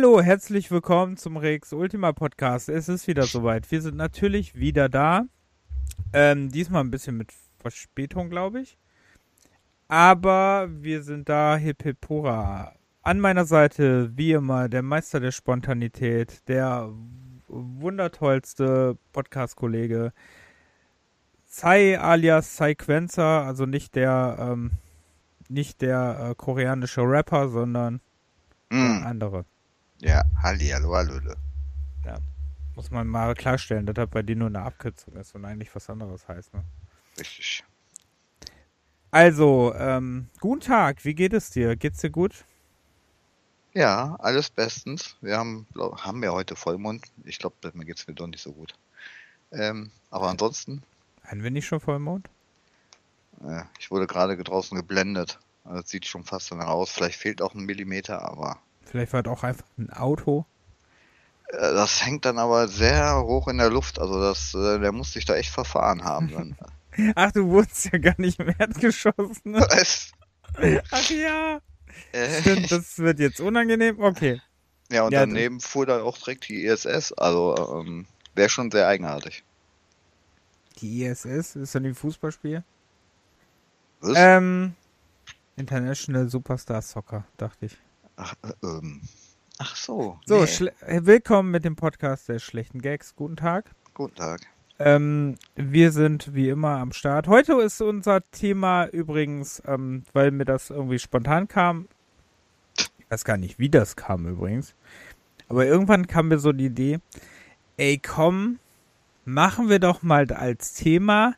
Hallo, herzlich willkommen zum Rex Ultima Podcast. Es ist wieder soweit. Wir sind natürlich wieder da. Ähm, diesmal ein bisschen mit Verspätung, glaube ich. Aber wir sind da, hip hip hurra. An meiner Seite, wie immer, der Meister der Spontanität, der wundertollste Podcast-Kollege, Sai alias Sai Quenzer, also nicht der, ähm, nicht der äh, koreanische Rapper, sondern Mm. der andere. Ja, Halli, hallo, hallöle. Muss man mal klarstellen, dass das bei dir nur eine Abkürzung ist und eigentlich was anderes heißt. Ne? Richtig. Also, ähm, guten Tag, wie geht es dir? Geht's dir gut? Ja, alles bestens. Wir haben, glaub, haben wir heute Vollmond. Ich glaube, mir geht's mir doch nicht so gut. Ähm, aber ansonsten, Ein wenig schon Vollmond? äh, ich wurde gerade draußen geblendet. Also, das sieht schon fast danach aus. Vielleicht fehlt auch ein Millimeter, aber Vielleicht war es auch einfach ein Auto. äh, das hängt dann aber sehr hoch in der Luft. Also das, äh, der muss sich da echt verfahren haben. Ach, du wurdest ja gar nicht im Erdgeschoss, ne? Es- Ach ja. äh, Stimmt, das wird jetzt unangenehm. Okay. ja, und Ja, daneben fuhr dann auch direkt die ISS. Also ähm, wäre schon sehr eigenartig. Die ISS ist dann die Fußballspiel? Was? Ähm, International Superstar Soccer, dachte ich. Ach, äh, ähm. Ach so. So, nee. schle- willkommen mit dem Podcast der schlechten Gags. Guten Tag. Guten Tag. Ähm, wir sind wie immer am Start. Heute ist unser Thema übrigens, ähm, weil mir das irgendwie spontan kam. Ich weiß gar nicht, wie das kam übrigens. Aber irgendwann kam mir so die Idee, ey komm, machen wir doch mal als Thema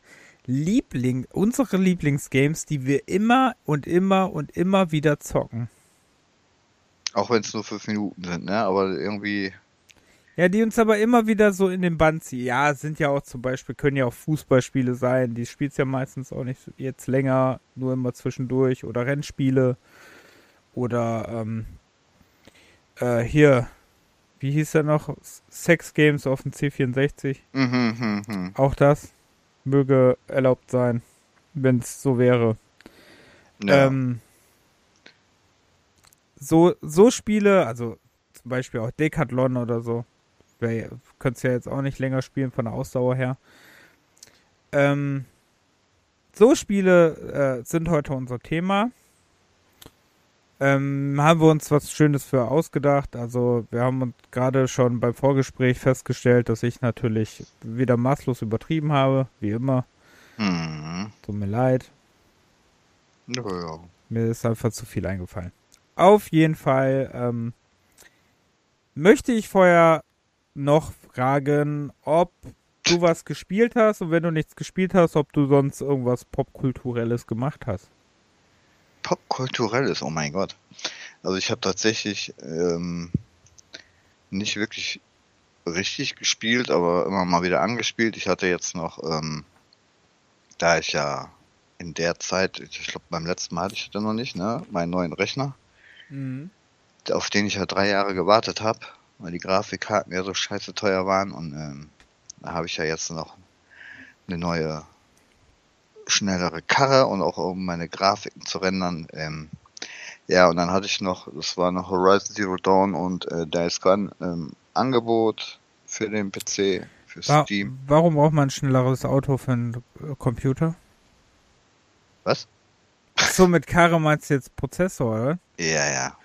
Liebling, unsere Lieblingsgames, die wir immer und immer und immer wieder zocken. Auch wenn es nur fünf Minuten sind, ne? Aber irgendwie. Ja, die uns aber immer wieder so in den Band ziehen. Ja, sind ja auch zum Beispiel, können ja auch Fußballspiele sein. Die spielst ja meistens auch nicht jetzt länger, nur immer zwischendurch. Oder Rennspiele. Oder ähm, äh, hier, wie hieß der noch? Sex Games auf dem C64. Mhm, mhm, mhm. Auch das möge erlaubt sein, wenn es so wäre. Ja. Ähm, so, so Spiele, also zum Beispiel auch Decathlon oder so, könntest ja jetzt auch nicht länger spielen von der Ausdauer her. Ähm, so Spiele äh, sind heute unser Thema. Ähm, haben wir uns was Schönes für ausgedacht. Also wir haben uns gerade schon beim Vorgespräch festgestellt, dass ich natürlich wieder maßlos übertrieben habe, wie immer. Mhm. Tut mir leid. Ja. Mir ist einfach zu viel eingefallen. Auf jeden Fall ähm, möchte ich vorher noch fragen, ob du was gespielt hast und wenn du nichts gespielt hast, ob du sonst irgendwas Popkulturelles gemacht hast. Popkulturelles, oh mein Gott. Also ich habe tatsächlich ähm, nicht wirklich richtig gespielt, aber immer mal wieder angespielt. Ich hatte jetzt noch, ähm, da ich ja in der Zeit, ich glaube beim letzten Mal hatte ich das noch nicht, ne, meinen neuen Rechner, auf den ich ja drei Jahre gewartet habe, weil die Grafikkarten ja so scheiße teuer waren und ähm, da habe ich ja jetzt noch eine neue schnellere Karre und auch um meine Grafiken zu rendern. Ähm, ja, und dann hatte ich noch, das war noch Horizon Zero Dawn und äh, Dice Gun ähm, Angebot für den PC, für Wa Steam. warum braucht man ein schnelleres Auto für einen Computer? Was? Ach so, mit Karre meinst du jetzt Prozessor, oder? Ja, ja.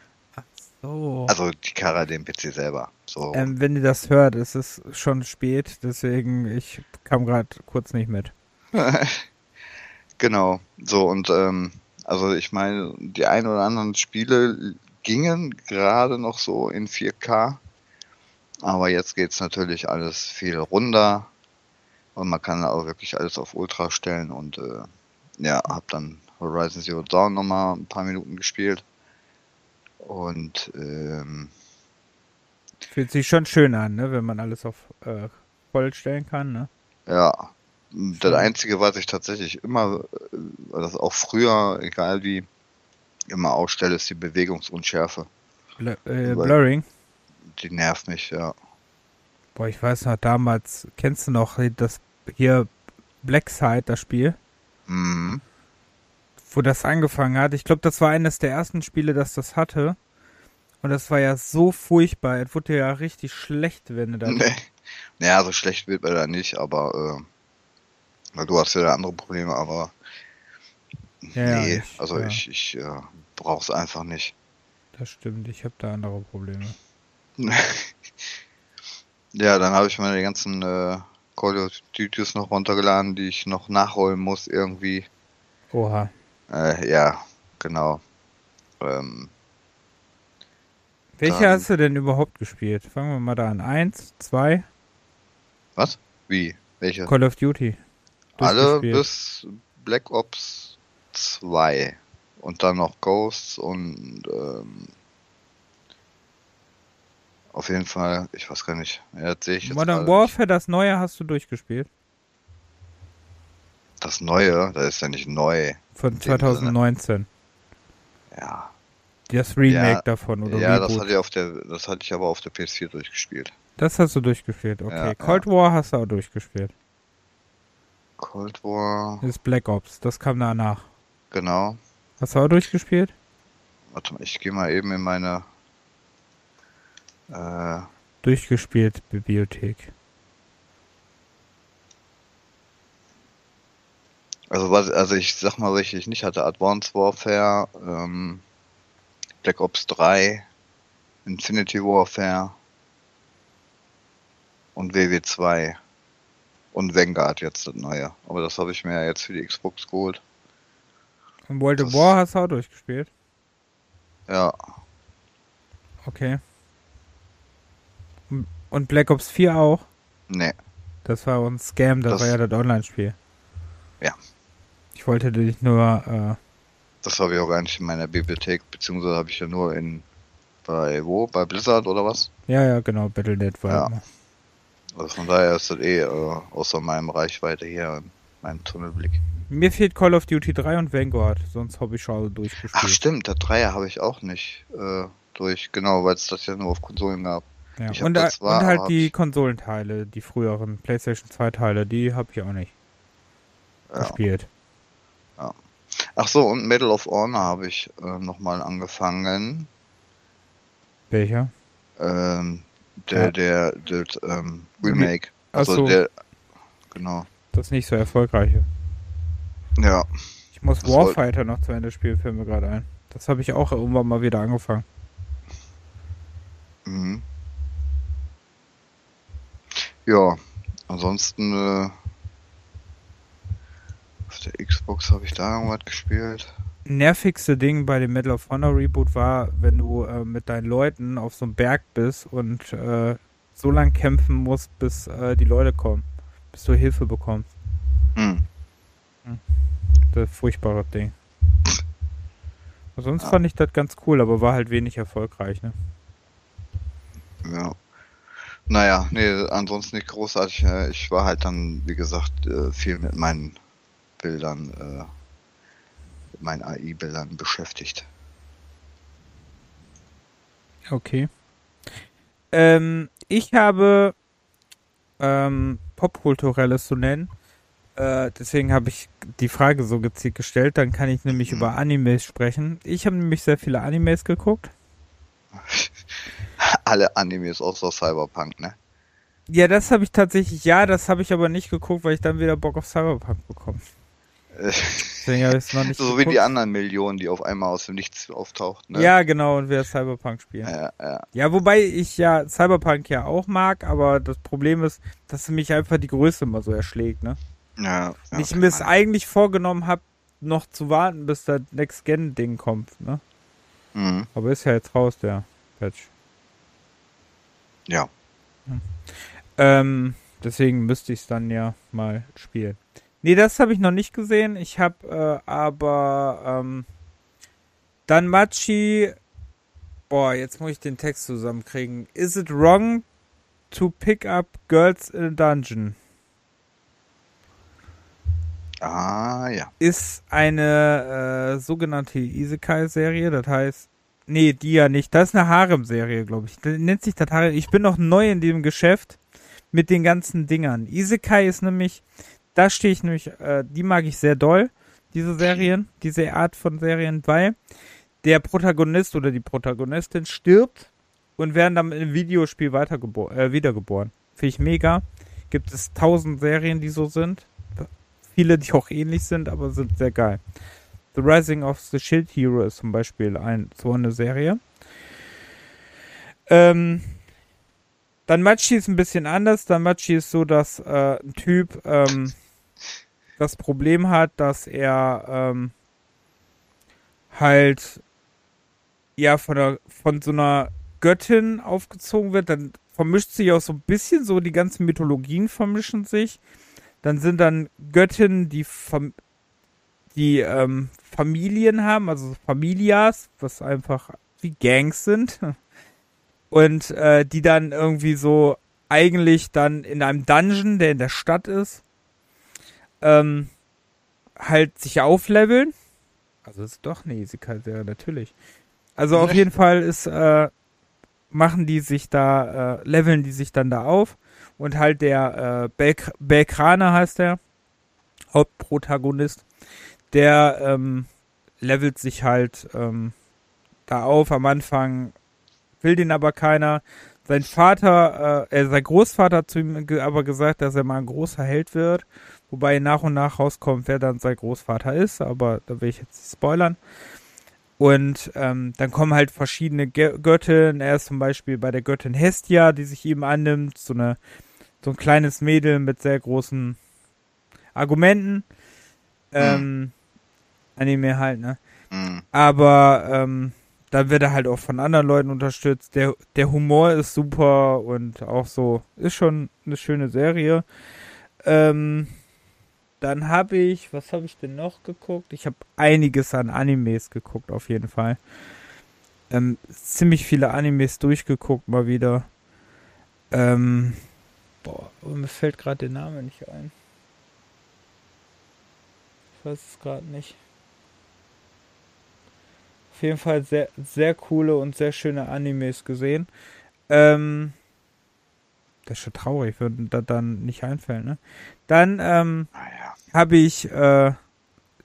So. Also die Karre, den PC selber. So. ähm, wenn ihr das hört, es ist schon spät, deswegen ich kam gerade kurz nicht mit. Genau, so und ähm, also ich meine, die ein oder anderen Spiele gingen gerade noch so in 4K, aber jetzt geht's natürlich alles viel runter und man kann auch wirklich alles auf Ultra stellen und äh, ja, hab dann Horizon Zero Dawn nochmal ein paar Minuten gespielt und ähm, Fühlt sich schon schön an, ne, wenn man alles auf äh, voll stellen kann, ne? Ja, das. Einzige, was ich tatsächlich immer, äh, das auch früher, egal wie, immer ausstelle, ist die Bewegungsunschärfe. Bl äh, Blurring. Die nervt mich, ja. Boah, ich weiß noch, damals, kennst du noch das hier Blackside, das Spiel? Mhm. Wo das angefangen hat. Ich glaube, das war eines der ersten Spiele, das das hatte. Und das war ja so furchtbar. Es wurde ja richtig schlecht, wenn du da. Nee. Naja, so schlecht wird er da nicht, aber äh, weil du hast ja da andere Probleme, aber Ja, nee, ich, also ja. ich, ich äh, brauch's einfach nicht. Das stimmt, ich habe da andere Probleme. ja, dann habe ich meine ganzen äh, Call of Duties noch runtergeladen, die ich noch nachholen muss irgendwie. Oha. Äh, ja, genau. Ähm, Welche Dann- hast du denn überhaupt gespielt? Fangen wir mal da an. Eins, zwei, was? Wie? Welche? Call of Duty. Alle bis Black Ops 2. Und dann noch Ghosts und ähm, auf jeden Fall, ich weiß gar nicht. Ja, jetzt sehe ich jetzt Modern Warfare, das neue hast du durchgespielt. nicht. Das Neue, das ist ja nicht neu. Von dem Sinne. 2019. Ja, Das Remake Ja, davon oder ja das hatte ich auf der, das hatte ich aber auf der PS4 durchgespielt. Das hast du durchgespielt, okay. Ja, Cold War hast du auch durchgespielt. Cold War, Das ist Black Ops, das kam danach. genau. Hast du auch durchgespielt? Warte mal, ich gehe mal eben in meine äh, Durchgespielt, Bibliothek. Also was, also ich sag mal, welche ich nicht hatte, Advanced Warfare, ähm, Black Ops 3, Infinity Warfare und WW2 und Vanguard jetzt das neue. Aber das habe ich mir ja jetzt für die Xbox geholt. Und World of War hast du auch durchgespielt? Ja, Okay. Und- Und Black Ops 4 auch? nee, Das war ein Scam, das, Das- war ja das Online-Spiel. Ja. Ich wollte dich nur, das habe ich auch gar nicht in meiner Bibliothek, beziehungsweise habe ich ja nur in bei wo? Bei Blizzard oder was? äh, ja, ja, genau, Battle.net war Ja. immer. Also von daher ist das eh äh, außer meinem Reichweite hier, in meinem Tunnelblick. Mir fehlt Call of Duty 3 und Vanguard, sonst habe ich schon durchgespielt. Ach stimmt, der Dreier habe ich auch nicht äh, durch, genau, weil es das ja nur auf Konsolen gab. Ja. Ich Und, äh, zwar, und halt die Konsolenteile, die früheren PlayStation 2 Teile, die habe ich auch nicht Ja. gespielt. Ach so, und Medal of Honor habe ich äh, nochmal angefangen. Welcher? Ähm, der, Ja. der, der, ähm, Remake. Ach Also so. der, genau. Das nicht so erfolgreiche. Ja, Ich muss Das soll- Warfighter noch zu Ende spielen, fällt mir gerade ein. Das habe ich auch irgendwann mal wieder angefangen. mhm. Ja, ansonsten, äh, auf der Xbox habe ich da irgendwas gespielt. nervigste Ding bei dem Medal of Honor Reboot war, wenn du äh, mit deinen Leuten auf so einem Berg bist und äh, so lang kämpfen musst, bis äh, die Leute kommen, bis du Hilfe bekommst. Hm. Das furchtbare Ding. Sonst Ja. fand ich das ganz cool, aber war halt wenig erfolgreich, ne? Ja. Naja, nee, ansonsten nicht großartig. Äh, Ich war halt dann, wie gesagt, äh, viel mit meinen Bildern, äh, mit meinen AI-Bildern beschäftigt. Okay. Ähm, ich habe ähm, Popkulturelles zu nennen. Äh, deswegen habe ich die Frage so gezielt gestellt. Dann kann ich nämlich Mhm. über Animes sprechen. Ich habe nämlich sehr viele Animes geguckt. Alle Animes außer Cyberpunk, ne? Ja, das habe ich tatsächlich, ja, das habe ich aber nicht geguckt, weil ich dann wieder Bock auf Cyberpunk bekomme. so wie die anderen Millionen, die auf einmal aus dem Nichts auftauchten, ne? Ja, genau, und wir Cyberpunk spielen. Ja, ja. Ja, wobei ich ja Cyberpunk ja auch mag, aber das Problem ist, dass mich einfach die Größe immer so erschlägt, ne? ja, ja ich mir es eigentlich vorgenommen habe, noch zu warten, bis das Next-Gen-Ding kommt, ne? Mhm. Aber ist ja jetzt raus, der Patch. Ja. Ähm, deswegen müsste ich es dann ja mal spielen. Nee, das habe ich noch nicht gesehen. Ich habe äh, aber ähm, Danmachi. Boah, jetzt muss ich den Text zusammenkriegen. Is it wrong to pick up girls in a dungeon? Ah, ja. Ist eine äh, sogenannte Isekai-Serie. Das heißt, nee, die ja nicht. Das ist eine Harem-Serie, glaube ich. Das nennt sich das Harem. Ich bin noch neu in dem Geschäft mit den ganzen Dingern. Isekai ist nämlich, da stehe ich nämlich, äh, die mag ich sehr doll, diese Serien, diese Art von Serien, weil der Protagonist oder die Protagonistin stirbt und werden dann im Videospiel äh, wiedergeboren. Finde ich mega. Gibt es tausend Serien, die so sind. Viele, die auch ähnlich sind, aber sind sehr geil. The Rising of the Shield Hero ist zum Beispiel ein, so eine Serie. Ähm, dann Machi ist ein bisschen anders. Dann Machi ist so, dass äh, ein Typ ähm, das Problem hat, dass er ähm, halt ja von, der, von so einer Göttin aufgezogen wird. Dann vermischt sich auch so ein bisschen so, die ganzen Mythologien vermischen sich. Dann sind dann Göttinnen, die, Fam die ähm, Familien haben, also Familias, was einfach wie Gangs sind und äh, die dann irgendwie so eigentlich dann in einem Dungeon, der in der Stadt ist, ähm, halt sich aufleveln. Also ist doch eine Isekai, ja, natürlich. Also auf jeden Fall ist, äh, machen die sich da, äh, leveln die sich dann da auf und halt der äh, Belkrane heißt der Hauptprotagonist, der ähm, levelt sich halt ähm, da auf. Am Anfang will den aber keiner. Sein Vater, äh, sein Großvater hat zu ihm aber gesagt, dass er mal ein großer Held wird. Wobei nach und nach rauskommt, wer dann sein Großvater ist. Aber da will ich jetzt nicht spoilern. Und ähm, dann kommen halt verschiedene Göttinnen. Er ist zum Beispiel bei der Göttin Hestia, die sich ihm annimmt. So, eine, so ein kleines Mädel mit sehr großen Argumenten. Ähm, mhm. Anime halt, ne? Mhm. Aber ähm, dann wird er halt auch von anderen Leuten unterstützt. Der, der Humor ist super und auch so, ist schon eine schöne Serie. Ähm, dann habe ich, was habe ich denn noch geguckt? Ich habe einiges an Animes geguckt, auf jeden Fall. Ähm, ziemlich viele Animes durchgeguckt, mal wieder. Ähm, boah, mir fällt gerade der Name nicht ein. Ich weiß es gerade nicht. Auf jeden Fall sehr, sehr coole und sehr schöne Animes gesehen. Ähm, das ist schon traurig, wenn das dann nicht einfällt, ne? Dann ähm, ah, ja. habe ich äh,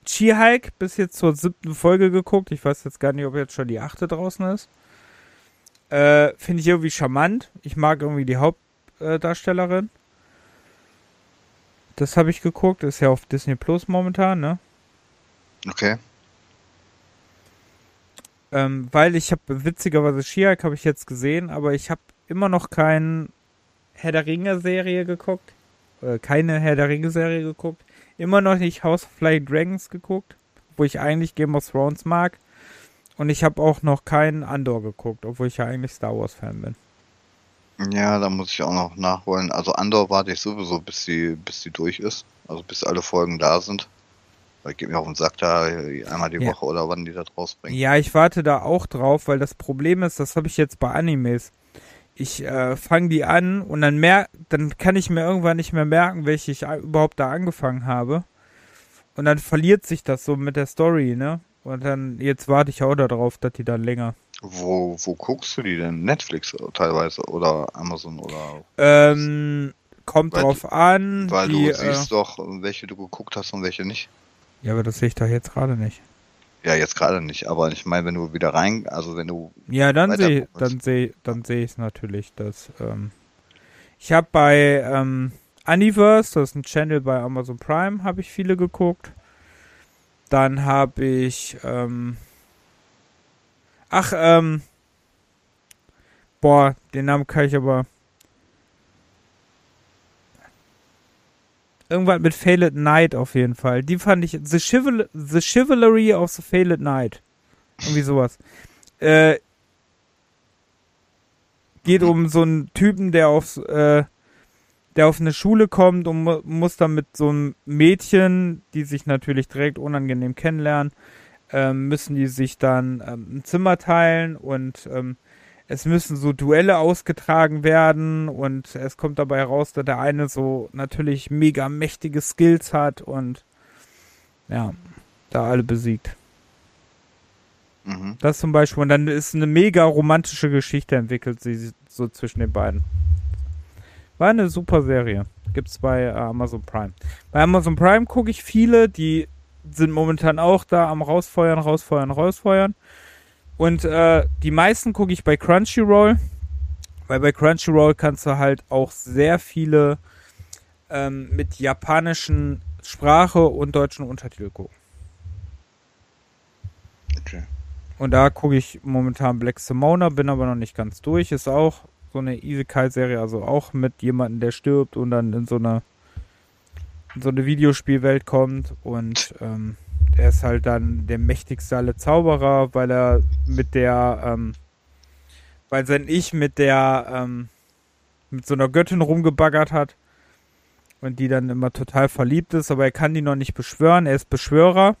Chi-Hike bis jetzt zur siebten Folge geguckt. Ich weiß jetzt gar nicht, ob jetzt schon die achte draußen ist. Äh, Finde ich irgendwie charmant. Ich mag irgendwie die Hauptdarstellerin. das habe ich geguckt. Ist ja auf Disney Plus momentan, ne? Okay. Ähm, weil ich habe witzigerweise Shiak habe ich jetzt gesehen, aber ich habe immer noch kein Herr der Ringe Serie geguckt. Äh, keine Herr der Ringe Serie geguckt. Immer noch nicht House of Flying Dragons geguckt, wo ich eigentlich Game of Thrones mag. Und ich habe auch noch keinen Andor geguckt, obwohl ich ja eigentlich Star Wars Fan bin. Ja, da muss ich auch noch nachholen. Also Andor warte ich sowieso, bis sie, bis sie durch ist. Also bis alle Folgen da sind. Weil geht mir auf den Sack da einmal die ja. Woche oder wann die das rausbringen. Ja, ich warte da auch drauf, weil das Problem ist, das habe ich jetzt bei Animes. Ich äh, fange die an und dann mer dann kann ich mir irgendwann nicht mehr merken, welche ich überhaupt da angefangen habe. Und dann verliert sich das so mit der Story, ne? Und dann, jetzt warte ich auch darauf, dass die dann länger. Wo, wo guckst du die denn? Netflix teilweise oder Amazon oder? Ähm, kommt weil drauf an. Weil die, du siehst äh, doch, welche du geguckt hast und welche nicht. Ja, aber das sehe ich doch jetzt gerade nicht. Ja, jetzt gerade nicht, aber ich meine, wenn du wieder rein, also wenn du. Ja, dann sehe dann sehe dann sehe ich es natürlich, dass ähm, ich habe bei ähm, Universe, das ist ein Channel bei Amazon Prime, habe ich viele geguckt. Dann habe ich ähm, ach ähm, boah, den Namen kann ich aber Irgendwas mit Failed Knight auf jeden Fall. Die fand ich. The, Chival the Chivalry of the Failed Knight. Irgendwie sowas. Äh, geht um so einen Typen, der aufs, äh, der auf eine Schule kommt und mu muss dann mit so einem Mädchen, die sich natürlich direkt unangenehm kennenlernen, ähm, müssen die sich dann ähm, ein Zimmer teilen und ähm, es müssen so Duelle ausgetragen werden und es kommt dabei heraus, dass der eine so natürlich mega mächtige Skills hat und ja, da alle besiegt. Mhm. Das zum Beispiel. Und dann ist eine mega romantische Geschichte entwickelt, sie so zwischen den beiden. War eine super Serie. Gibt's bei Amazon Prime. Bei Amazon Prime gucke ich viele, die sind momentan auch da am rausfeuern, rausfeuern, rausfeuern. Und äh, die meisten gucke ich bei Crunchyroll, weil bei Crunchyroll kannst du halt auch sehr viele ähm, mit japanischen Sprache und deutschen Untertitel gucken. Okay. Und da gucke ich momentan Black Simona, bin aber noch nicht ganz durch. Ist auch so eine Isekai-Serie, also auch mit jemandem, der stirbt und dann in so eine, in so eine Videospielwelt kommt. Und ähm, der ist halt dann der mächtigste aller Zauberer, weil er mit der, ähm, weil sein Ich mit der, ähm, mit so einer Göttin rumgebaggert hat und die dann immer total verliebt ist, aber er kann die noch nicht beschwören. Er ist Beschwörer,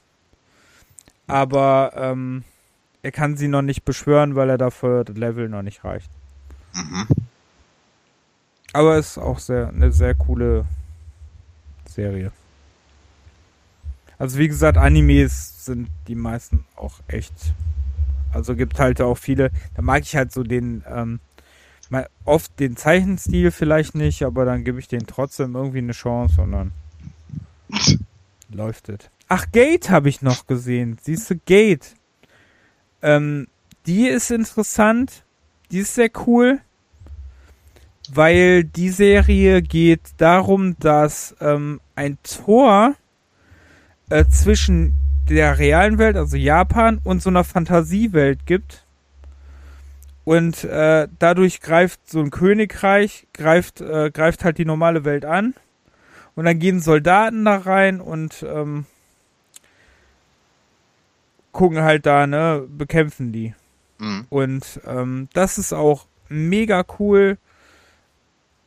aber ähm, er kann sie noch nicht beschwören, weil er dafür das Level noch nicht reicht. Mhm. Aber ist auch sehr eine sehr coole Serie. Also wie gesagt, Animes sind die meisten auch echt. Also gibt halt auch viele. Da mag ich halt so den ähm, mal oft den Zeichenstil vielleicht nicht, aber dann gebe ich denen trotzdem irgendwie eine Chance und dann läuft es. Ach, Gate habe ich noch gesehen. Siehst du, Gate. Ähm, die ist interessant. Die ist sehr cool. Weil die Serie geht darum, dass ähm, ein Tor äh, zwischen der realen Welt, also Japan, und so einer Fantasiewelt gibt. Und äh, dadurch greift so ein Königreich, greift, äh, greift halt die normale Welt an. Und dann gehen Soldaten da rein und ähm, gucken halt da, ne, bekämpfen die. Mhm. Und ähm, das ist auch mega cool,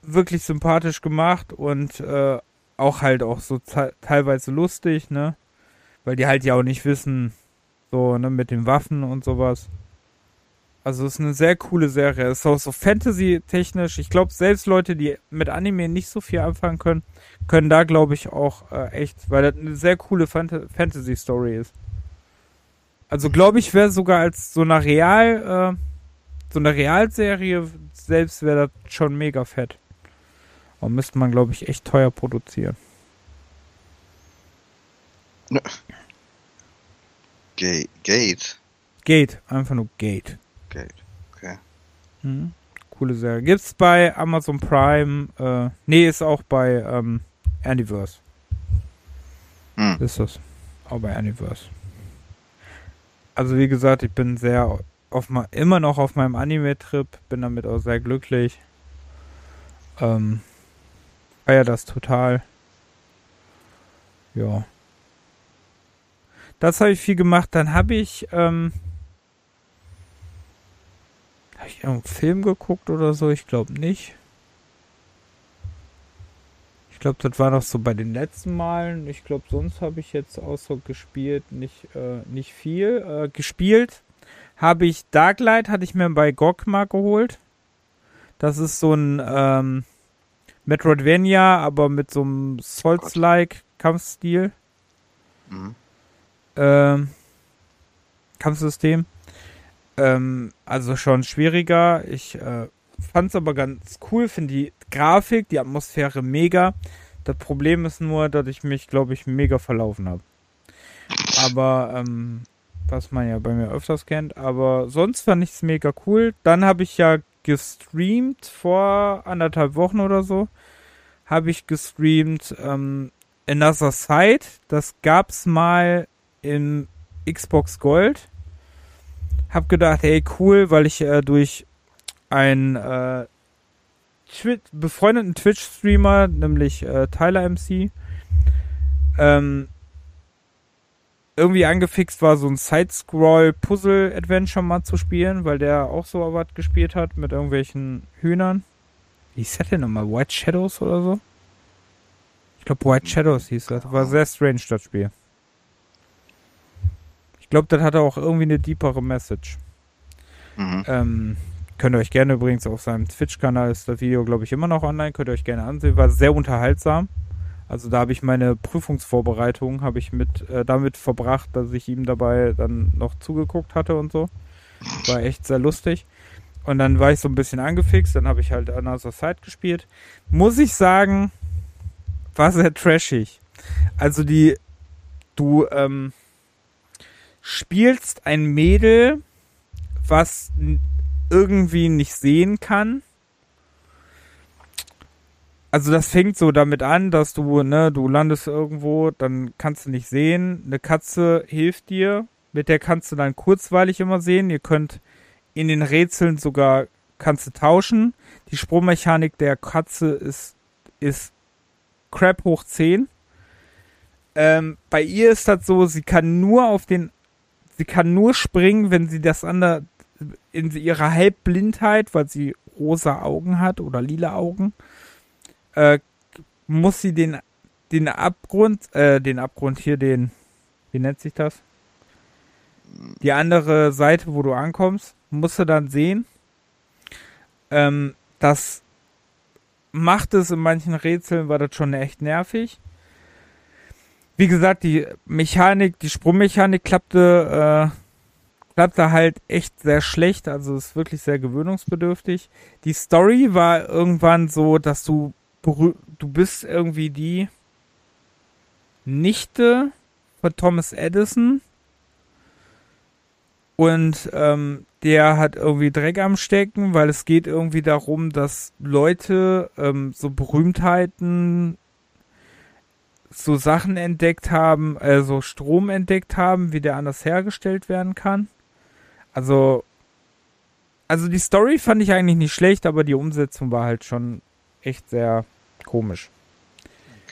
wirklich sympathisch gemacht und äh, auch halt auch so teilweise lustig, ne? Weil die halt ja auch nicht wissen, so, ne, mit den Waffen und sowas. Also es ist eine sehr coole Serie. Es ist auch so Fantasy-technisch. Ich glaube, selbst Leute, die mit Anime nicht so viel anfangen können, können da, glaube ich, auch äh, echt, weil das eine sehr coole Fant Fantasy-Story ist. Also glaube ich, wäre sogar als so eine Real, äh, so eine Realserie selbst wäre das schon mega fett. Und müsste man, glaube ich, echt teuer produzieren. Gate. Gate. Gate, einfach nur Gate. Gate. Okay. Mhm. Coole Serie. Gibt's bei Amazon Prime, äh, nee, ist auch bei ähm, Anyverse. Hm. Ist das. Auch bei Anyverse. Also wie gesagt, ich bin sehr auf immer noch auf meinem Anime-Trip, bin damit auch sehr glücklich. Ähm, feier das total. Ja. Das habe ich viel gemacht. Dann habe ich, ähm, habe ich irgendeinen Film geguckt oder so? Ich glaube nicht. Ich glaube, das war noch so bei den letzten Malen. Ich glaube, sonst habe ich jetzt so gespielt, nicht, äh, nicht viel. Äh, gespielt habe ich Darklight, hatte ich mir bei GOG mal geholt. Das ist so ein ähm, Metroidvania, aber mit so einem Souls-like Kampfstil. Mhm. Ähm, Kampfsystem. Ähm, also schon schwieriger. Ich äh, fand es aber ganz cool. Finde die Grafik, die Atmosphäre mega. Das Problem ist nur, dass ich mich, glaube ich, mega verlaufen habe. Aber, ähm, was man ja bei mir öfters kennt. Aber sonst fand ich es mega cool. Dann habe ich ja gestreamt vor anderthalb Wochen oder so. Habe ich gestreamt ähm, Another Side. Das gab's mal im Xbox Gold. Hab gedacht, hey, cool, weil ich äh, durch einen äh, Twi befreundeten Twitch-Streamer, nämlich äh, Tyler MC, ähm, irgendwie angefixt war, so ein Side-Scroll-Puzzle-Adventure mal zu spielen, weil der auch so was gespielt hat mit irgendwelchen Hühnern. Wie hieß das denn nochmal? White Shadows oder so? Ich glaube, White Shadows hieß das. War sehr strange, das Spiel. Ich glaube, das hatte auch irgendwie eine deepere Message. Mhm. Ähm, könnt ihr euch gerne übrigens auf seinem Twitch-Kanal ist das Video, glaube ich, immer noch online. Könnt ihr euch gerne ansehen. War sehr unterhaltsam. Also da habe ich meine Prüfungsvorbereitung habe ich mit äh, damit verbracht, dass ich ihm dabei dann noch zugeguckt hatte und so. War echt sehr lustig. Und dann war ich so ein bisschen angefixt, dann habe ich halt Another Side gespielt. Muss ich sagen, war sehr trashig. Also die, du ähm, spielst ein Mädel, was irgendwie nicht sehen kann. Also das fängt so damit an, dass du, ne, du landest irgendwo, dann kannst du nicht sehen. Eine Katze hilft dir, mit der kannst du dann kurzweilig immer sehen. Ihr könnt in den Rätseln sogar kannst du tauschen. Die Sprungmechanik der Katze ist ist Crap hoch 10. Ähm, bei ihr ist das so, sie kann nur auf den, sie kann nur springen, wenn sie das andere in ihrer Halbblindheit, weil sie rosa Augen hat oder lila Augen, äh, muss sie den, den Abgrund, äh, den Abgrund hier, den, wie nennt sich das? Die andere Seite, wo du ankommst, musst du dann sehen. Ähm, das macht es in manchen Rätseln, war das schon echt nervig. Wie gesagt, die Mechanik, die Sprungmechanik klappte, äh, klappte halt echt sehr schlecht, also ist wirklich sehr gewöhnungsbedürftig. Die Story war irgendwann so, dass du du bist irgendwie die Nichte von Thomas Edison und ähm, der hat irgendwie Dreck am Stecken, weil es geht irgendwie darum, dass Leute ähm, so Berühmtheiten so Sachen entdeckt haben, also Strom entdeckt haben, wie der anders hergestellt werden kann. Also, also die Story fand ich eigentlich nicht schlecht, aber die Umsetzung war halt schon echt sehr komisch.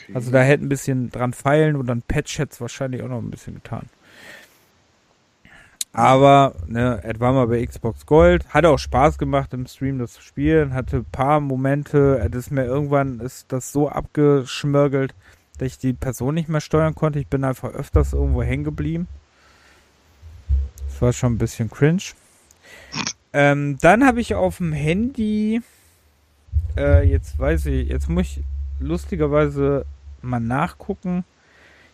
Okay. Also da hätte ein bisschen dran feilen und dann Patch hätte es wahrscheinlich auch noch ein bisschen getan. Aber, ne, es war mal bei Xbox Gold. Hat auch Spaß gemacht im Stream das zu spielen. Hatte ein paar Momente. Es ist mir irgendwann ist das so abgeschmörgelt, dass ich die Person nicht mehr steuern konnte. Ich bin einfach öfters irgendwo hängen geblieben. Das war schon ein bisschen cringe. Ähm, dann habe ich auf dem Handy, äh, jetzt weiß ich, jetzt muss ich lustigerweise mal nachgucken.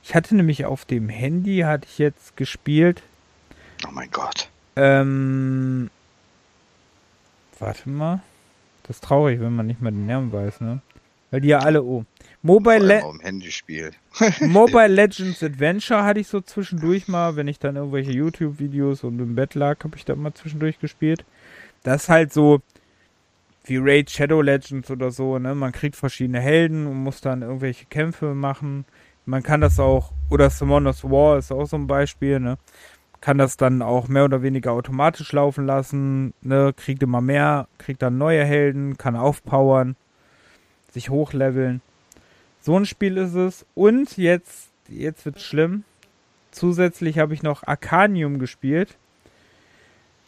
Ich hatte nämlich auf dem Handy, hatte ich jetzt gespielt, Oh mein Gott. Ähm. Warte mal. Das ist traurig, wenn man nicht mehr den Namen weiß, ne? Weil die ja alle, oh. Mobile, Le Handyspiel. Mobile Legends Adventure hatte ich so zwischendurch mal, wenn ich dann irgendwelche YouTube-Videos und im Bett lag, habe ich da mal zwischendurch gespielt. Das ist halt so wie Raid Shadow Legends oder so, ne? Man kriegt verschiedene Helden und muss dann irgendwelche Kämpfe machen. Man kann das auch, oder Summoners War ist auch so ein Beispiel, ne? kann das dann auch mehr oder weniger automatisch laufen lassen, ne, kriegt immer mehr, kriegt dann neue Helden, kann aufpowern, sich hochleveln. So ein Spiel ist es. Und jetzt, jetzt wird's schlimm. Zusätzlich habe ich noch Arcanium gespielt.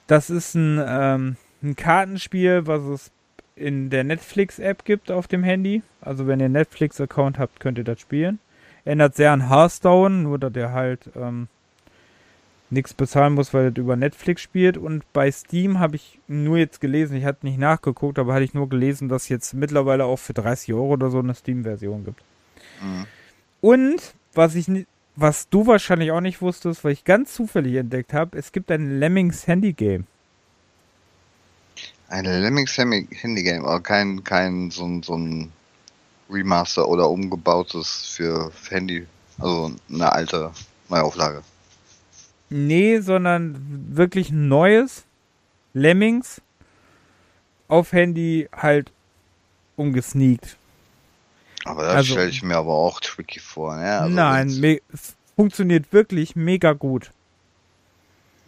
Das ist ein, ähm, ein Kartenspiel, was es in der Netflix-App gibt auf dem Handy. Also wenn ihr einen Netflix-Account habt, könnt ihr das spielen. Ändert sehr an Hearthstone, nur dass der halt ähm, nichts bezahlen muss, weil das über Netflix spielt. Und bei Steam habe ich nur jetzt gelesen, ich hatte nicht nachgeguckt, aber hatte ich nur gelesen, dass jetzt mittlerweile auch für 30 Euro oder so eine Steam-Version gibt. Mhm. Und was ich was du wahrscheinlich auch nicht wusstest, weil ich ganz zufällig entdeckt habe, es gibt ein Lemmings Handy Game. Ein Lemmings Handy Game, aber kein, kein so, so ein Remaster oder umgebautes für Handy, also eine alte Neuauflage. Nee, sondern wirklich ein neues Lemmings auf Handy halt umgesneakt. Aber das also, stelle ich mir aber auch tricky vor. Ne? Also nein, es funktioniert wirklich mega gut.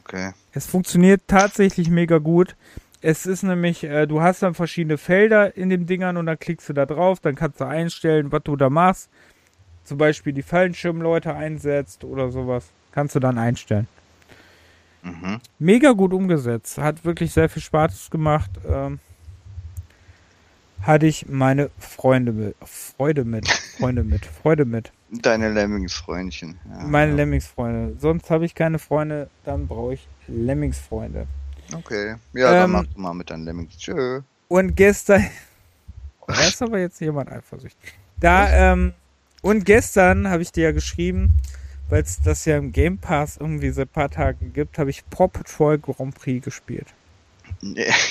Okay. Es funktioniert tatsächlich mega gut. Es ist nämlich, äh, du hast dann verschiedene Felder in den Dingern und dann klickst du da drauf, dann kannst du einstellen, was du da machst. Zum Beispiel die Fallschirmleute einsetzt oder sowas. Kannst du dann einstellen. Mhm. Mega gut umgesetzt. Hat wirklich sehr viel Spaß gemacht. Ähm, hatte ich meine Freunde mit. Freude mit. Freunde mit. Freude mit. Deine Lemmingsfreundchen. Ja. Meine Lemmingsfreunde. Sonst habe ich keine Freunde, dann brauche ich Lemmingsfreunde. Okay. Ja, ähm, dann mach du mal mit deinen Lemmings. Tschö. Und gestern. da ist aber jetzt jemand eifersüchtig. Da, ähm, und gestern habe ich dir ja geschrieben, weil es das ja im Game Pass irgendwie seit ein paar Tagen gibt, habe ich Paw Patrol Grand Prix gespielt. Nee.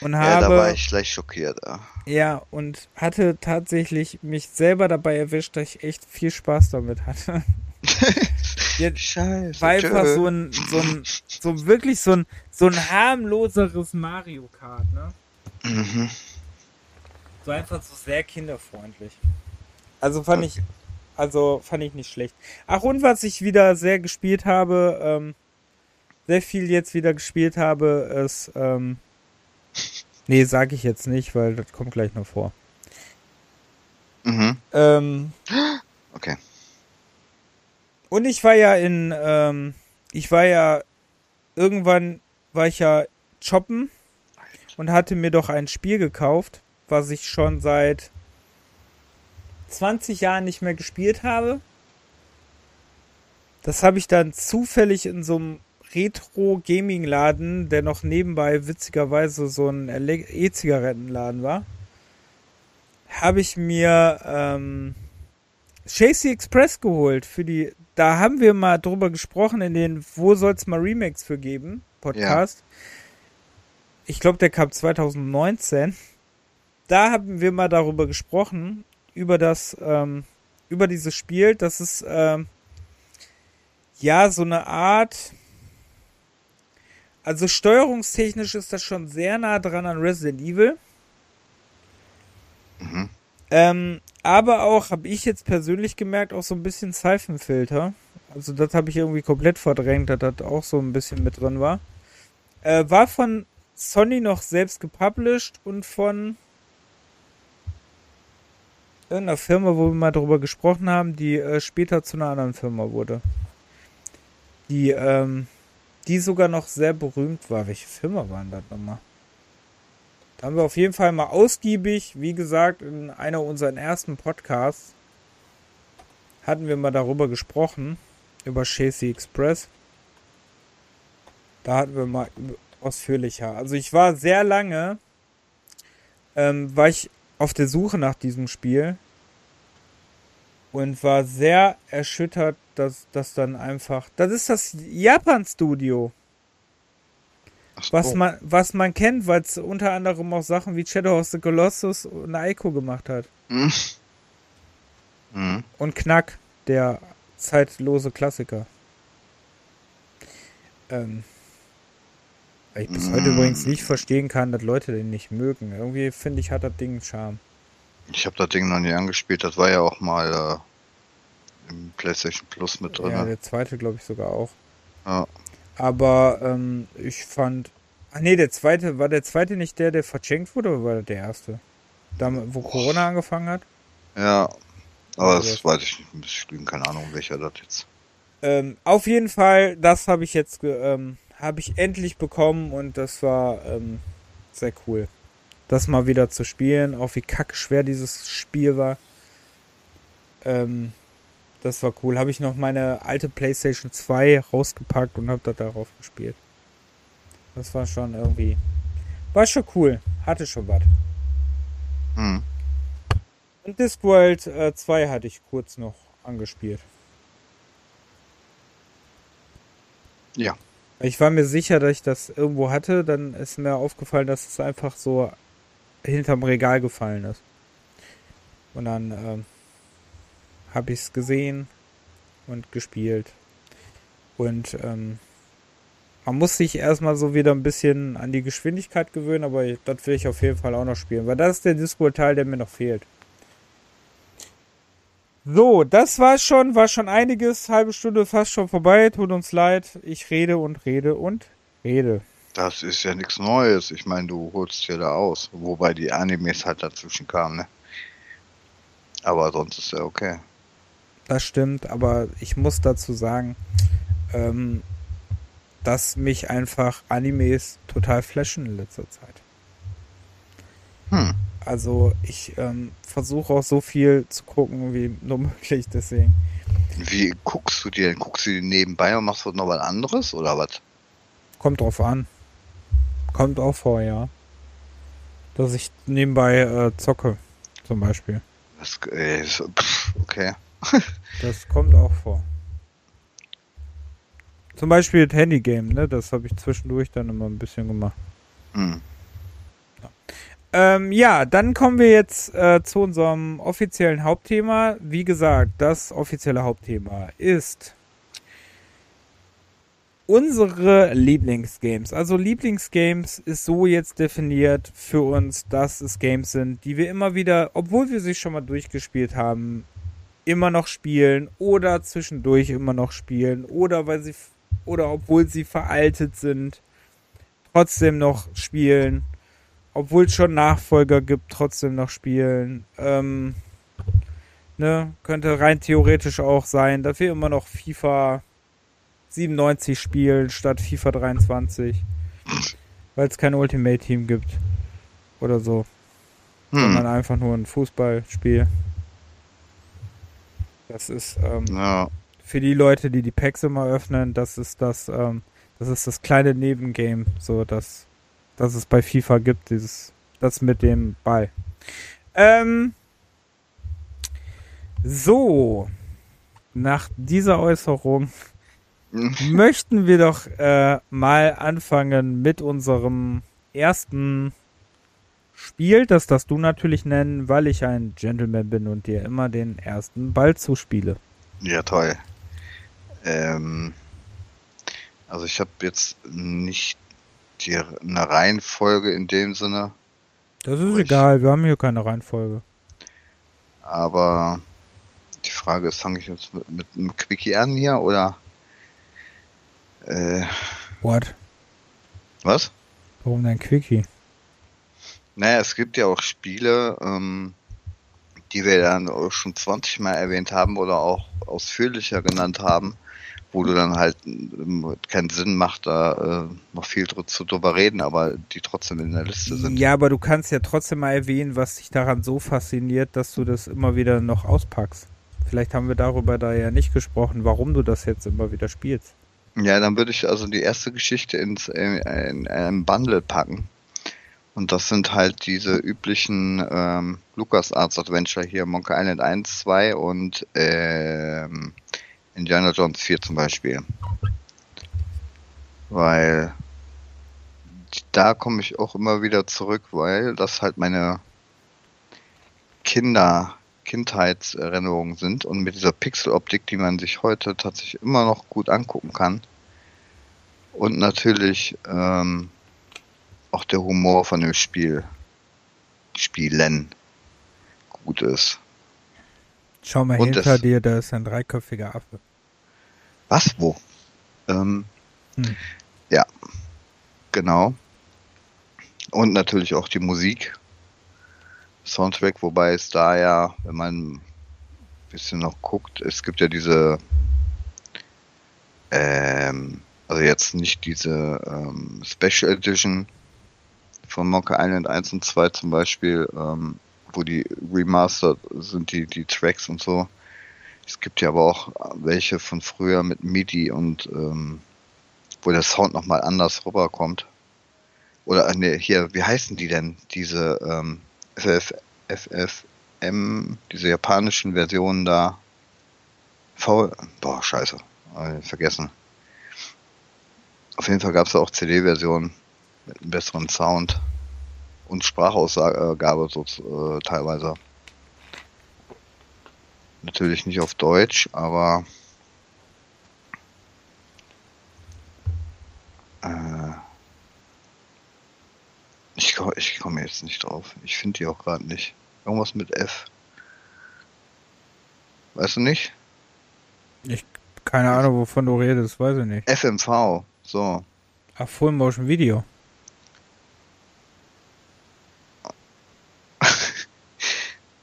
Und habe, ja, da war ich gleich schockiert. Ja. ja, und hatte tatsächlich mich selber dabei erwischt, dass ich echt viel Spaß damit hatte. Ja, Scheiße. war einfach tschö. so ein, so ein, so wirklich so ein, so ein harmloseres Mario Kart, ne? Mhm. So einfach so sehr kinderfreundlich. Also fand ich, also fand ich nicht schlecht. Ach und was ich wieder sehr gespielt habe, ähm, sehr viel jetzt wieder gespielt habe, ist, ähm, nee, sag ich jetzt nicht, weil das kommt gleich noch vor. Mhm. Ähm, Okay. Und ich war ja in, ähm, ich war ja, irgendwann war ich ja shoppen und hatte mir doch ein Spiel gekauft, was ich schon seit 20 Jahren nicht mehr gespielt habe. Das habe ich dann zufällig in so einem Retro-Gaming-Laden, der noch nebenbei witzigerweise so ein E-Zigarettenladen war, habe ich mir ähm, Chasey Express geholt für die. Da haben wir mal drüber gesprochen in den Wo soll's mal Remakes für geben Podcast. Ich glaube, der kam 2019. Da haben wir mal darüber gesprochen über das ähm, über dieses Spiel. Das ist ähm, ja so eine Art. Also steuerungstechnisch ist das schon sehr nah dran an Resident Evil. Mhm. Ähm, aber auch, habe ich jetzt persönlich gemerkt, auch so ein bisschen Seifenfilter. Also das habe ich irgendwie komplett verdrängt, dass das auch so ein bisschen mit drin war. Äh, war von Sony noch selbst gepublished und von irgendeiner Firma, wo wir mal drüber gesprochen haben, die äh, später zu einer anderen Firma wurde. Die, ähm, die sogar noch sehr berühmt war. Welche Firma war denn das nochmal? Haben wir auf jeden Fall mal ausgiebig, wie gesagt, in einer unserer ersten Podcasts hatten wir mal darüber gesprochen, über Chasey Express. Da hatten wir mal ausführlicher. Also ich war sehr lange, ähm, war ich auf der Suche nach diesem Spiel und war sehr erschüttert, dass das dann einfach, das ist das Japan-Studio. Ach. Was man, was man kennt, weil es unter anderem auch Sachen wie Shadow of the Colossus und Ico gemacht hat. Mhm. Mhm. Und Knack, der zeitlose Klassiker. Ähm, weil ich bis heute Mm. übrigens nicht verstehen kann, dass Leute den nicht mögen. Irgendwie finde ich, hat das Ding einen Charme. Ich habe das Ding noch nie angespielt. Das war ja auch mal äh, im PlayStation Plus mit drin. Ja, der zweite glaube ich sogar auch. ja. Aber ähm, ich fand. Ach nee, der zweite, war der zweite nicht der, der verschenkt wurde, oder war der erste? Da, wo Corona angefangen hat? ja. Aber Also das weiß ich nicht. Ich lügen, keine Ahnung, welcher das jetzt. Ähm, auf jeden Fall, das habe ich jetzt, ähm, habe ich endlich bekommen und das war ähm, sehr cool. Das mal wieder zu spielen, auch wie kacke schwer dieses Spiel war. Ähm, das war cool. Habe ich noch meine alte PlayStation 2 rausgepackt und habe das darauf gespielt. Das war schon irgendwie, war schon cool. Hatte schon was. Hm. Und Discworld äh, 2 hatte ich kurz noch angespielt. Ja. Ich war mir sicher, dass ich das irgendwo hatte, dann ist mir aufgefallen, dass es einfach so hinterm Regal gefallen ist. Und dann ähm, habe ich es gesehen und gespielt. Und ähm, man muss sich erstmal so wieder ein bisschen an die Geschwindigkeit gewöhnen, aber das will ich auf jeden Fall auch noch spielen, weil das ist der Discord-Teil, der mir noch fehlt. So, das war schon, war schon einiges, halbe Stunde fast schon vorbei, tut uns leid. Ich rede und rede und rede. Das ist ja nichts Neues. Ich meine, du holst dir da aus. Wobei die Animes halt dazwischen kamen, ne? Aber sonst ist ja okay. Das stimmt, aber ich muss dazu sagen, ähm, dass mich einfach Animes total flashen in letzter Zeit. Hm. Also ich ähm, versuche auch so viel zu gucken wie nur möglich, deswegen. Wie guckst du dir denn? Guckst du die nebenbei und machst du noch was anderes oder was? Kommt drauf an. Kommt auch vor, ja. Dass ich nebenbei äh, zocke, zum Beispiel. Das, äh, okay. Das kommt auch vor. Zum Beispiel das Handygame, ne? Das habe ich zwischendurch dann immer ein bisschen gemacht. Hm. Ähm, ja, dann kommen wir jetzt äh, zu unserem offiziellen Hauptthema. Wie gesagt, das offizielle Hauptthema ist unsere Lieblingsgames. Also Lieblingsgames ist so jetzt definiert für uns, dass es Games sind, die wir immer wieder, obwohl wir sie schon mal durchgespielt haben, immer noch spielen oder zwischendurch immer noch spielen oder weil sie oder obwohl sie veraltet sind, trotzdem noch spielen, obwohl es schon Nachfolger gibt, trotzdem noch spielen. Ähm, ne, könnte rein theoretisch auch sein, dass wir immer noch FIFA 97 spielen statt FIFA 23. Weil es kein Ultimate Team gibt. Oder so. Hm. Sondern einfach nur ein Fußballspiel. Das ist ähm, ja. für die Leute, die die Packs immer öffnen, das ist das, ähm, das ist das kleine Nebengame, so dass, dass es bei FIFA gibt, dieses, das mit dem Ball. Ähm, so, nach dieser Äußerung möchten wir doch äh, mal anfangen mit unserem ersten Spiel. Das darfst du natürlich nennen, weil ich ein Gentleman bin und dir immer den ersten Ball zuspiele. Ja, toll. Ähm, also ich habe jetzt nicht die, eine Reihenfolge in dem Sinne. Das ist egal, wir haben hier keine Reihenfolge. Aber die Frage ist, fange ich jetzt mit, mit einem Quickie an hier oder? Äh, What? Was? Warum dein Quickie? Naja, es gibt ja auch Spiele, ähm, die wir dann auch schon 20 Mal erwähnt haben oder auch ausführlicher genannt haben, wo du dann halt ähm, keinen Sinn macht, da äh, noch viel zu drüber reden, aber die trotzdem in der Liste sind. Ja, aber du kannst ja trotzdem mal erwähnen, was dich daran so fasziniert, dass du das immer wieder noch auspackst. Vielleicht haben wir darüber da ja nicht gesprochen, warum du das jetzt immer wieder spielst. Ja, dann würde ich also die erste Geschichte ins, in, in einem Bundle packen. Und das sind halt diese üblichen ähm, LucasArts Adventure hier, Monkey Island 1, 2 und ähm, Indiana Jones 4 zum Beispiel. Weil da komme ich auch immer wieder zurück, weil das halt meine Kinder, Kindheitserinnerungen sind und mit dieser Pixeloptik, die man sich heute tatsächlich immer noch gut angucken kann. Und natürlich ähm, auch der Humor von dem Spiel, Spielen gut ist. Schau mal und hinter dir, da ist ein dreiköpfiger Affe. Was? Wo? Ähm, hm. Ja, genau. Und natürlich auch die Musik. Soundtrack, wobei es da ja, wenn man ein bisschen noch guckt, es gibt ja diese, ähm, also jetzt nicht diese ähm, Special Edition von Monkey Island 1 und 2 zum Beispiel, ähm, wo die remastered sind, die, die Tracks und so. Es gibt ja aber auch welche von früher mit MIDI und ähm, wo der Sound nochmal anders rüberkommt. Oder ne, hier, wie heißen die denn? Diese ähm, FF, FFM, diese japanischen Versionen da. V. Boah, scheiße. Vergessen. Auf jeden Fall gab es auch CD-Versionen mit einem besseren Sound und Sprachausgabe so äh, teilweise. Natürlich nicht auf Deutsch, aber äh, ich, ich komme jetzt nicht drauf. Ich finde die auch gerade nicht. Irgendwas mit F. Weißt du nicht? Ich keine Ahnung, wovon du redest, weiß ich nicht. FMV, so. Ach, Full Motion Video.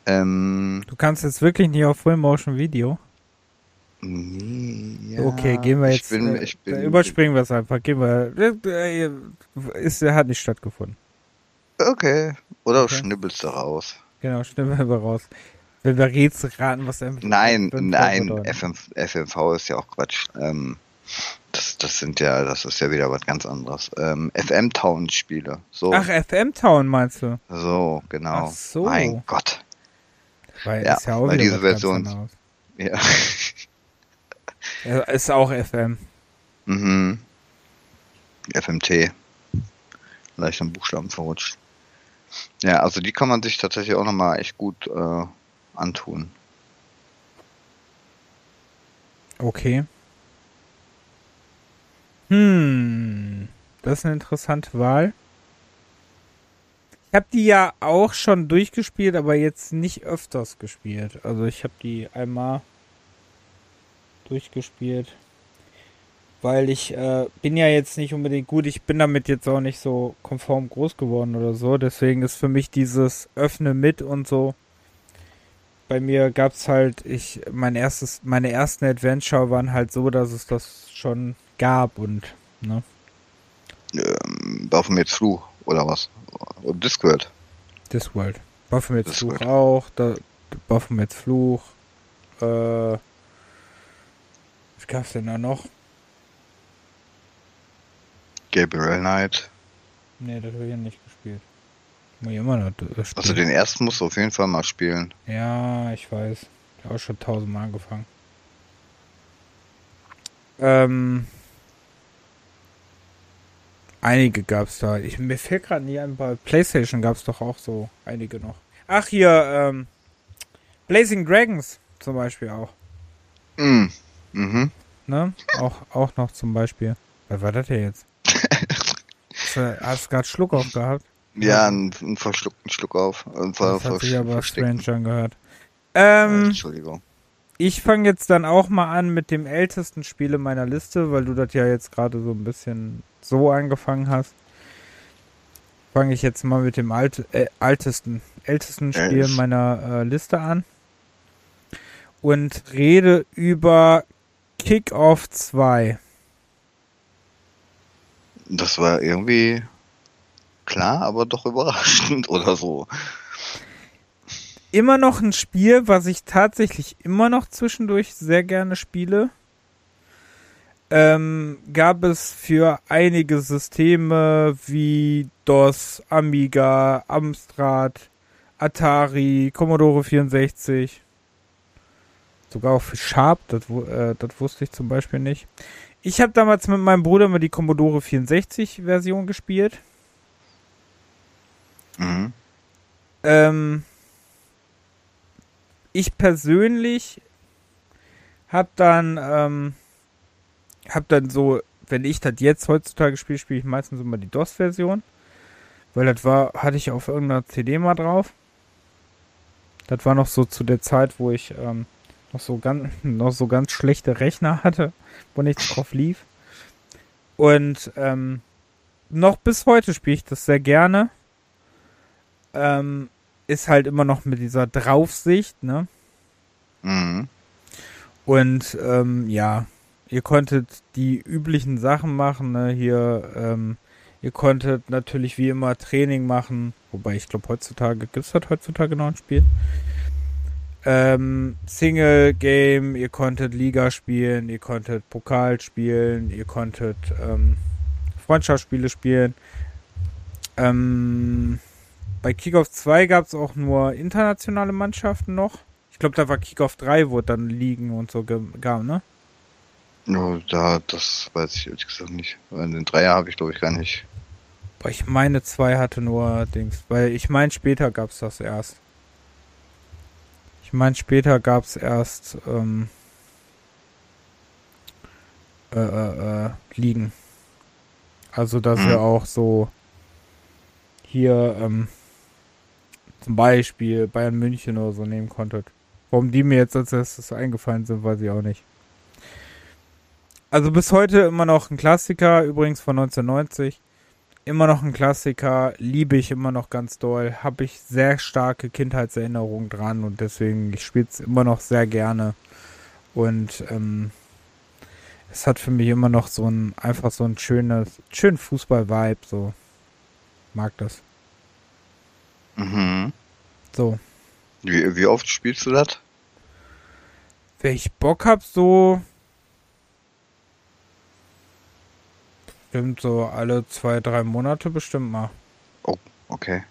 Ähm, du kannst jetzt wirklich nicht auf Full Motion Video? Nee, ja, okay, gehen wir jetzt. Bin, äh, bin, überspringen wir es einfach. Gehen wir. Äh, ist, hat nicht stattgefunden. Okay. Oder okay. schnibbelst du raus. Genau, schnibbeln wir raus. Wenn wir Rätsel raten, was MV Nein, nein, FMV, FMV ist ja auch Quatsch. Ähm, das, das sind ja, das ist ja wieder was ganz anderes. Ähm, FM Town Spiele. So. Ach, FM Town meinst du? So, genau. Ach so. Mein Gott. Weil ja, ist ja auch weil diese Version. Ja. ja. Ist auch FM. Mhm. FMT. Leicht am Buchstaben verrutscht. Ja, also die kann man sich tatsächlich auch nochmal echt gut äh, antun. Okay. Hm, das ist eine interessante Wahl. Ich habe die ja auch schon durchgespielt, aber jetzt nicht öfters gespielt. Also ich habe die einmal durchgespielt, weil ich äh, bin ja jetzt nicht unbedingt gut. Ich bin damit jetzt auch nicht so konform groß geworden oder so. Deswegen ist für mich dieses Öffne mit und so. Bei mir gab's halt, ich mein erstes, meine ersten Adventure waren halt so, dass es das schon gab und ne. Ähm, Baphomets Fluch oder was? Und Discworld. Discworld. Baphomets Discworld. Fluch auch. Da, Baphomets Fluch. Äh, was gab's denn da noch? Gabriel Knight. Nee, das habe ich ja nicht gespielt. Muss ich immer noch äh, spielen. Also den ersten musst du auf jeden Fall mal spielen. Ja, ich weiß. Ich habe auch schon tausendmal angefangen. Ähm, einige gab's da. Ich, mir fällt gerade nie ein, bei PlayStation gab's doch auch so einige noch. Ach, hier, ähm, Blazing Dragons zum Beispiel auch. Mm. Mhm. Ne? auch, auch noch zum Beispiel. Was war das denn jetzt? Hast du- gerade Schluck auf gehabt? Ja, einen, einen verschluckten Schluck auf. Ein ver, Das hat sich aber strange angehört. Ähm, Entschuldigung. Ich fange jetzt dann auch mal an mit dem ältesten Spiel in meiner Liste, weil du das ja jetzt gerade so ein bisschen so angefangen hast. Fange ich jetzt mal mit dem alt, äh, altesten, ältesten Spiel meiner äh, Liste an. Und rede über Kick-Off 2. Das war irgendwie klar, aber doch überraschend oder so. Immer noch ein Spiel, was ich tatsächlich immer noch zwischendurch sehr gerne spiele. Ähm, gab es für einige Systeme wie DOS, Amiga, Amstrad, Atari, Commodore 64. Sogar auch für Sharp, das, äh, das wusste ich zum Beispiel nicht. Ich habe damals mit meinem Bruder mal die Commodore 64 Version gespielt. Mhm. Ähm, ich persönlich hab dann, ähm, hab dann so, wenn ich das jetzt heutzutage spiele, spiele ich meistens immer die DOS-Version. Weil das war, hatte ich auf irgendeiner CD mal drauf. Das war noch so zu der Zeit, wo ich ähm, noch so ganz, noch so ganz schlechte Rechner hatte, wo nichts drauf lief. Und ähm, noch bis heute spiele ich das sehr gerne ähm, ist halt immer noch mit dieser Draufsicht, ne? Mhm. Und ähm, ja, ihr konntet die üblichen Sachen machen, ne? Hier, ähm, ihr konntet natürlich wie immer Training machen, wobei ich glaube heutzutage, gibt's das heutzutage noch ein Spiel? Ähm, Single Game, ihr konntet Liga spielen, ihr konntet Pokal spielen, ihr konntet ähm, Freundschaftsspiele spielen. Ähm, bei Kickoff 2 gab es auch nur internationale Mannschaften noch. Ich glaube, da war Kickoff 3, wo dann Ligen und so gab, ne? Ja, da, das weiß ich ehrlich gesagt nicht. Weil Den Dreier habe ich glaube ich gar nicht. Boah, ich meine, 2 hatte nur Dings. Weil ich meine, später gab es das erst. Ich meine, später gab es erst ähm, äh, äh, äh, Ligen. Also, dass Mhm. ihr auch so hier ähm, zum Beispiel Bayern München oder so nehmen konntet. Warum die mir jetzt als erstes eingefallen sind, weiß ich auch nicht. Also bis heute immer noch ein Klassiker, übrigens von 1990. Immer noch ein Klassiker, liebe ich immer noch ganz doll. Habe ich sehr starke Kindheitserinnerungen dran und deswegen, ich spiele es immer noch sehr gerne. Und ähm, es hat für mich immer noch so ein, einfach so ein schönes, schönen Fußball-Vibe, so. Mag das. Mhm. So. Wie, wie oft spielst du das? Wenn ich Bock hab, so. Bestimmt so alle zwei, drei Monate bestimmt mal. Okay.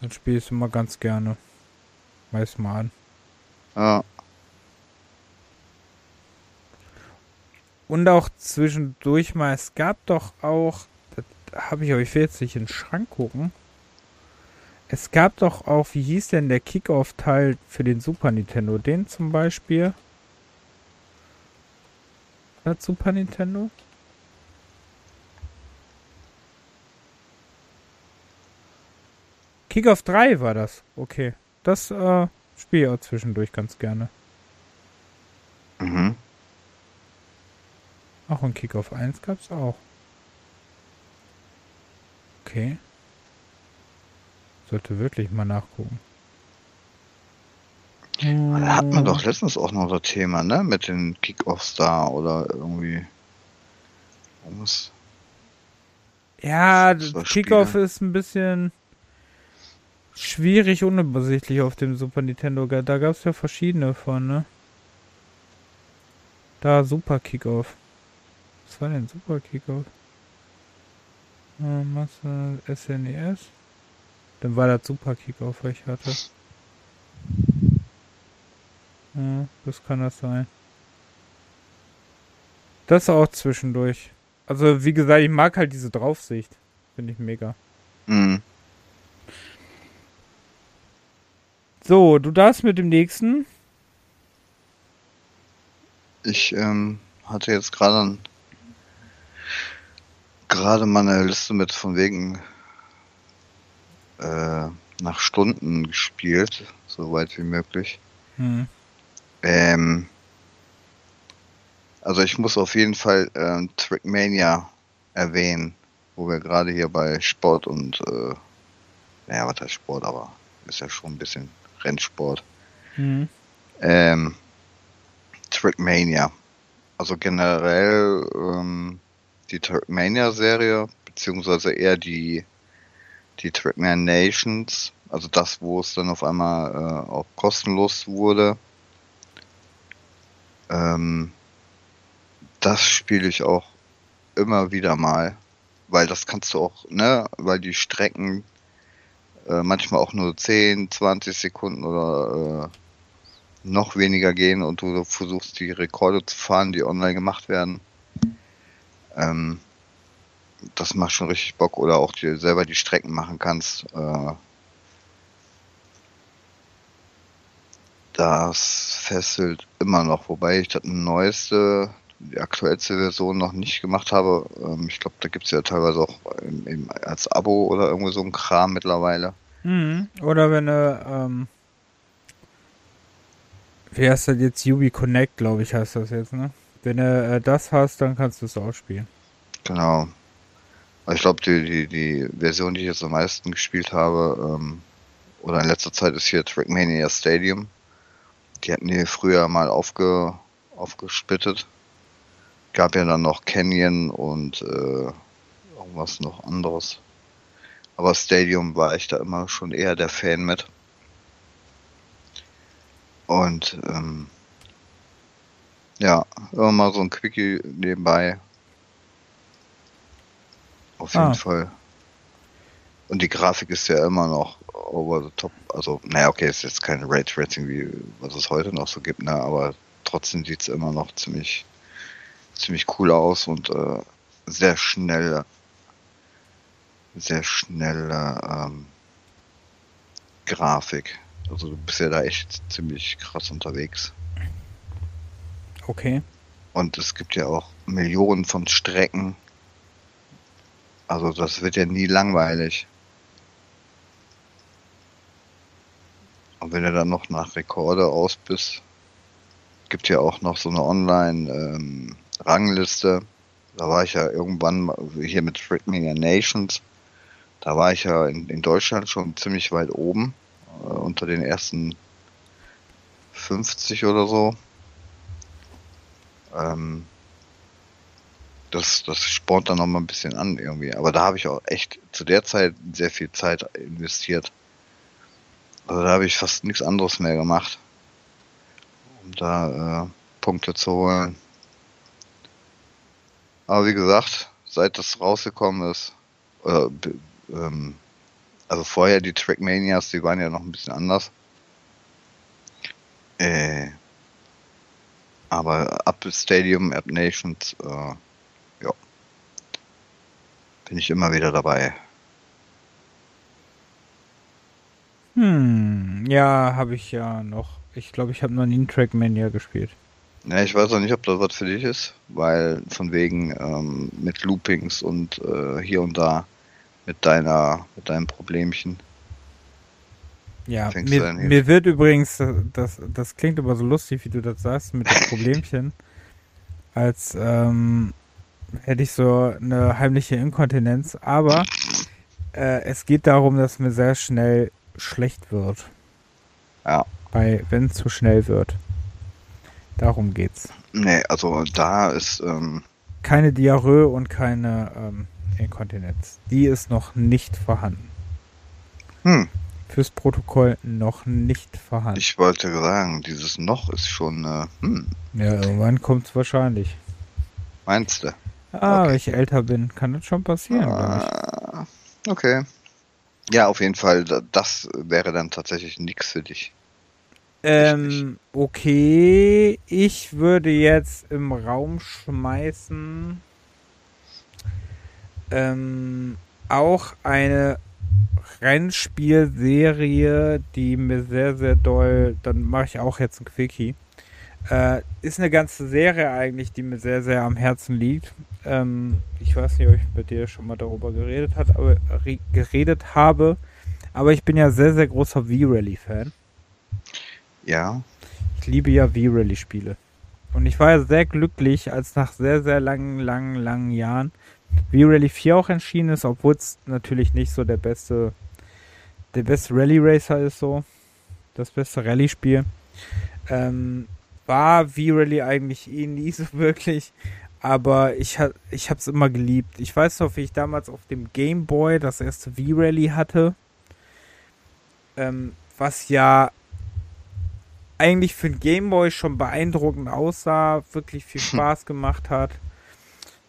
Dann spiele ich es immer ganz gerne. Meist mal an. Ja. Und auch zwischendurch mal, es gab doch auch, das habe ich, aber ich will jetzt nicht in den Schrank gucken. Es gab doch auch, wie hieß denn der Kickoff-Teil für den Super Nintendo? Den zum Beispiel? Das Super Nintendo? Kickoff 3 war das. Okay. Das äh, spiele ich auch zwischendurch ganz gerne. Mhm. Auch ein Kickoff 1 gab es auch. Okay. Sollte wirklich mal nachgucken. Da hat man doch letztens auch noch das Thema, ne? Mit den Kickoffs da oder irgendwie. Irgendwas. Ja, Kickoff ist ein bisschen schwierig, unübersichtlich auf dem Super Nintendo. Da gab es ja verschiedene von, ne? Da Super Kickoff. Was war denn Super Kickoff? Äh, Master SNES. Dann war das Super Kickoff, was ich hatte. Ja, das kann das sein. Das auch zwischendurch. Also, wie gesagt, ich mag halt diese Draufsicht. Finde ich mega. Mhm. So, du darfst mit dem nächsten. Ich ähm, hatte jetzt gerade gerade mal eine Liste mit von wegen äh, nach Stunden gespielt, so weit wie möglich. Hm. Ähm, also ich muss auf jeden Fall ähm, Trackmania erwähnen, wo wir gerade hier bei Sport und äh, naja, was heißt Sport, aber ist ja schon ein bisschen Rennsport. Hm. Ähm, Trackmania. Also generell ähm, die Trackmania-Serie, beziehungsweise eher die, die Trackmania Nations, also das, wo es dann auf einmal äh, auch kostenlos wurde. Ähm, das spiele ich auch immer wieder mal, weil das kannst du auch, ne, weil die Strecken äh, manchmal auch nur 10, 20 Sekunden oder äh, noch weniger gehen und du versuchst die Rekorde zu fahren, die online gemacht werden. Ähm, das macht schon richtig Bock oder auch dir selber die Strecken machen kannst. Äh, das fesselt immer noch, wobei ich das neueste, die aktuellste Version noch nicht gemacht habe. Ähm, ich glaube, da gibt es ja teilweise auch als Abo oder irgendwie so ein Kram mittlerweile. Mhm. Oder wenn du, ähm, wie heißt das jetzt? Ubi Connect, glaube ich, heißt das jetzt, ne? Wenn du äh, das hast, dann kannst du es auch spielen. Genau. Ich glaube, die, die, die Version, die ich jetzt am meisten gespielt habe, ähm, oder in letzter Zeit ist hier Trackmania Stadium. Die hatten die früher mal aufge, aufgesplittet. Gab ja dann noch Canyon und äh, irgendwas noch anderes. Aber Stadium war ich da immer schon eher der Fan mit. Und ähm, ja, immer mal so ein Quickie nebenbei. Auf jeden Ah. Fall. Und die Grafik ist ja immer noch over the top. Also, naja, okay, ist jetzt kein Raytracing, wie was es heute noch so gibt, ne? aber trotzdem sieht es immer noch ziemlich, ziemlich cool aus und äh, sehr schnell, sehr schnelle ähm, Grafik. Also du bist ja da echt ziemlich krass unterwegs. Okay. Und es gibt ja auch Millionen von Strecken. Also das wird ja nie langweilig. Und wenn du dann noch nach Rekorde aus bist, gibt ja auch noch so eine Online-Rangliste. da war ich ja irgendwann hier mit Trackmania Nations. Da war ich ja in, in Deutschland schon ziemlich weit oben, äh, unter den ersten 50 oder so. Ähm, das, das spornt dann noch mal ein bisschen an irgendwie. Aber da habe ich auch echt zu der Zeit sehr viel Zeit investiert. Also da habe ich fast nichts anderes mehr gemacht, um da äh, Punkte zu holen. Aber wie gesagt, seit das rausgekommen ist, b- ähm, also vorher die Trackmanias, die waren ja noch ein bisschen anders. Äh, aber ab Stadium, ab Nations, äh, ja, bin ich immer wieder dabei. Hm, ja, habe ich ja noch. Ich glaube, ich habe noch nie einen Trackmania gespielt. Ja, ich weiß auch nicht, ob das was für dich ist, weil von wegen ähm, mit Loopings und äh, hier und da mit deiner, mit deinem Problemchen. Ja, mir, mir wird übrigens, äh, das, das klingt aber so lustig, wie du das sagst, mit dem Problemchen, als ähm, hätte ich so eine heimliche Inkontinenz, aber äh, es geht darum, dass mir sehr schnell schlecht wird. Ja. Bei, wenn es zu schnell wird. Darum geht's. Nee, also da ist, ähm, Keine Diarrhoe und keine ähm, Inkontinenz. Die ist noch nicht vorhanden. hm, Fürs Protokoll noch nicht vorhanden. ich wollte sagen, dieses noch ist schon, äh, hm, ja, irgendwann kommt's wahrscheinlich. meinst du? Ah, Okay. wenn ich älter bin, kann das schon passieren. Ah, okay. Ja, auf jeden Fall, da- das wäre dann tatsächlich nix für dich. Ähm, okay, ich würde jetzt im Raum schmeißen ähm, auch eine Rennspielserie, die mir sehr, sehr doll, dann mache ich auch jetzt ein Quickie. Äh, ist eine ganze Serie eigentlich, die mir sehr, sehr am Herzen liegt. Ähm, ich weiß nicht, ob ich mit dir schon mal darüber geredet hat, aber re- geredet habe. Aber ich bin ja sehr, sehr großer V-Rally-Fan. Ja, Ich liebe ja V-Rally-Spiele. Und ich war ja sehr glücklich, als nach sehr, sehr langen, langen, langen Jahren V-Rally 4 auch erschienen ist, obwohl es natürlich nicht so der beste, der beste Rally-Racer ist, so. Das beste Rallye-Spiel. Ähm, war V-Rally eigentlich eh nie so wirklich. Aber ich, ha ich hab's immer geliebt. Ich weiß noch, wie ich damals auf dem Game Boy das erste V-Rally hatte. Ähm, was ja eigentlich für den Gameboy schon beeindruckend aussah, wirklich viel Spaß gemacht hat.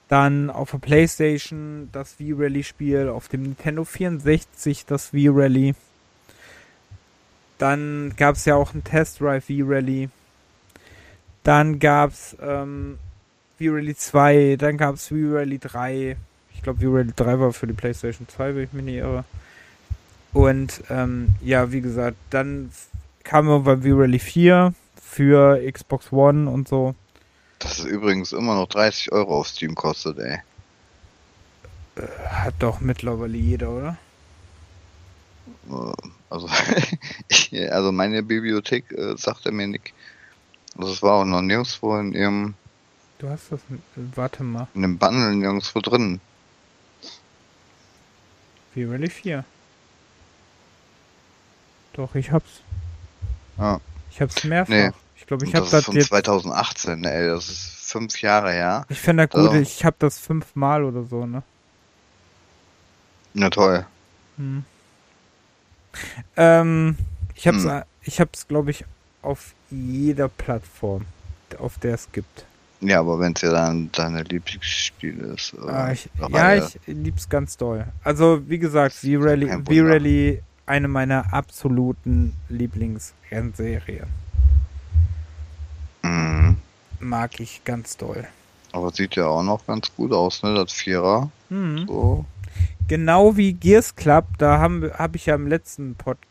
Dann auf der Playstation das V-Rally-Spiel, auf dem Nintendo 64 das V-Rally. Dann gab es ja auch ein Test Drive V-Rally. Dann gab es ähm, V-Rally 2, dann gab es V-Rally 3. Ich glaube, V-Rally 3 war für die Playstation 2, wenn ich mich nicht irre. Und ähm, ja, wie gesagt, dann kam irgendwann V-Rally 4 für Xbox One und so. das ist übrigens immer noch 30 Euro auf Steam kostet, ey. Hat doch mittlerweile jeder, oder? Äh, Also, also meine Bibliothek äh, sagte mir nicht. Es war auch noch nirgendwo in ihrem Du hast das. Warte mal. in dem Bundle nirgendwo drin. V-Rally 4. Doch, ich hab's. Ja. Ich hab's mehrfach. Nee. Ich glaube, ich Und hab das das ist von jetzt. 2018, ey. Das ist fünf Jahre her. Ich finde das gut, Also- ich hab das fünfmal oder so, ne? Na toll. Hm. Ähm, ich hab's, Hm. ich hab's, glaube ich, auf jeder Plattform, auf der es gibt. Ja, aber wenn es ja dann deine Lieblingsspiel ist. Ah, ich, ja, ich lieb's ganz doll. Also, wie gesagt, V-Rally. V-Rally, eine meiner absoluten Lieblingsrennserien. Mhm. Mag ich ganz doll. Aber sieht ja auch noch ganz gut aus, ne? Das Vierer. Mhm. So. Genau wie Gears Club, da habe hab ich ja im letzten Podcast,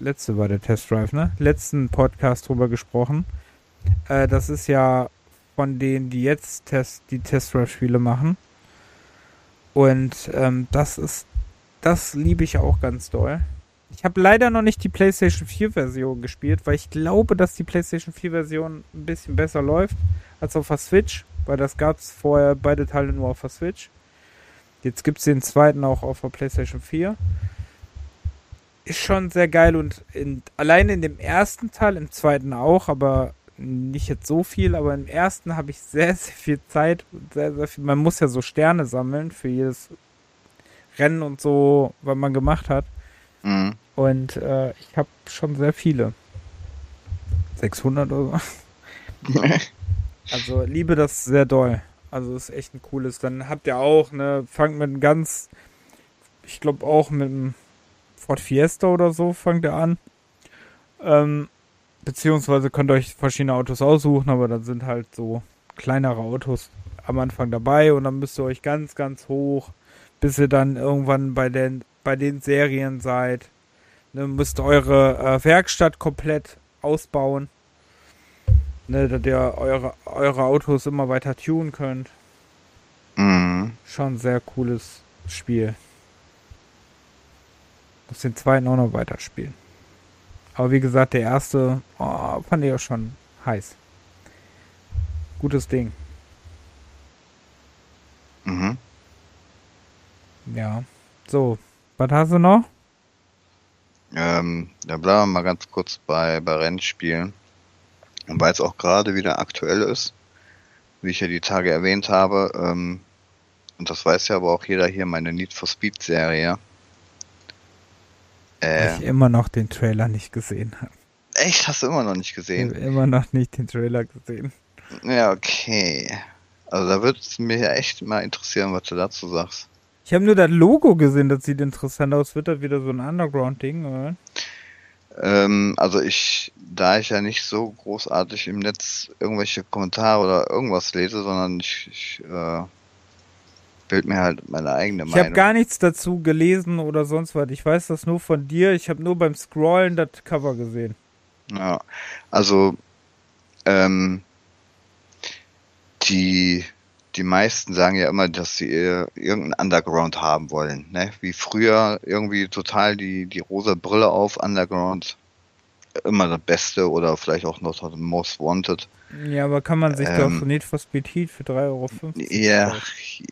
letzte war der Test Drive, ne? Letzten Podcast drüber gesprochen. Äh, das ist ja von denen, die jetzt Test, die Test Drive Spiele machen. Und ähm, das ist, das liebe ich auch ganz doll. Ich habe leider noch nicht die PlayStation 4 Version gespielt, weil ich glaube, dass die PlayStation 4 Version ein bisschen besser läuft als auf der Switch, weil das gab es vorher beide Teile nur auf der Switch. Jetzt gibt es den zweiten auch auf der PlayStation 4. Ist schon sehr geil und in, allein in dem ersten Teil, im zweiten auch, aber nicht jetzt so viel, aber im ersten habe ich sehr, sehr viel Zeit. Sehr, sehr viel. Man muss ja so Sterne sammeln für jedes Rennen und so, was man gemacht hat. Mhm. Und äh, ich habe schon sehr viele. 600 oder so. Also liebe das sehr doll. Also ist echt ein cooles. Dann habt ihr auch, ne, fangt mit einem ganz, ich glaube auch mit einem Ford Fiesta oder so fangt ihr an. Ähm, beziehungsweise könnt ihr euch verschiedene Autos aussuchen, aber dann sind halt so kleinere Autos am Anfang dabei und dann müsst ihr euch ganz, ganz hoch, bis ihr dann irgendwann bei den, bei den Serien seid. Ne, müsst eure äh, Werkstatt komplett ausbauen. Ne, dass ihr eure, eure Autos immer weiter tunen könnt. Mhm. Schon ein sehr cooles Spiel. Muss den zweiten auch noch weiterspielen. Aber wie gesagt, der erste oh, fand ich auch schon heiß. Gutes Ding. Mhm. Ja. So, was hast du noch? Ähm, da bleiben wir mal ganz kurz bei, bei Rennspielen. Und weil es auch gerade wieder aktuell ist, wie ich ja die Tage erwähnt habe, ähm, und das weiß ja aber auch jeder hier, meine Need for Speed Serie. Äh, ich immer noch den Trailer nicht gesehen habe. Echt? Hast du immer noch nicht gesehen? Ich habe immer noch nicht den Trailer gesehen. Ja, okay. Also da würde es mich ja echt mal interessieren, was du dazu sagst. Ich habe nur das Logo gesehen, das sieht interessant aus. Wird das wieder so ein Underground-Ding, oder? Ähm, also ich, da ich ja nicht so großartig im Netz irgendwelche Kommentare oder irgendwas lese, sondern ich, ich äh, bild mir halt meine eigene ich Meinung. Ich habe gar nichts dazu gelesen oder sonst was. Ich weiß das nur von dir. Ich habe nur beim Scrollen das Cover gesehen. Ja, also ähm, die die meisten sagen ja immer, dass sie irgendeinen Underground haben wollen. Ne? Wie früher irgendwie total die, die rosa Brille auf, Underground immer das Beste oder vielleicht auch noch das Most Wanted. Ja, aber kann man sich ähm, doch Need for Speed Heat für 3,50 Euro Ja,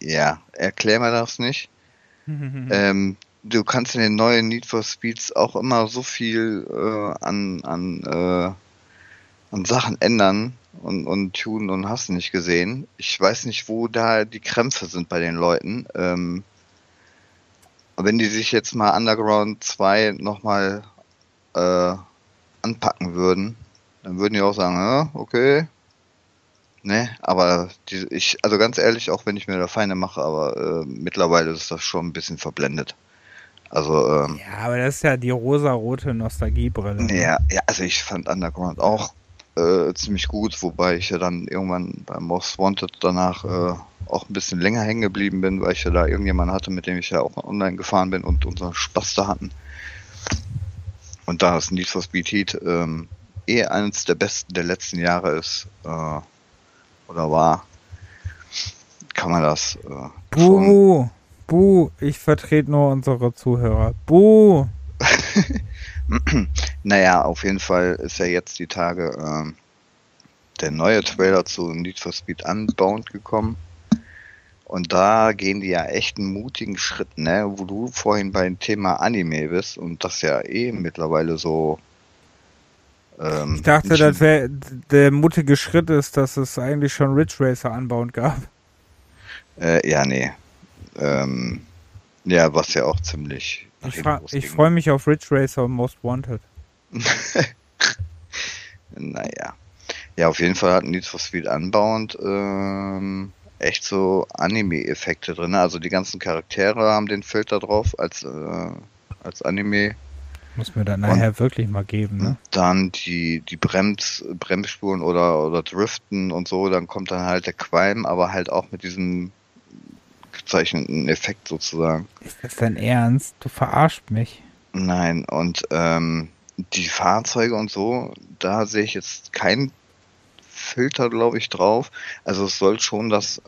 ja, erklär mir das nicht. ähm, du kannst in den neuen Need for Speeds auch immer so viel äh, an, an, äh, an Sachen ändern und, und tun und hast nicht gesehen. Ich weiß nicht, wo da die Krämpfe sind bei den Leuten. Ähm, wenn die sich jetzt mal Underground 2 nochmal äh, anpacken würden, dann würden die auch sagen, ja, okay. Ne, aber die, ich, also ganz ehrlich, auch wenn ich mir da Feinde mache, aber äh, mittlerweile ist das schon ein bisschen verblendet. Also, ähm, Ja, aber das ist ja die rosa-rote Nostalgiebrille. Ne? Ja, ja, also ich fand Underground auch äh, ziemlich gut, wobei ich ja dann irgendwann beim Most Wanted danach äh, auch ein bisschen länger hängen geblieben bin, weil ich ja da irgendjemanden hatte, mit dem ich ja auch online gefahren bin und unseren Spaß da hatten. Und da es Need for Speed Heat ähm, eh eines der besten der letzten Jahre ist, äh, oder war, kann man das. Äh, Buh, buh, ich vertrete nur unsere Zuhörer. Buh. naja, auf jeden Fall ist ja jetzt die Tage ähm, der neue Trailer zu Need for Speed Unbound gekommen. Und da gehen die ja echt einen mutigen Schritt, ne? Wo du vorhin beim Thema Anime bist und das ja eh mittlerweile so. Ähm, ich dachte, das wär, der mutige Schritt ist, dass es eigentlich schon Ridge Racer Unbound gab. Äh, ja, nee. Ähm, ja, was ja auch ziemlich ich, ich freue mich auf Ridge Racer und Most Wanted. naja. Ja, auf jeden Fall hat Need for Speed Unbound ähm, echt so Anime-Effekte drin. Also die ganzen Charaktere haben den Filter drauf als, äh, als Anime. Muss mir dann nachher und wirklich mal geben, ne? Dann die, die Brems, Bremsspuren oder, oder Driften und so, dann kommt dann halt der Qualm, aber halt auch mit diesem gezeichneten Effekt sozusagen. Ist das dein Ernst? Du verarscht mich. Nein, und ähm, die Fahrzeuge und so, da sehe ich jetzt keinen Filter, glaube ich, drauf. Also es soll schon das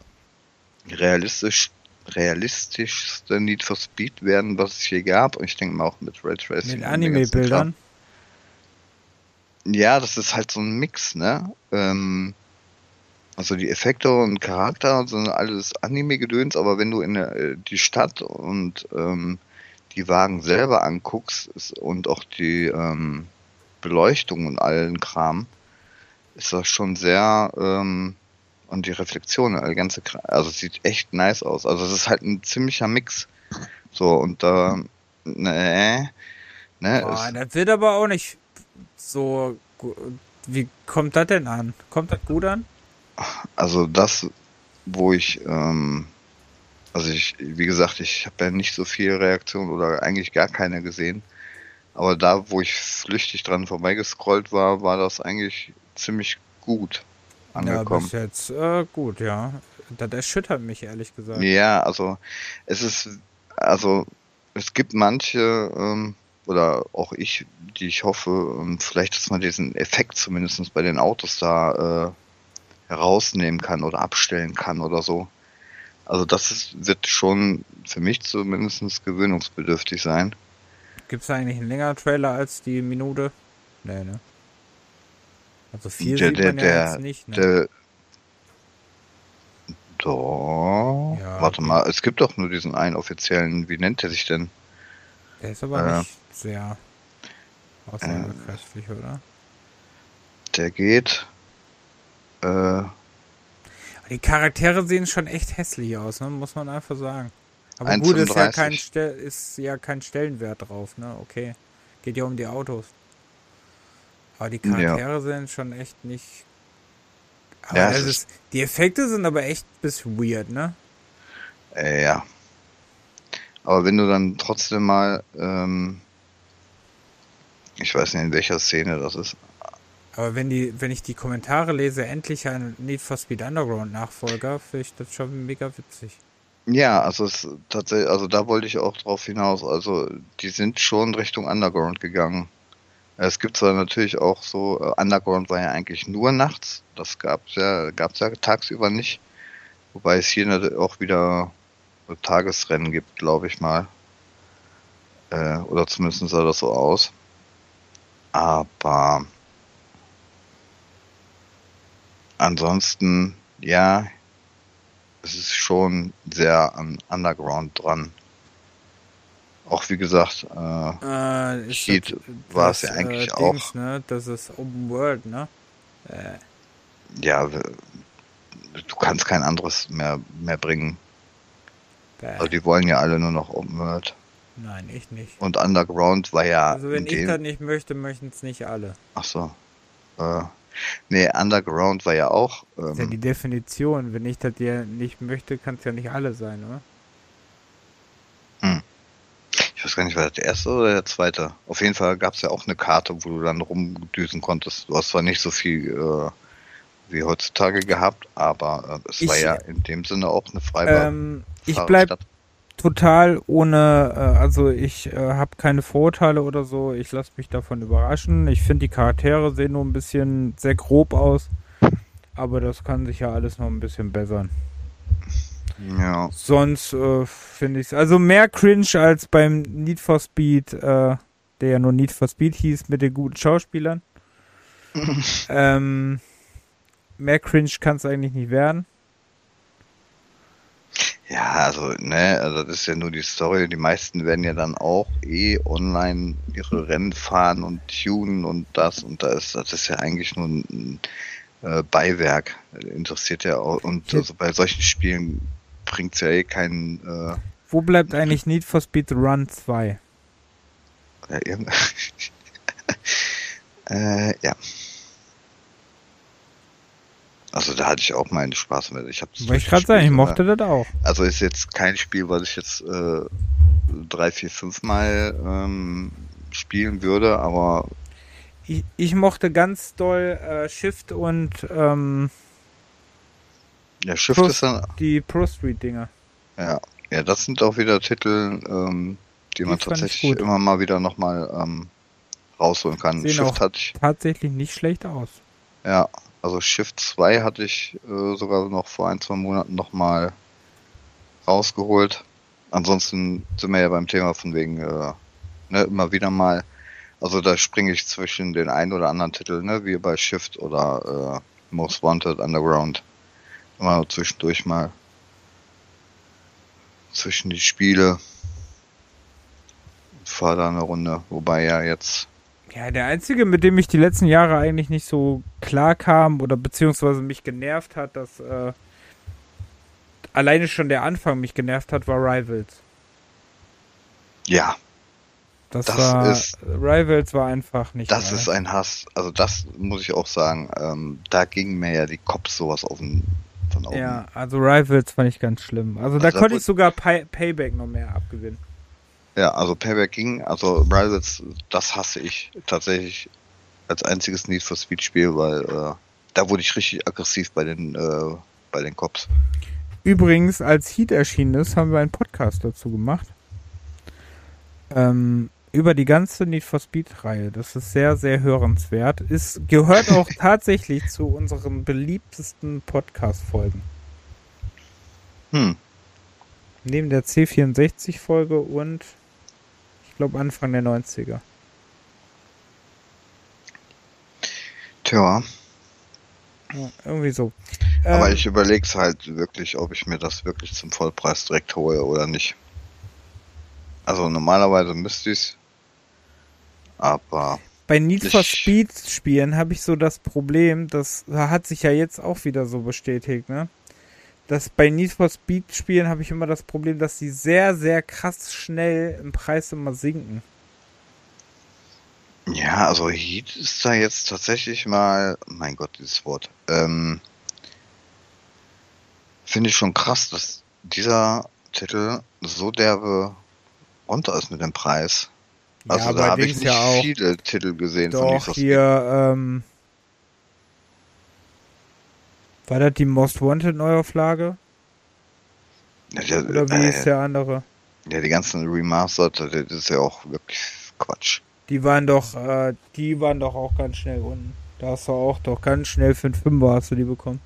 realistisch realistischste Need for Speed werden, was es hier gab. Und ich denke mal auch mit Red Racing. Mit Anime-Bildern? Ja, das ist halt so ein Mix, ne? Ähm, also die Effekte und Charakter sind alles Anime-Gedöns, aber wenn du in der, äh, die Stadt und ähm, die Wagen selber anguckst ist, und auch die ähm, Beleuchtung und allen Kram, ist das schon sehr ähm, und die Reflexion, die ganze, also sieht echt nice aus. Also es ist halt ein ziemlicher Mix. So und da, äh, ne, ne. Boah, das wird aber auch nicht so. Wie kommt das denn an? Kommt das gut an? also das, wo ich, ähm, also ich, wie gesagt, ich habe ja nicht so viel Reaktion oder eigentlich gar keine gesehen. Aber da, wo ich flüchtig dran vorbeigescrollt war, war das eigentlich ziemlich gut angekommen. Ja, bis jetzt äh, gut, ja. Das erschüttert mich ehrlich gesagt. Ja, also es ist, also es gibt manche ähm, oder auch ich, die ich hoffe, ähm, vielleicht, dass man diesen Effekt zumindest bei den Autos da äh, herausnehmen kann oder abstellen kann oder so. Also das ist, wird schon für mich zumindest gewöhnungsbedürftig sein. Gibt es eigentlich einen längeren Trailer als die Minute? Nee, ne? Also viel der, sieht der, man ja der, nicht, ne? der, doch, Ja, warte okay. mal, es gibt doch nur diesen einen offiziellen, wie nennt er sich denn? Der ist aber äh, nicht sehr aussagekräftig, oder? Der geht, äh, Die Charaktere sehen schon echt hässlich aus, ne? muss man einfach sagen. Aber gut, ist ja, 1,35. kein ist ja kein Stellenwert drauf, ne? Okay. Geht ja um die Autos. Aber die Ja. Charaktere sind schon echt nicht. Aber Ja, es ist, die Effekte sind aber echt ein bisschen weird, ne? äh, ja. Aber wenn du dann trotzdem mal, ähm, ich weiß nicht, in welcher Szene das ist. Aber wenn die, wenn ich die Kommentare lese, endlich ein Need for Speed Underground Nachfolger, finde ich das schon mega witzig. Ja, also es tatsächlich, also da wollte ich auch drauf hinaus. Also die sind schon Richtung Underground gegangen. Es gibt zwar natürlich auch so, äh, Underground war ja eigentlich nur nachts, das gab's ja, gab's ja tagsüber nicht. Wobei es hier auch wieder Tagesrennen gibt, glaube ich mal. Äh, oder zumindest sah das so aus. Aber ansonsten, ja, es ist schon sehr an Underground dran. Auch wie gesagt, äh, Äh, das- war es ja eigentlich äh, auch. Dings, ne? Das ist Open World, ne? Äh, ja, du kannst kein anderes mehr, mehr bringen. bäh. Also die wollen ja alle nur noch Open World. Nein, ich nicht. Und Underground war ja Also wenn ich das nicht möchte, möchten es nicht alle. ach so, äh, nee, Underground war ja auch, Das ist ja die ähm, Definition. Wenn ich das dir nicht möchte, kann es ja nicht alle sein, oder? Ich weiß gar nicht, war das der erste oder der zweite? Auf jeden Fall gab es ja auch eine Karte, wo du dann rumdüsen konntest. Du hast zwar nicht so viel äh, wie heutzutage gehabt, aber äh, es Ich- war ja in dem Sinne auch eine Freibahn. Ähm, ich bleib Fahrradstadt. total ohne, äh, also ich äh, habe keine Vorurteile oder so. Ich lasse mich davon überraschen. Ich finde, die Charaktere sehen nur ein bisschen sehr grob aus. Aber das kann sich ja alles noch ein bisschen bessern. Ja, Sonst äh, finde ich es, also mehr cringe als beim Need for Speed, äh, der ja nur Need for Speed hieß, mit den guten Schauspielern. ähm, mehr cringe kann es eigentlich nicht werden. Ja, also, ne, also das ist ja nur die Story. Die meisten werden ja dann auch eh online ihre Rennen fahren und tunen und das und das. Das ist ja eigentlich nur ein, äh, Beiwerk. Interessiert ja auch. Und also bei solchen Spielen bringt's ja eh keinen, äh, Wo bleibt eigentlich Need for Speed Run 2? ja, äh, ja. Also da hatte ich auch meinen Spaß mit. Ich habe ich gerade sagen, ich mochte das auch. Also ist jetzt kein Spiel, was ich jetzt äh, drei, vier, fünf Mal ähm, spielen würde, aber Ich, ich mochte ganz doll äh, Shift und ähm, ja, Shift Plus- ist dann, die Pro Street Dinger. ja, ja, das sind auch wieder Titel, ähm, die man Die ich tatsächlich immer mal wieder nochmal ähm, rausholen kann. Sehen Shift hatte ich, Tatsächlich nicht schlecht aus. ja, also Shift 2 hatte ich äh, sogar noch vor ein, zwei Monaten nochmal rausgeholt. Ansonsten sind wir ja beim Thema von wegen, äh, ne, immer wieder mal. Also da springe ich zwischen den einen oder anderen Titeln, ne, wie bei Shift oder äh, Most Wanted Underground. Immer zwischendurch mal zwischen die Spiele. Fahr da eine Runde. Wobei ja jetzt, Ja, der einzige, mit dem ich die letzten Jahre eigentlich nicht so klar kam oder beziehungsweise mich genervt hat, dass äh, alleine schon der Anfang mich genervt hat, war Rivals. ja, Das, Das war ist- Rivals war einfach nicht. Das geil. ist ein Hass. Also das muss ich auch sagen. Ähm, da ging mir ja die Cops sowas auf den von oben. Ja, also Rivals fand ich ganz schlimm. Also, da Also da konnte ich sogar Pay Payback noch mehr abgewinnen. Ja, also Payback ging. Also Rivals, das hasse ich tatsächlich als einziges Need for Speed Spiel, weil äh, da wurde ich richtig aggressiv bei den äh, bei den Cops. Übrigens, als Heat erschienen ist, haben wir einen Podcast dazu gemacht. Ähm, über die ganze Need for Speed-Reihe. Das ist sehr, sehr hörenswert. Ist, gehört auch tatsächlich zu unseren beliebtesten Podcast-Folgen. Hm. Neben der C64-Folge und ich glaube Anfang der 90er. Tja. Ja, irgendwie so. Aber Ähm, ich überlege es halt wirklich, ob ich mir das wirklich zum Vollpreis direkt hole oder nicht. Also normalerweise müsste ich's. Aber Bei Need for Speed Spielen habe ich so das Problem, das hat sich ja jetzt auch wieder so bestätigt, ne? Dass bei Need for Speed Spielen habe ich immer das Problem, dass die sehr, sehr krass schnell im Preis immer sinken. ja, also Heat ist da jetzt tatsächlich mal, mein Gott, dieses Wort. Ähm, Finde ich schon krass, dass dieser Titel so derbe runter ist mit dem Preis. Also ja, da habe ich nicht ja auch. viele Titel gesehen von Doch, Speed. hier, ähm. War das die Most Wanted Neuauflage? Ja, der, Oder wie äh, ist der andere? ja, die ganzen Remastered, das ist ja auch wirklich Quatsch. Die waren doch, äh, die waren doch auch ganz schnell unten. Da hast du auch doch ganz schnell für einen Fünfer hast du die bekommen.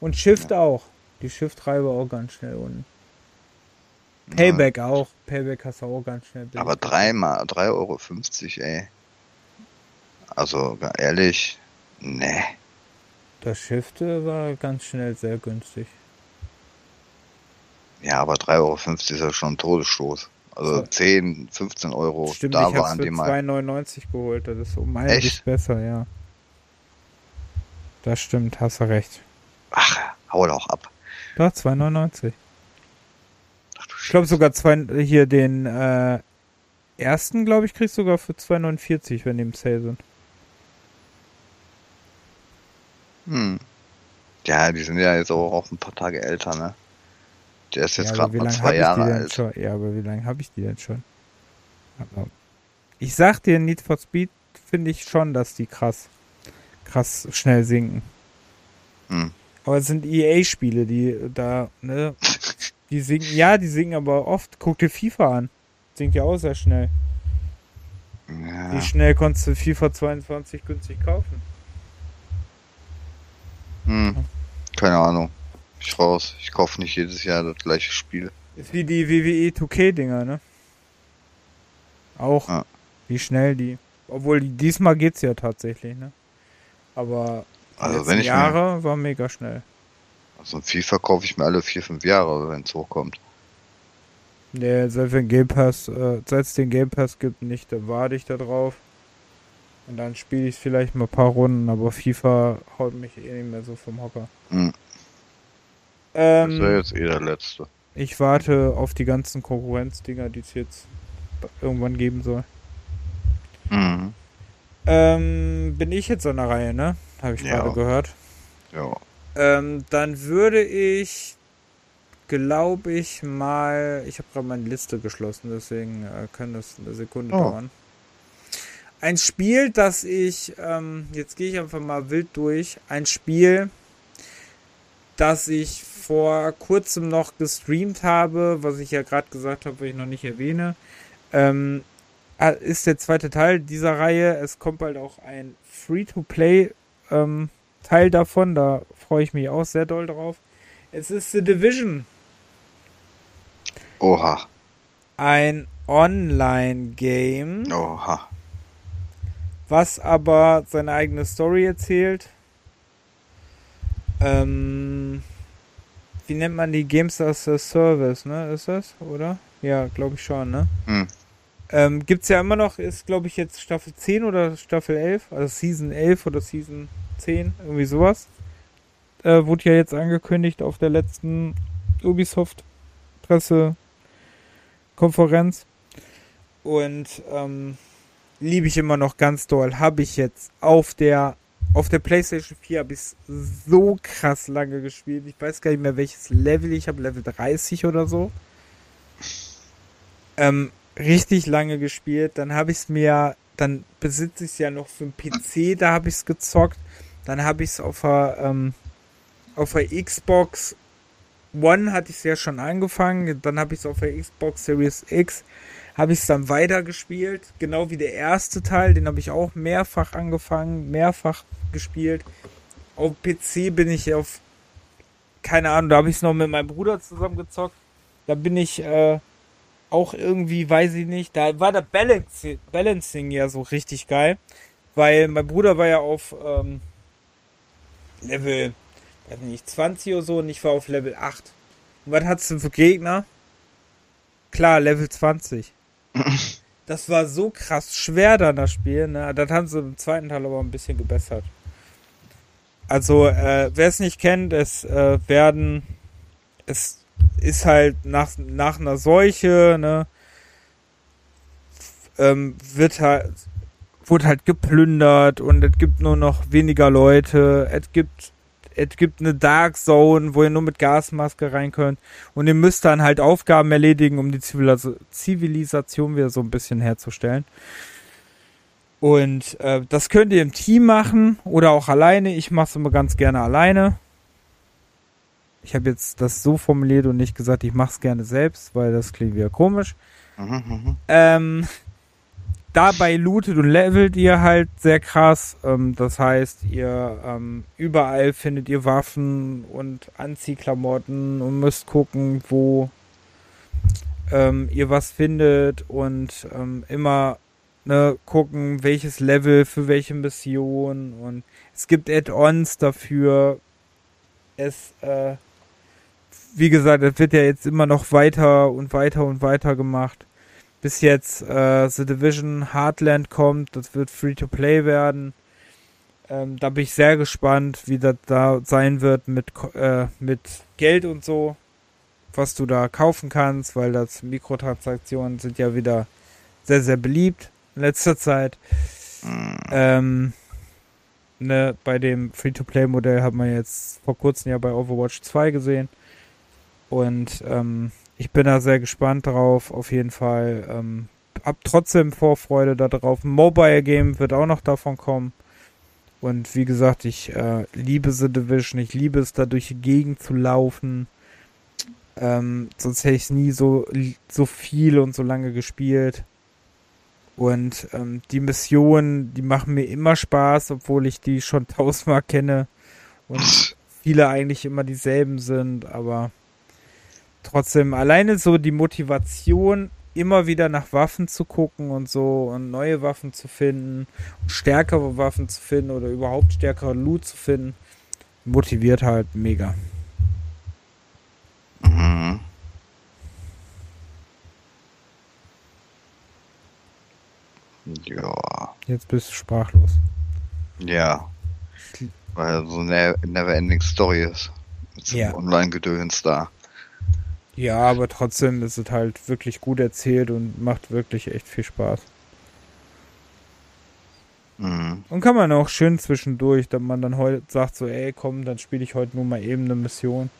Und Shift auch. Die Shift-Reihe war auch ganz schnell unten. Payback auch. Payback hast du auch ganz schnell. billig Aber dreimal, 3,50 Euro, ey. Also, ehrlich, ne. Das Shift war ganz schnell sehr günstig. Ja, aber 3,50 Euro ist ja schon ein Todesstoß. Also So. 10, 15 Euro, Stimmt, da ich waren für die mal. 2,99 geholt. Das ist um einiges Echt? besser, ja. Das stimmt, hast du recht. Ach, hau doch ab. Doch, 2,99. Ich glaube sogar zwei, hier den äh, ersten, glaube ich, kriegst du sogar für 2,49, wenn die im Sale sind. Hm. Ja, die sind ja jetzt auch, auch ein paar Tage älter, ne? Der ist jetzt ja, gerade mal lange zwei habe ich die Jahre denn alt. schon? Ja, aber wie lange habe ich die denn schon? Aber ich sag dir, Need for Speed finde ich schon, dass die krass, krass schnell sinken. Hm. Aber es sind EA-Spiele, die da, ne, die sinken, ja, die sinken aber oft. Guck dir FIFA an. Sinkt ja auch sehr schnell. Ja. Wie schnell konntest du FIFA 22 günstig kaufen? Hm. Keine Ahnung. Ich raus. Ich kaufe nicht jedes Jahr das gleiche Spiel. Ist wie die WWE 2K-Dinger, ne? Auch. Ja. Wie schnell die. Obwohl, die, diesmal geht's ja tatsächlich, ne? Aber die Also wenn ich mir, Jahre war mega schnell. Also ein FIFA kaufe ich mir alle vier, fünf Jahre, wenn es hochkommt. Nee, seit den Game Pass, äh, seit es den Game Pass gibt, nicht, da warte ich da drauf. Und dann spiele ich vielleicht mal ein paar Runden, aber FIFA haut mich eh nicht mehr so vom Hocker. Hm. Das wäre Ähm, jetzt eh der letzte. ich warte auf die ganzen Konkurrenzdinger, die es jetzt irgendwann geben soll. Mhm. Ähm, bin ich jetzt an der Reihe, ne? Habe ich Ja. gerade gehört. Ja. Ähm, dann würde ich, glaube ich, mal. Ich habe gerade meine Liste geschlossen, deswegen äh, kann das eine Sekunde Oh. dauern. Ein Spiel, das ich, ähm, jetzt gehe ich einfach mal wild durch. Ein Spiel, das ich vor kurzem noch gestreamt habe, was ich ja gerade gesagt habe, was ich noch nicht erwähne. Ähm, äh, ist der zweite Teil dieser Reihe. Es kommt bald auch ein Free-to-Play ähm, Teil davon. Da freue ich mich auch sehr doll drauf. Es ist The Division, Oha. ein Online-Game, Oha. was aber seine eigene Story erzählt. Ähm, wie nennt man die Games as a Service, ne? Ist das, oder? Ja, glaube ich schon, ne? Hm. Ähm, gibt's ja immer noch, ist glaube ich jetzt Staffel 10 oder Staffel 11, also Season 11 oder Season 10, irgendwie sowas. Äh, wurde ja jetzt angekündigt auf der letzten Ubisoft Pressekonferenz. Und ähm, liebe ich immer noch ganz doll. Habe ich jetzt auf der auf der PlayStation 4 habe ich so krass lange gespielt. Ich weiß gar nicht mehr welches Level. Ich habe Level 30 oder so. Ähm, richtig lange gespielt. Dann habe ich es mir, dann besitze ich es ja noch für den PC, da habe ich es gezockt. Dann habe ich es auf der, ähm, auf der Xbox One hatte ich es ja schon angefangen. Dann habe ich es auf der Xbox Series X. habe ich es dann weitergespielt. Genau wie der erste Teil, den habe ich auch mehrfach angefangen, mehrfach gespielt. Auf PC bin ich auf, keine Ahnung, da habe ich es noch mit meinem Bruder zusammen gezockt. Da bin ich äh, auch irgendwie, weiß ich nicht, da war der Balancing, Balancing ja so richtig geil. Weil mein Bruder war ja auf ähm, Level, weiß nicht, 20 oder so und ich war auf Level 8. Und was hattest du für Gegner? Klar, Level 20. Das war so krass schwer dann das Spiel. Ne? Das haben sie im zweiten Teil aber ein bisschen gebessert. Also, äh, wer es nicht kennt, es äh, werden, es ist halt nach, nach einer Seuche, ne, ähm, wird halt, wurde halt geplündert und es gibt nur noch weniger Leute. Es gibt es gibt eine Dark Zone, wo ihr nur mit Gasmaske rein könnt. Und ihr müsst dann halt Aufgaben erledigen, um die Zivilis Zivilisation wieder so ein bisschen herzustellen. Und äh, das könnt ihr im Team machen oder auch alleine. Ich mache es immer ganz gerne alleine. Ich habe jetzt das so formuliert und nicht gesagt, ich mache es gerne selbst, weil das klingt wieder komisch. Mhm, mh. ähm, dabei lootet und levelt ihr halt sehr krass. Ähm, das heißt, ihr ähm, überall findet ihr Waffen und Anziehklamotten und müsst gucken, wo ähm, ihr was findet und ähm, immer ne, gucken, welches Level für welche Mission und es gibt Add-ons dafür. Es, äh, wie gesagt, es wird ja jetzt immer noch weiter und weiter und weiter gemacht bis jetzt äh, The Division Heartland kommt. Das wird Free-to-Play werden. Ähm, da bin ich sehr gespannt, wie das da sein wird mit, äh, mit Geld und so, was du da kaufen kannst, weil das Mikrotransaktionen sind ja wieder sehr, sehr beliebt in letzter Zeit. Mhm. Ähm, ne, bei dem Free-to-Play-Modell hat man jetzt vor kurzem ja bei Overwatch 2 gesehen. Und ähm, ich bin da sehr gespannt drauf, auf jeden Fall. Ähm, hab trotzdem Vorfreude darauf. Ein Mobile Game wird auch noch davon kommen. Und wie gesagt, ich äh, liebe The Division. Ich liebe es, da durch die Gegend zu laufen. Ähm, sonst hätte ich es nie so, so viel und so lange gespielt. Und ähm, die Missionen, die machen mir immer Spaß, obwohl ich die schon tausendmal kenne. Und viele eigentlich immer dieselben sind, aber trotzdem alleine so die Motivation, immer wieder nach Waffen zu gucken und so und neue Waffen zu finden, stärkere Waffen zu finden oder überhaupt stärkere Loot zu finden, motiviert halt mega. Mhm. Ja. Jetzt bist du sprachlos. Ja. Weil so eine Never-Ending Story ist. Mit so ja. Online-Gedöns da. Ja, aber trotzdem ist es halt wirklich gut erzählt und macht wirklich echt viel Spaß. Mhm. Und kann man auch schön zwischendurch, dass man dann heute sagt so, ey, komm, dann spiele ich heute nur mal eben eine Mission.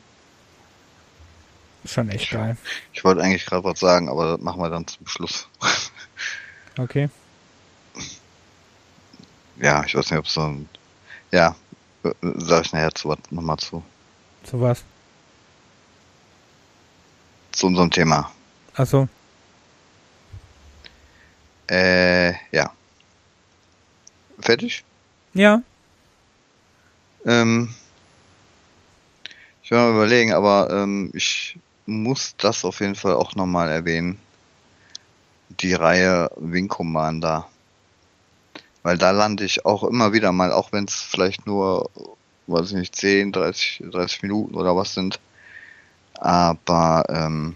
Ist schon echt geil. Ich wollte eigentlich gerade was sagen, aber das machen wir dann zum Schluss. okay. Ja, ich weiß nicht, ob so ein. Ja, sag ich nachher zu was nochmal zu. Zu was? Zu unserem Thema. Achso. Äh, ja. Fertig? Ja. Ähm, ich werde mal überlegen, aber ähm, ich muss das auf jeden Fall auch nochmal erwähnen. Die Reihe Wing Commander. Weil da lande ich auch immer wieder mal, auch wenn es vielleicht nur, weiß ich nicht, 10, 30, 30 Minuten oder was sind, aber ähm,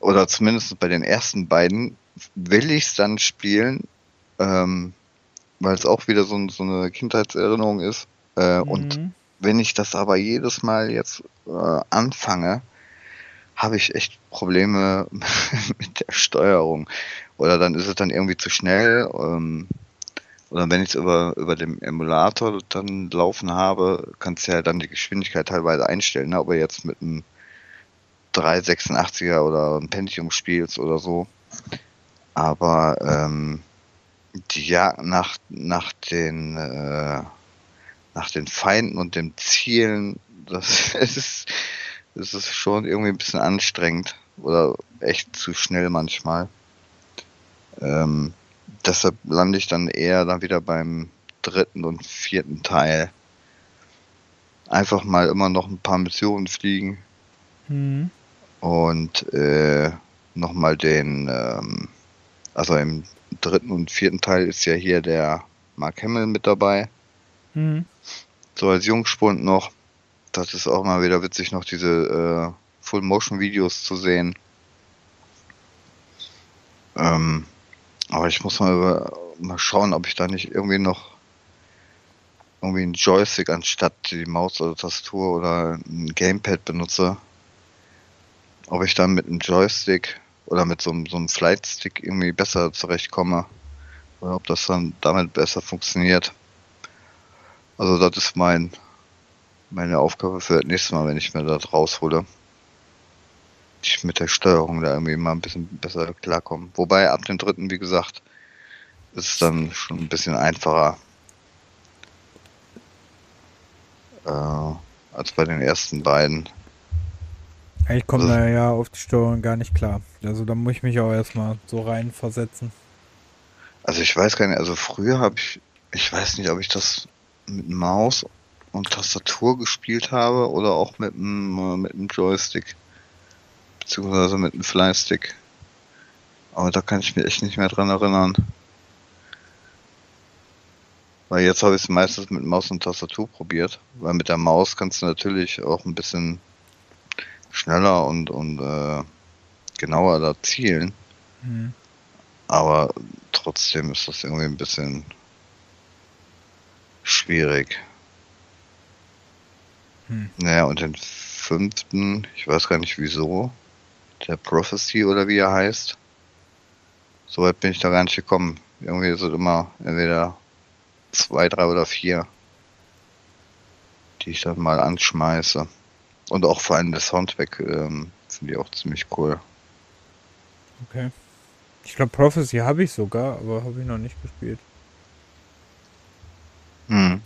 oder zumindest bei den ersten beiden will ich es dann spielen, ähm, weil es auch wieder so, so, eine Kindheitserinnerung ist. Äh, mhm. Und wenn ich das aber jedes Mal jetzt äh, anfange, habe ich echt Probleme mit der Steuerung. Oder dann ist es dann irgendwie zu schnell. Ähm, oder wenn ich es über, über dem Emulator dann laufen habe, kannst du ja dann die Geschwindigkeit teilweise einstellen, ne? ob er jetzt mit einem 386er oder ein Pentium spielst oder so. Aber ähm, die Jagd nach, nach den äh, nach den Feinden und den Zielen, das ist, das ist schon irgendwie ein bisschen anstrengend. Oder echt zu schnell manchmal. Ähm, deshalb lande ich dann eher dann wieder beim dritten und vierten Teil. Einfach mal immer noch ein paar Missionen fliegen Mhm. und äh, nochmal den, ähm, also im dritten und vierten Teil ist ja hier der Mark Hamill mit dabei, Mhm. so als Jungspund noch. Das ist auch mal wieder witzig, noch diese äh, Full-Motion-Videos zu sehen. Ähm, aber ich muss mal, mal schauen, ob ich da nicht irgendwie noch irgendwie einen Joystick anstatt die Maus oder Tastatur oder ein Gamepad benutze. Ob ich dann mit einem Joystick oder mit so einem, so einem Flightstick irgendwie besser zurechtkomme. Oder ob das dann damit besser funktioniert. Also das ist mein meine Aufgabe für das nächste Mal, wenn ich mir das raushole. Ich mit der Steuerung da irgendwie mal ein bisschen besser klarkommen. Wobei ab dem dritten, wie gesagt, ist es dann schon ein bisschen einfacher. Äh, als bei den ersten beiden. Ich komme Also- da ja auf die Steuerung gar nicht klar. Also da muss ich mich auch erstmal so rein versetzen. Also ich weiß gar nicht, also früher habe ich, ich weiß nicht, ob ich das mit Maus und Tastatur gespielt habe oder auch mit einem, äh, mit einem Joystick. Beziehungsweise mit einem Flystick. Aber da kann ich mich echt nicht mehr dran erinnern. Weil jetzt habe ich es meistens mit Maus und Tastatur probiert. Weil mit der Maus kannst du natürlich auch ein bisschen schneller und, und äh, genauer da zielen. Mhm. Aber trotzdem ist das irgendwie ein bisschen schwierig. Hm. Naja, und den fünften, ich weiß gar nicht wieso, der Prophecy oder wie er heißt. Soweit bin ich da gar nicht gekommen. Irgendwie es immer entweder zwei, drei oder vier, die ich dann mal anschmeiße. Und auch vor allem der Soundtrack ähm, finde ich auch ziemlich cool. Okay. Ich glaube, Prophecy habe ich sogar, aber habe ich noch nicht gespielt. Hm.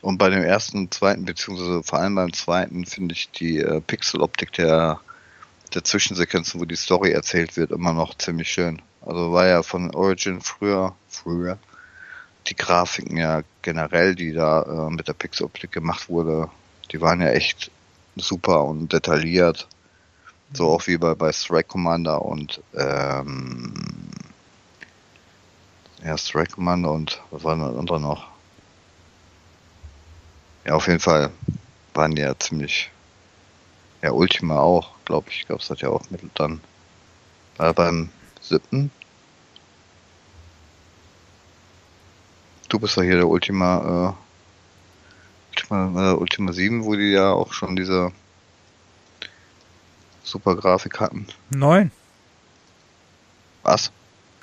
Und bei dem ersten und zweiten, beziehungsweise vor allem beim zweiten, finde ich die äh, Pixeloptik der, der Zwischensequenzen, wo die Story erzählt wird, immer noch ziemlich schön. Also war ja von Origin früher, früher, die Grafiken ja generell, die da äh, mit der Pixeloptik gemacht wurde, die waren ja echt super und detailliert. So auch wie bei, bei Strike Commander und ähm, ja, Strike Commander und was war denn andere noch? Ja, auf jeden Fall waren die ja ziemlich. Ja, Ultima auch, glaube ich, gab es das ja auch mit dann. War beim siebten. Du bist doch hier der Ultima, äh, Ultima, äh, Ultima 7, wo die ja auch schon diese super Grafik hatten. Neun. Was?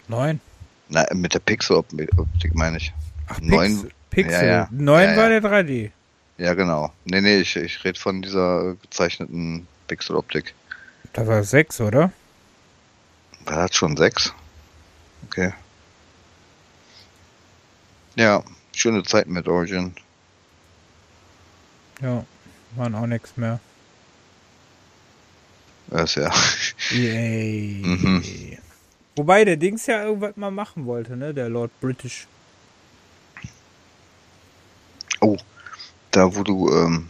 Neun. Na, mit der Pixel-Optik meine ich. Ach, Neun- Pixel. Pixel. Ja, ja. Neun Ja, war der 3D. Ja, genau. Nee, nee, ich, ich rede von dieser gezeichneten Pixel-Optik. Das war sechs, oder? War das schon sechs? Okay. Ja, schöne Zeit mit Origin. Ja. Waren auch nichts mehr. Das ist ja. Yay. Mhm. Wobei der Dings ja irgendwas mal machen wollte, ne? Der Lord British. Oh, da wo du, ähm,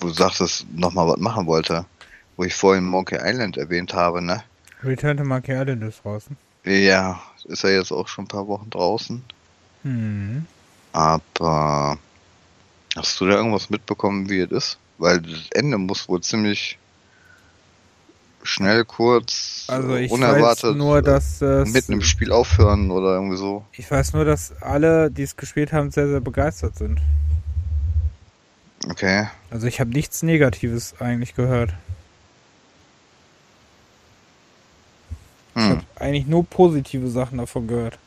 wo du sagtest, nochmal was machen wollte, wo ich vorhin Monkey Island erwähnt habe, ne? Return to Monkey Island ist draußen. Ja, ist ja jetzt auch schon ein paar Wochen draußen. Hm. Aber hast du da irgendwas mitbekommen, wie es ist? Weil das Ende muss wohl ziemlich schnell, kurz, Also ich unerwartet weiß nur, dass das, mitten im Spiel aufhören oder irgendwie so. ich weiß nur, dass alle, die es gespielt haben, sehr, sehr begeistert sind. Okay. Also ich habe nichts Negatives eigentlich gehört. Ich Hm. habe eigentlich nur positive Sachen davon gehört.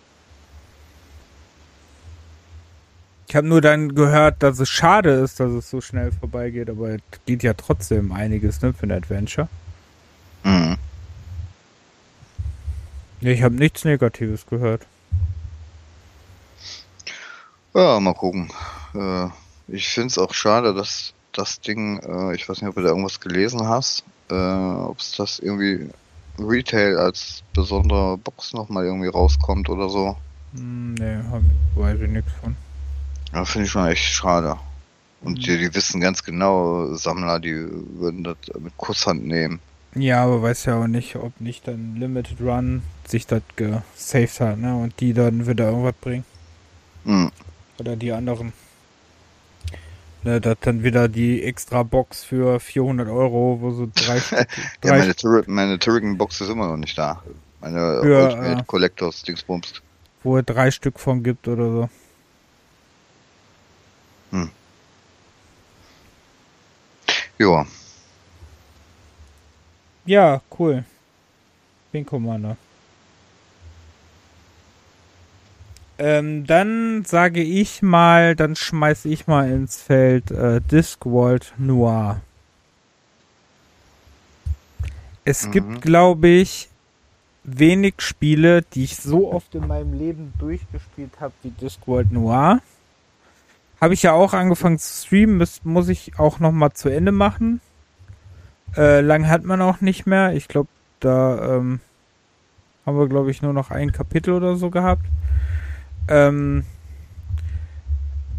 Ich habe nur dann gehört, dass es schade ist, dass es so schnell vorbeigeht, aber es geht ja trotzdem einiges ne, für ein Adventure. Hm. Nee, ich habe nichts Negatives gehört. Ja, mal gucken. Äh, ich finde es auch schade, dass das Ding, äh, ich weiß nicht, ob du da irgendwas gelesen hast, äh, ob es das irgendwie Retail als besondere Box nochmal irgendwie rauskommt oder so. Hm, nee, hab, weiß ich nichts von. Ja, finde ich schon echt schade. Und die, die wissen ganz genau, Sammler, die würden das mit Kusshand nehmen. Ja, aber weiß ja auch nicht, ob nicht dann Limited Run sich das gesaved hat, ne? Und die dann wieder irgendwas bringen. Hm. Oder die anderen. Ne, das dann wieder die extra Box für 400 Euro, wo so drei, Ja, drei meine, Tur meine Turrican Box ist immer noch nicht da. Meine Ja, Ultimate äh. Collectors Dingsbums. wo es drei Stück von gibt oder so. Ja, Ja, cool. Wing Commander. Ähm, dann sage ich mal, dann schmeiße ich mal ins Feld äh, Discworld Noir. Es Mhm. gibt, glaube ich, wenig Spiele, die ich so oft in meinem Leben durchgespielt habe wie Discworld Noir. Habe ich ja auch angefangen zu streamen, muss, muss ich auch noch mal zu Ende machen. Äh, lang hat man auch nicht mehr. Ich glaube, da ähm, haben wir, glaube ich, nur noch ein Kapitel oder so gehabt. Ähm,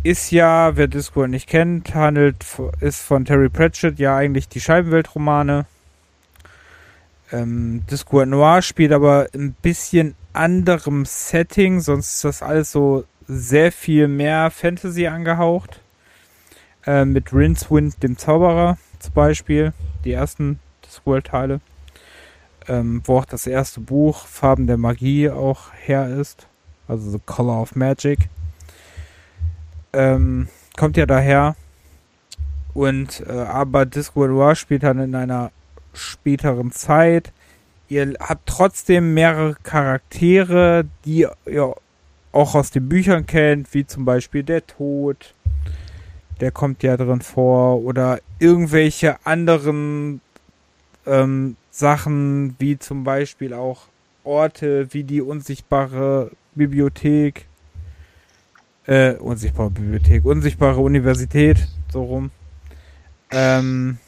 ist ja, wer Discworld nicht kennt, handelt, ist von Terry Pratchett ja eigentlich die Scheibenweltromane. Ähm, Discworld Noir spielt aber ein bisschen anderem Setting, sonst ist das alles so sehr viel mehr Fantasy angehaucht. Äh, mit Rincewind, dem Zauberer zum Beispiel, die ersten Discworld-Teile. Ähm, wo auch das erste Buch Farben der Magie auch her ist. Also The Color of Magic. Ähm, kommt ja daher. Und äh, aber Discworld Noir spielt dann in einer späteren Zeit. Ihr habt trotzdem mehrere Charaktere, die ihr auch aus den Büchern kennt, wie zum Beispiel der Tod. Der kommt ja drin vor. Oder irgendwelche anderen ähm, Sachen, wie zum Beispiel auch Orte wie die unsichtbare Bibliothek. Äh, unsichtbare Bibliothek, unsichtbare Universität, so rum. Ähm,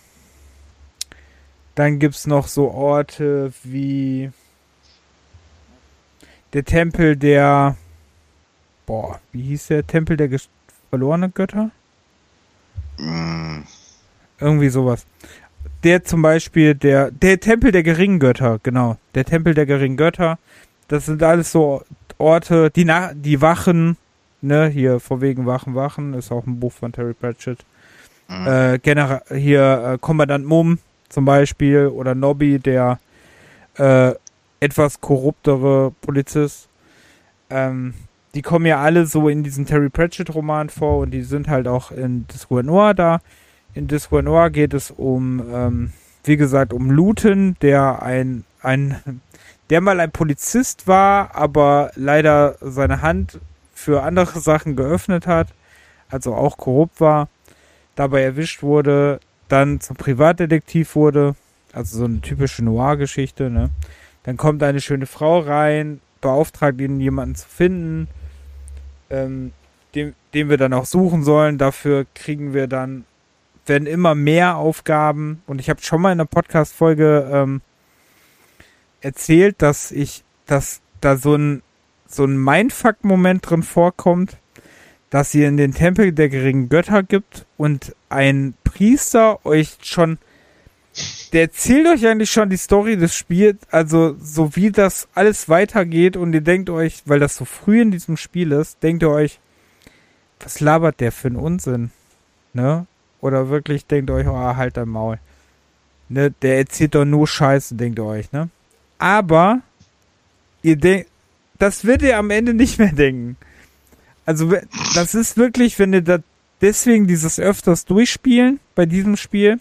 dann gibt's noch so Orte wie der Tempel der, boah, wie hieß der? Tempel der verlorenen Götter? Mm, Irgendwie sowas. Der zum Beispiel, der, der Tempel der geringen Götter, genau. Der Tempel der geringen Götter. Das sind alles so Orte, die nach, die Wachen, ne, hier vor wegen Wachen, Wachen, ist auch ein Buch von Terry Pratchett. mm. Äh, Genera hier äh, Kommandant Mumm zum Beispiel oder Nobby, der äh, etwas korruptere Polizist. Ähm, die kommen ja alle so in diesen Terry Pratchett-Roman vor und die sind halt auch in Disco Noir da. In Disco Noir geht es um, ähm, wie gesagt, um Luton, der ein, ein, der mal ein Polizist war, aber leider seine Hand für andere Sachen geöffnet hat, also auch korrupt war, dabei erwischt wurde, dann zum Privatdetektiv wurde, also so eine typische Noir-Geschichte, ne? Dann kommt eine schöne Frau rein, beauftragt ihn, jemanden zu finden, ähm, den, den wir dann auch suchen sollen. Dafür kriegen wir dann, werden immer mehr Aufgaben. Und ich habe schon mal in einer Podcast-Folge ähm, erzählt, dass ich, dass da so ein, so ein Mindfuck-Moment drin vorkommt, dass ihr in den Tempel der geringen Götter gibt und ein Priester euch schon der erzählt euch eigentlich schon die Story des Spiels, also so wie das alles weitergeht und ihr denkt euch, weil das so früh in diesem Spiel ist, denkt ihr euch, was labert der für einen Unsinn, ne? Oder wirklich denkt ihr euch, oh, halt dein Maul. Ne, der erzählt doch nur Scheiße, denkt ihr euch, ne? Aber ihr denkt, das wird ihr am Ende nicht mehr denken. Also das ist wirklich, wenn ihr da deswegen dieses öfters durchspielen bei diesem Spiel,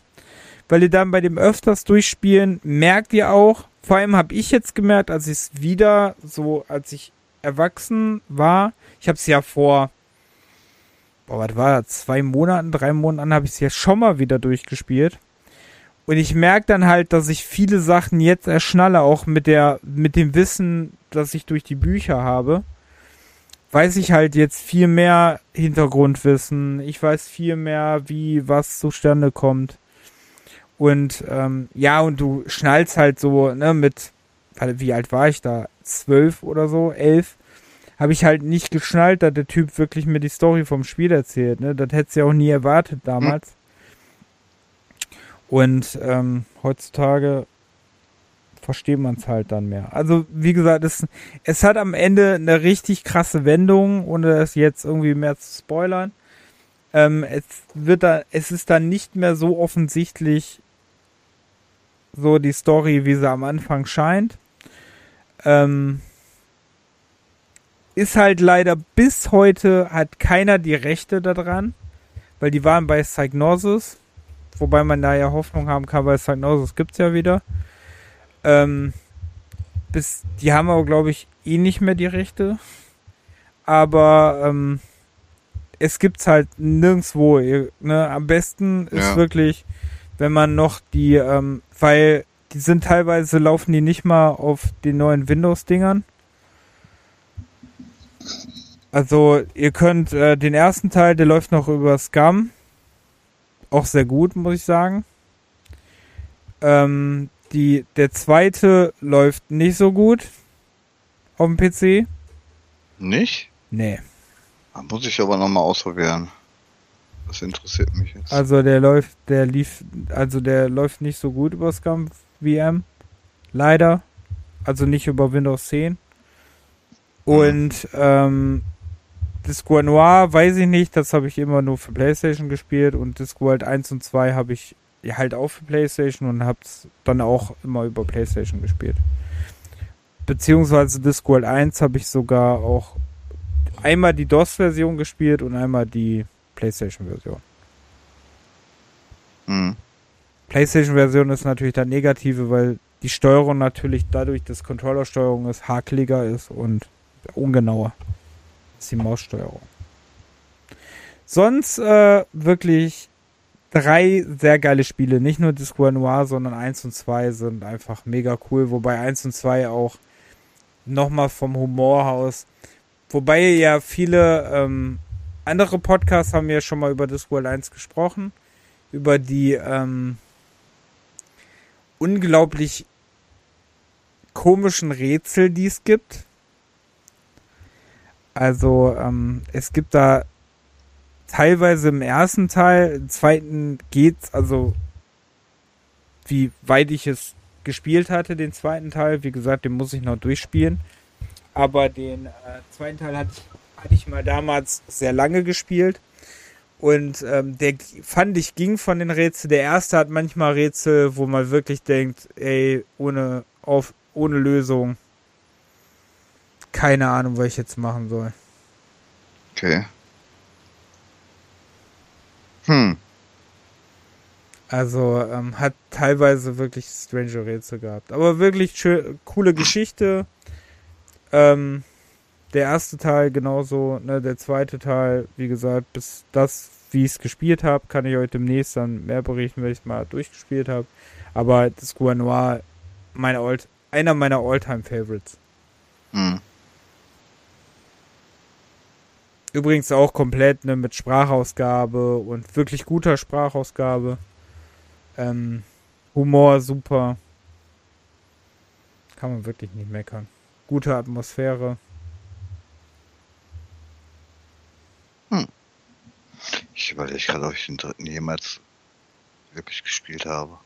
weil ihr dann bei dem öfters durchspielen merkt ihr auch, vor allem habe ich jetzt gemerkt, als ich es wieder so, als ich erwachsen war, ich habe es ja vor, boah, was war das, zwei Monaten, drei Monaten habe ich es ja schon mal wieder durchgespielt. Und ich merke dann halt, dass ich viele Sachen jetzt erschnalle, auch mit der, mit dem Wissen, das ich durch die Bücher habe. weiß ich halt jetzt viel mehr Hintergrundwissen. Ich weiß viel mehr, wie was zustande kommt. Und ähm, ja, und du schnallst halt so, ne, mit, wie alt war ich da? Zwölf oder so, elf? Habe ich halt nicht geschnallt, dass der Typ wirklich mir die Story vom Spiel erzählt, ne? Das hättest du ja auch nie erwartet damals. Hm. Und ähm, heutzutage versteht man es halt dann mehr. Also, wie gesagt, es, es hat am Ende eine richtig krasse Wendung, ohne das jetzt irgendwie mehr zu spoilern. Ähm, es wird da, es ist dann nicht mehr so offensichtlich so die Story, wie sie am Anfang scheint. Ähm, ist halt leider bis heute hat keiner die Rechte daran, weil die waren bei Psygnosis, wobei man da ja Hoffnung haben kann, weil Psygnosis gibt's ja wieder. Ähm, bis, die haben aber, glaube ich, eh nicht mehr die Rechte. Aber ähm, es gibt's halt nirgendwo. Ne? Am besten ist ja. wirklich, wenn man noch die, ähm, weil die sind teilweise laufen die nicht mal auf den neuen Windows-Dingern. Also ihr könnt äh, den ersten Teil, der läuft noch über Scum. Auch sehr gut, muss ich sagen. Ähm, die, der zweite läuft nicht so gut auf dem PC. Nicht? Nee. Da muss ich aber nochmal ausprobieren. Das interessiert mich jetzt. Also der läuft, der lief, also der läuft nicht so gut über Scum VM. Leider. Also nicht über Windows 10. Und mhm. ähm, Disco Noir weiß ich nicht, das habe ich immer nur für Playstation gespielt und Discworld 1 und 2 habe ich ja, halt auch für PlayStation und hab's dann auch immer über PlayStation gespielt. Beziehungsweise Discworld 1 habe ich sogar auch einmal die DOS-Version gespielt und einmal die PlayStation-Version. Mhm. PlayStation-Version ist natürlich der negative, weil die Steuerung natürlich dadurch, dass Controller-Steuerung ist, hakeliger ist und ungenauer ist die Maussteuerung. Sonst äh, wirklich drei sehr geile Spiele. Nicht nur Disco Noir, sondern 1 und 2 sind einfach mega cool. Wobei 1 und 2 auch nochmal vom Humorhaus. Wobei ja viele ähm, andere Podcasts haben ja schon mal über Discworld 1 gesprochen. Über die ähm, unglaublich komischen Rätsel, die es gibt. Also ähm, es gibt da teilweise im ersten Teil, im zweiten geht's, also wie weit ich es gespielt hatte, den zweiten Teil. Wie gesagt, den muss ich noch durchspielen. Aber den äh, zweiten Teil hatte ich, hatte ich mal damals sehr lange gespielt. Und ähm, der fand ich ging von den Rätseln. Der erste hat manchmal Rätsel, wo man wirklich denkt, ey, ohne, auf, ohne Lösung. Keine Ahnung, was ich jetzt machen soll. Okay. Hm. Also ähm, hat teilweise wirklich strange Rätsel gehabt. Aber wirklich schön, coole Geschichte. Ähm, der erste Teil genauso, ne, der zweite Teil, wie gesagt, bis das, wie ich es gespielt habe, kann ich euch demnächst dann mehr berichten, wenn ich es mal durchgespielt habe. Aber das Noir, meine Old, einer meiner Alltime Favorites. Hm. Übrigens auch komplett ne, mit Sprachausgabe und wirklich guter Sprachausgabe. Ähm, Humor super. Kann man wirklich nicht meckern. Gute Atmosphäre. Hm. Ich überlege gerade, ob ich den dritten jemals wirklich gespielt habe.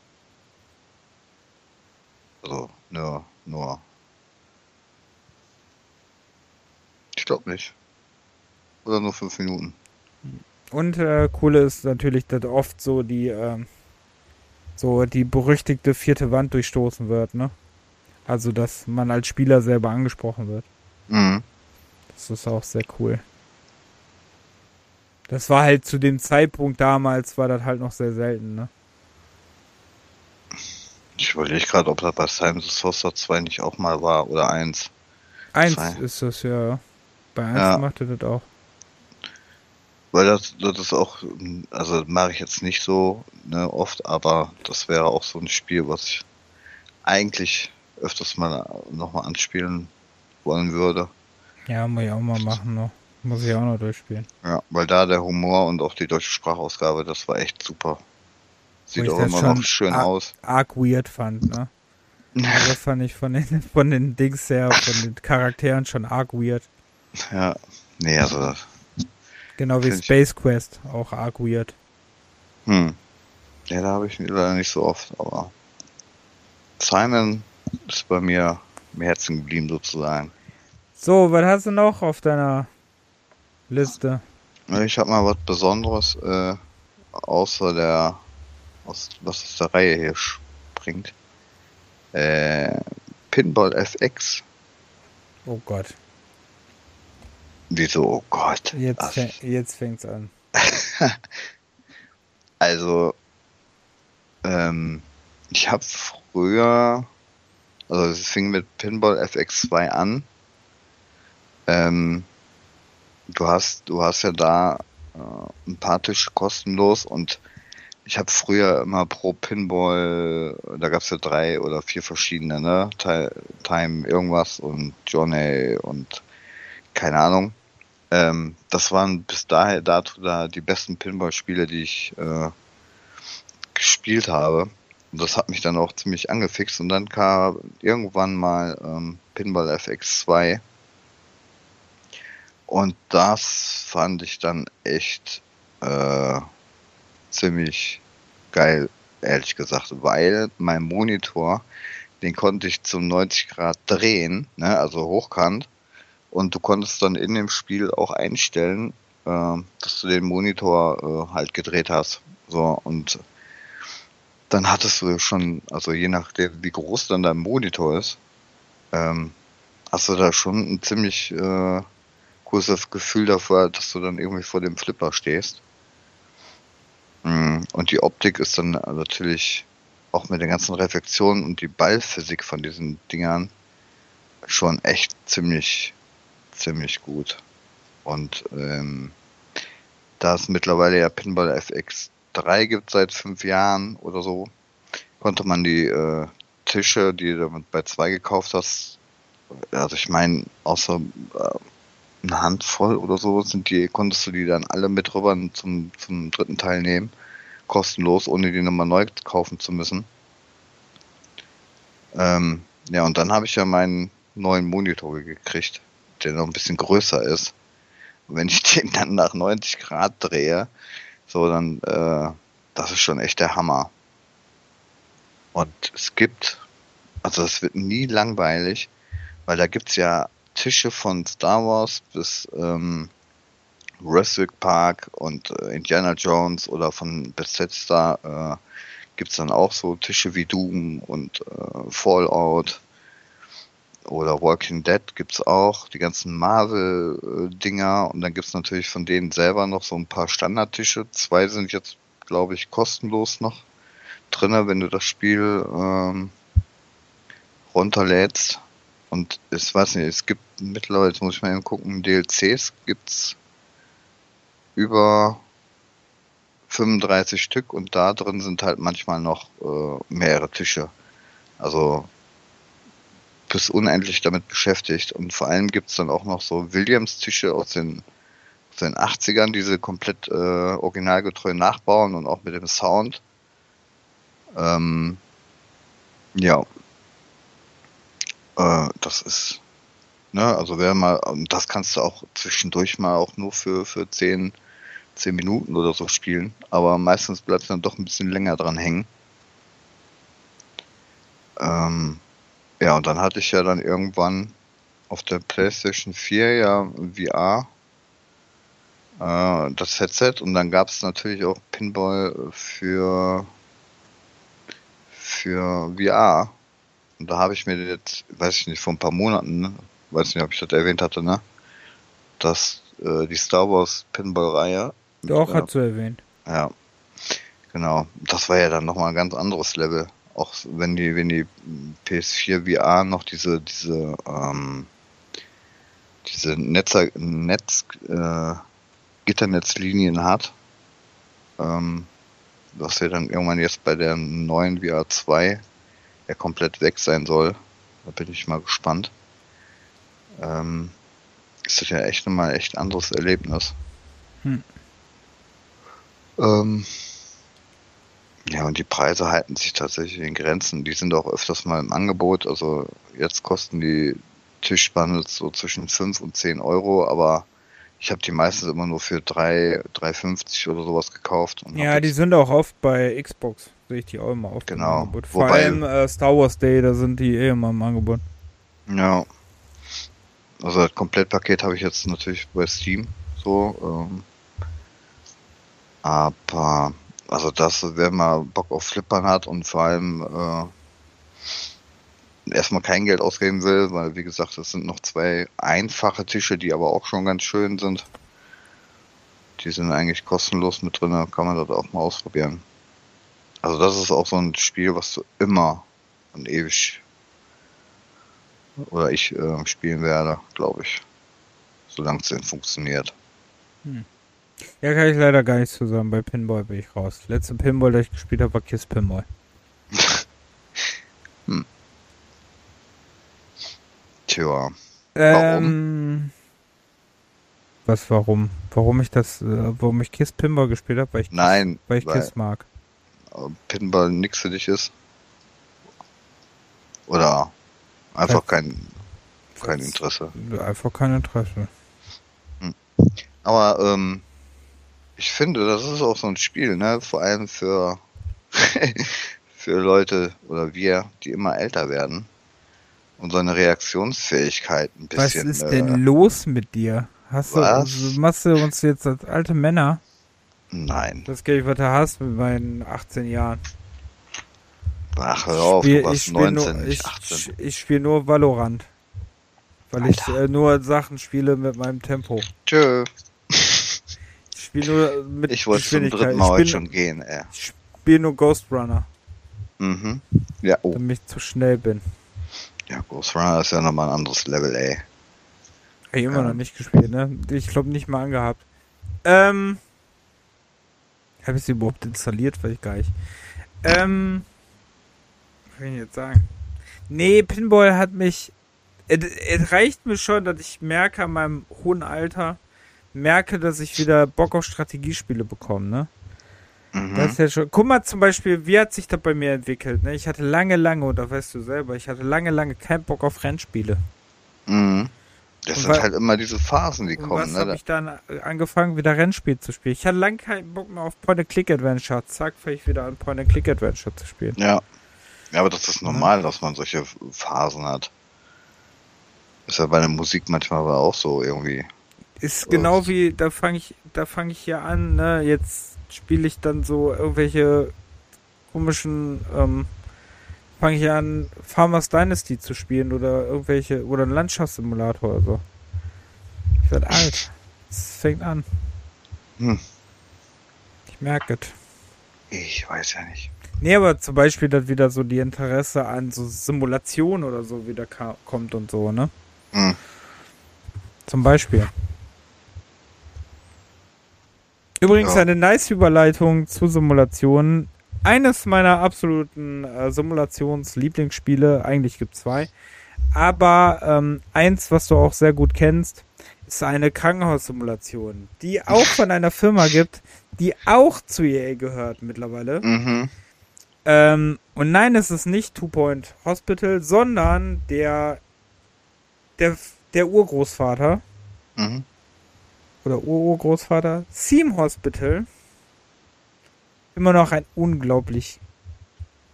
Also, nur, nur. Ich glaube nicht. Oder nur fünf Minuten. Und äh, coole ist natürlich, dass oft so die äh, so die berüchtigte vierte Wand durchstoßen wird, ne? Also dass man als Spieler selber angesprochen wird. Mhm. Das ist auch sehr cool. Das war halt zu dem Zeitpunkt damals, war das halt noch sehr selten, ne? Ich überlege gerade, ob das bei Simon Saucer 2 nicht auch mal war oder 1. 1 ist das ja. Bei 1 ja. macht er das auch. Weil das, das ist auch, also mache ich jetzt nicht so ne, oft, aber das wäre auch so ein Spiel, was ich eigentlich öfters mal nochmal anspielen wollen würde. Ja, muss ich auch mal machen noch. Muss ich auch noch durchspielen. Ja, weil da der Humor und auch die deutsche Sprachausgabe, das war echt super. Sieht auch immer noch schön arg, aus. Arg weird fand, ne? Also das fand ich von den, von den Dings her, von den Charakteren schon arg weird. Ja, nee, also. Genau wie Space ich... Quest, auch arg weird. Hm. Ja, da habe ich leider nicht so oft, aber Simon ist bei mir im Herzen geblieben sozusagen. So, was hast du noch auf deiner Liste? Ich habe mal was Besonderes, äh, außer der, aus, was aus der Reihe hier springt. Äh, Pinball FX. Oh Gott. Wieso, oh Gott. Jetzt, fäng, jetzt fängt's an. also, ähm, ich habe früher, also es fing mit Pinball FX2 an. Ähm, du hast, du hast ja da äh, ein paar Tische kostenlos und ich habe früher immer pro Pinball, da gab es ja drei oder vier verschiedene, ne? Time irgendwas und Johnny und keine Ahnung. Ähm, das waren bis daher dato da die besten Pinball-Spiele, die ich äh, gespielt habe. Und das hat mich dann auch ziemlich angefixt. Und dann kam irgendwann mal ähm, Pinball FX2 und das fand ich dann echt äh, ziemlich geil, ehrlich gesagt, weil mein Monitor, den konnte ich zum 90 Grad drehen, ne, also hochkant. Und du konntest dann in dem Spiel auch einstellen, äh, dass du den Monitor äh, halt gedreht hast. So, und dann hattest du schon, also je nachdem, wie groß dann dein Monitor ist, ähm, hast du da schon ein ziemlich äh, großes Gefühl davor, dass du dann irgendwie vor dem Flipper stehst. Mm, und die Optik ist dann natürlich auch mit den ganzen Reflexionen und die Ballphysik von diesen Dingern schon echt ziemlich, ziemlich gut. Und ähm, da es mittlerweile ja Pinball FX3 gibt seit fünf Jahren oder so, konnte man die äh, Tische, die du bei zwei gekauft hast, also ich meine, außer äh, eine Handvoll oder so sind die, konntest du die dann alle mit rüber zum, zum dritten Teil nehmen. Kostenlos, ohne die nochmal neu kaufen zu müssen. Ähm, ja, und dann habe ich ja meinen neuen Monitor gekriegt, der noch ein bisschen größer ist. Und wenn ich den dann nach 90 Grad drehe, so dann, äh, das ist schon echt der Hammer. Und es gibt, also es wird nie langweilig, weil da gibt's ja Tische von Star Wars bis ähm, Jurassic Park und äh, Indiana Jones oder von Bethesda äh, gibt dann auch so Tische wie Doom und äh, Fallout oder Walking Dead gibt's auch, die ganzen Marvel-Dinger und dann gibt's natürlich von denen selber noch so ein paar Standardtische. Zwei sind jetzt, glaube ich, kostenlos noch drinne, wenn du das Spiel ähm, runterlädst. Und ich weiß nicht, es gibt mittlerweile, jetzt muss ich mal eben gucken, DLCs gibt's über 35 Stück und da drin sind halt manchmal noch äh, mehrere Tische. Also bis unendlich damit beschäftigt. Und vor allem gibt's dann auch noch so Williams-Tische aus den, aus den 80ern, die sie komplett äh, originalgetreu nachbauen und auch mit dem Sound. Ähm, ja, äh, das ist, ne, also wer mal, das kannst du auch zwischendurch mal auch nur für, für 10, 10 Minuten oder so spielen, aber meistens bleibt dann doch ein bisschen länger dran hängen. Ähm, ja, und dann hatte ich ja dann irgendwann auf der PlayStation 4 ja VR äh, das Headset. Und dann gab es natürlich auch Pinball für für VR und da habe ich mir jetzt, weiß ich nicht, vor ein paar Monaten, ne? weiß nicht, ob ich das erwähnt hatte, ne? Dass äh, die Star Wars Pinball-Reihe. Doch, äh, hat du erwähnt. Ja. Genau. Das war ja dann nochmal ein ganz anderes Level. Auch wenn die, wenn die PS4 VR noch diese, diese, ähm, diese Netzer, Netz, äh, Gitternetzlinien hat, ähm, was wir dann irgendwann jetzt bei der neuen VR 2 er komplett weg sein soll. Da bin ich mal gespannt. Ähm, ist das ja echt nochmal echt anderes Erlebnis. Hm. Ähm, ja, und die Preise halten sich tatsächlich in Grenzen. Die sind auch öfters mal im Angebot. Also jetzt kosten die Tischbundles so zwischen 5 und 10 Euro, aber ich habe die meistens immer nur für 3, 3,50 oder sowas gekauft. ja, die sind auch oft bei Xbox. Sehe ich die auch immer oft genau. Vor Wobei, allem äh, Star Wars Day, da sind die eh immer im Angebot. Ja. Also das Komplettpaket habe ich jetzt natürlich bei Steam so. Ähm, aber also das, wenn man Bock auf Flippern hat und vor allem äh, erstmal kein Geld ausgeben will, weil wie gesagt, es sind noch zwei einfache Tische, die aber auch schon ganz schön sind. Die sind eigentlich kostenlos mit drin, kann man das auch mal ausprobieren. Also das ist auch so ein Spiel, was du immer und ewig oder ich äh, spielen werde, glaube ich. Solange es denn funktioniert. Hm. Ja, kann ich leider gar nicht zusammen. Bei Pinball bin ich raus. Letzte Pinball, das ich gespielt habe, war Kiss Pinball. hm. Tja. Warum? Ähm, was warum? Warum ich das, äh, warum ich Kiss Pinball gespielt habe? Weil ich Nein, weil ich weil Kiss mag. Pinball nix für dich ist. Oder einfach weil, kein, kein Interesse. Einfach kein Interesse. Hm. Aber ähm, ich finde, das ist auch so ein Spiel, ne? Vor allem für für Leute oder wir, die immer älter werden und seine Reaktionsfähigkeit ein bisschen. Was ist denn äh, los mit dir? Hast du, machst du uns jetzt als alte Männer? Nein. Das geht, was du hast mit meinen 18 Jahren. Ach, hör auf, spiel, du warst 19, nur, ich, 18. Ich, ich spiele nur Valorant. Weil Alter. ich äh, nur Sachen spiele mit meinem Tempo. Tschö. Ich spiele nur mit Ich wollte zum dritten Mal heute schon gehen, ey. Ich spiele nur Ghost Runner. Mhm. Ja, oh. Damit ich zu schnell bin. Ja, Ghost Runner ist ja nochmal ein anderes Level, ey. Hab ich immer ähm. noch nicht gespielt, ne? Ich glaube nicht mal angehabt. Ähm. Habe ich sie überhaupt installiert? Weiß ich gar nicht. Ähm. Was will ich jetzt sagen? Nee, Pinball hat mich. Es reicht mir schon, dass ich merke an meinem hohen Alter, merke, dass ich wieder Bock auf Strategiespiele bekomme, ne? Mhm. Das ist ja schon. Guck mal zum Beispiel, wie hat sich das bei mir entwickelt? Ne? Ich hatte lange, lange, oder weißt du selber, ich hatte lange, lange keinen Bock auf Rennspiele. Mhm. Das sind halt immer diese Phasen, die kommen. Was ne? habe ich dann angefangen, wieder Rennspiel zu spielen? Ich hatte lange keinen Bock mehr auf Point-and-Click-Adventure. Zack, fange ich wieder an, Point-and-Click-Adventure zu spielen. Ja. Ja, aber das ist normal, ja. dass man solche Phasen hat. Ist ja bei der Musik manchmal aber auch so irgendwie. Ist genau wie, da fange ich, da fange ich hier an, ne, jetzt spiele ich dann so irgendwelche komischen, ähm, fange ich an, Farmers Dynasty zu spielen oder irgendwelche, oder einen Landschaftssimulator oder so. Ich werde alt. Es fängt an. Hm. Ich merke es. Ich weiß ja nicht. Nee, aber zum Beispiel, dass wieder so die Interesse an so Simulation oder so wieder kommt und so, ne? Hm. Zum Beispiel. Übrigens ja. eine nice Überleitung zu Simulationen. Eines meiner absoluten äh, Simulations-Lieblingsspiele, eigentlich gibt es zwei, aber ähm, eins, was du auch sehr gut kennst, ist eine Krankenhaussimulation, die auch von einer Firma gibt, die auch zu EA gehört mittlerweile. Mhm. Ähm, und nein, es ist nicht Two Point Hospital, sondern der der, der Urgroßvater. Mhm oder Urgroßvater, Theme Hospital. Immer noch ein unglaublich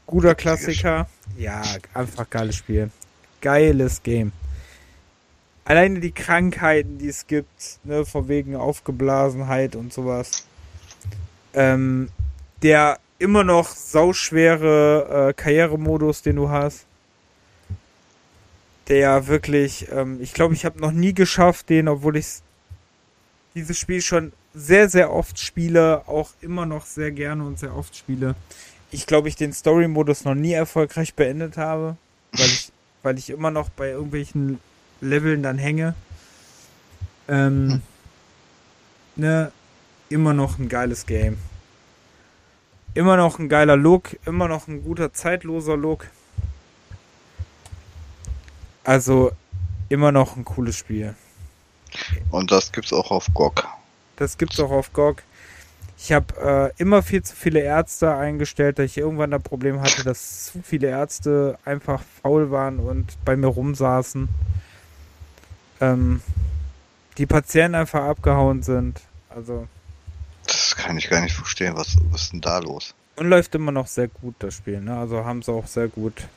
guter Klassiker. Ja, einfach geiles Spiel. Geiles Game. Alleine die Krankheiten, die es gibt, ne, von wegen Aufgeblasenheit und sowas. Ähm, der immer noch sauschwere äh, Karrieremodus, den du hast. Der wirklich, ähm, ich glaube, ich habe noch nie geschafft, den, obwohl ich es dieses Spiel schon sehr, sehr oft spiele, auch immer noch sehr gerne und sehr oft spiele. Ich glaube, ich den Story-Modus noch nie erfolgreich beendet habe, weil ich, weil ich immer noch bei irgendwelchen Leveln dann hänge. Ähm, hm. ne, immer noch ein geiles Game. Immer noch ein geiler Look, immer noch ein guter zeitloser Look. Also immer noch ein cooles Spiel. Und das gibt's auch auf GOG. Das gibt's auch auf GOG. Ich habe äh, immer viel zu viele Ärzte eingestellt, da ich irgendwann das Problem hatte, dass zu viele Ärzte einfach faul waren und bei mir rumsaßen. Ähm, die Patienten einfach abgehauen sind. Also. Das kann ich gar nicht verstehen. Was, was ist denn da los? Und läuft immer noch sehr gut, das Spiel. Ne? Also haben sie auch sehr gut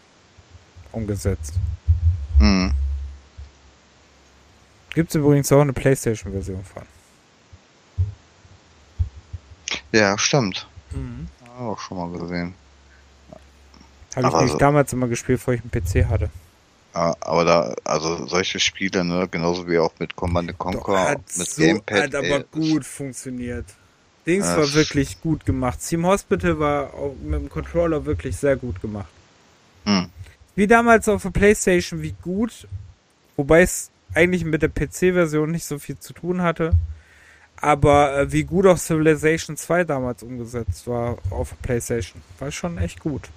umgesetzt. Hm. Gibt es übrigens auch eine Playstation-Version von. Ja, stimmt. Mhm. Auch schon mal gesehen. Habe ich nämlich so, damals immer gespielt, bevor ich einen PC hatte. Aber da, also solche Spiele, ne, genauso wie auch mit Command Conquer, mit so, Gamepad. Hat aber ey, gut funktioniert. Dings war wirklich gut gemacht. Team Hospital war auch mit dem Controller wirklich sehr gut gemacht. Hm. Wie damals auf der Playstation, wie gut, wobei es eigentlich mit der PC-Version nicht so viel zu tun hatte. Aber äh, wie gut auch Civilization 2 damals umgesetzt war auf PlayStation, war schon echt gut.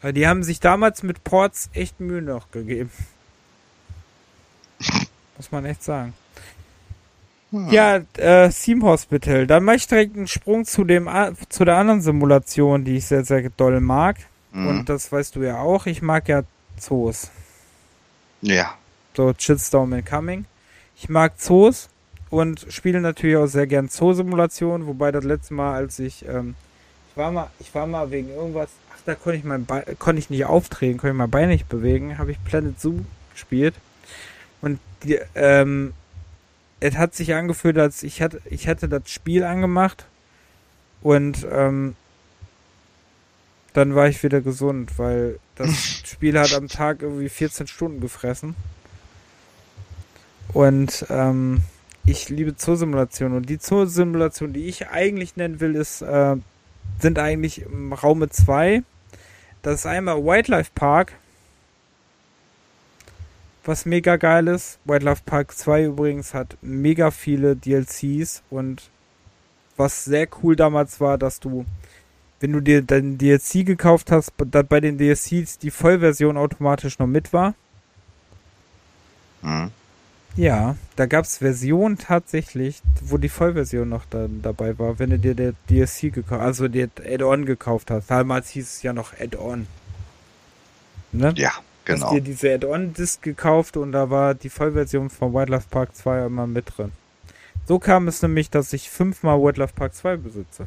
Weil die haben sich damals mit Ports echt Mühe noch gegeben. Muss man echt sagen. Hm. Ja, äh, Theme Hospital. Dann mache ich direkt einen Sprung zu dem zu der anderen Simulation, die ich sehr, sehr doll mag. Mhm. Und das weißt du ja auch. Ich mag ja Zoos. Ja. So Shitstorm Incoming. Ich mag Zoos und spiele natürlich auch sehr gern Zoo-Simulationen, wobei das letzte Mal, als ich, ähm, ich war mal, ich war mal wegen irgendwas, ach, da konnte ich mein Bein, konnte ich nicht auftreten, konnte ich mein Bein nicht bewegen, habe ich Planet Zoo gespielt und die, ähm, es hat sich angefühlt, als ich hatte, ich hatte das Spiel angemacht und ähm, dann war ich wieder gesund, weil das Spiel hat am Tag irgendwie 14 Stunden gefressen. Und ähm, ich liebe Zoosimulationen und die Zoosimulation, die ich eigentlich nennen will, ist, äh, sind eigentlich im Raume 2. Das ist einmal Wildlife Park, was mega geil ist. Wildlife Park 2 übrigens hat mega viele DLCs und was sehr cool damals war, dass du, wenn du dir dein DLC gekauft hast, bei den DLCs die Vollversion automatisch noch mit war. Mhm. Ja, da gab es Versionen tatsächlich, wo die Vollversion noch dann dabei war, wenn du dir der DLC gekauft also dir Add-on gekauft hast. Damals hieß es ja noch Add-on. Ne? Ja, genau. Hast dir diese Add-on-Disc gekauft und da war die Vollversion von Wildlife Park 2 immer mit drin. So kam es nämlich, dass ich fünfmal Wildlife Park 2 besitze.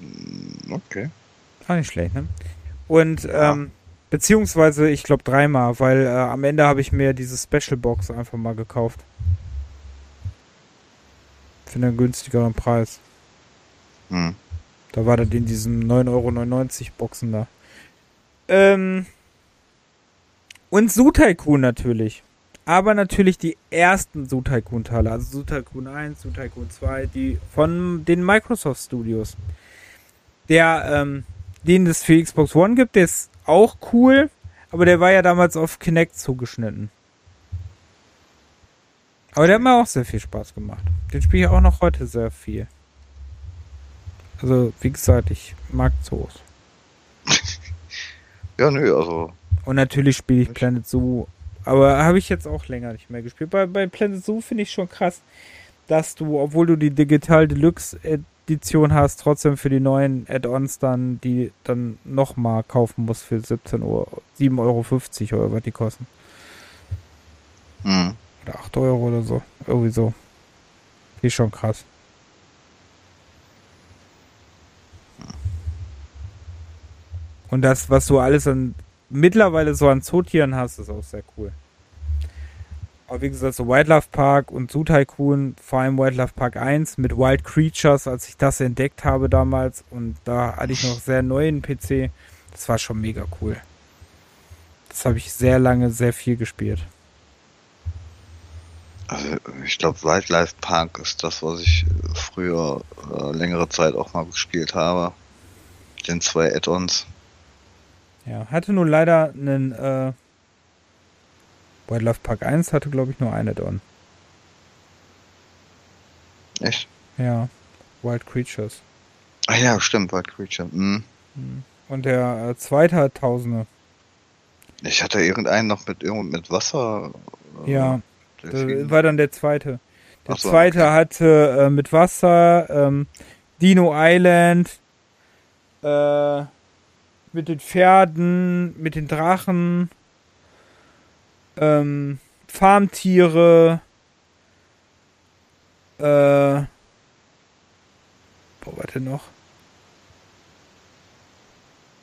Hm, okay. War nicht schlecht, ne? Und ja. ähm, Beziehungsweise, ich glaube dreimal, weil äh, am Ende habe ich mir diese Special Box einfach mal gekauft. Für einen günstigeren Preis. Hm. Da war das in diesen 9,99 Euro Boxen da. Ähm. Und Su Tycoon natürlich. Aber natürlich die ersten Su Tycoon Teile. Also Su Tycoon 1, Su Tycoon 2, die von den Microsoft Studios. Der, ähm, den es für Xbox One gibt, der ist auch cool, aber der war ja damals auf Kinect zugeschnitten. Aber der hat mir auch sehr viel Spaß gemacht. Den spiele ich auch noch heute sehr viel. Also, wie gesagt, ich mag Zoos. ja, nö, also. Und natürlich spiele ich Planet Zoo. Aber habe ich jetzt auch länger nicht mehr gespielt. Bei, bei Planet Zoo finde ich schon krass, dass du, obwohl du die Digital Deluxe Edition hast, trotzdem für die neuen Add-ons dann, die dann nochmal kaufen musst für 17 Uhr, 7,50 Euro, was die kosten. Mhm. Oder 8 Euro oder so. Irgendwie so. Ist schon krass. Und das, was du alles an mittlerweile so an Zootieren hast, ist auch sehr cool. Aber wie gesagt, so Wildlife Park und Zoo Tycoon, vor allem Wildlife Park 1 mit Wild Creatures, als ich das entdeckt habe damals und da hatte ich noch sehr neuen PC, das war schon mega cool. Das habe ich sehr lange, sehr viel gespielt. Also ich glaube, Wildlife Park ist das, was ich früher äh, längere Zeit auch mal gespielt habe. Den zwei Add-ons. Ja, hatte nur leider einen äh, Wildlife Park 1 hatte, glaube ich, nur ein Add-on. Echt? Ja, Wild Creatures. Ah ja, stimmt, Wild Creature. Mhm. Und der äh, zweite hat Tausende. Ich hatte irgendeinen noch mit mit Wasser. Äh, ja, das war dann der zweite. Der so, zweite okay. hatte äh, mit Wasser, ähm, Dino Island, äh, mit den Pferden, mit den Drachen, ähm, Farmtiere, äh, boah, warte noch.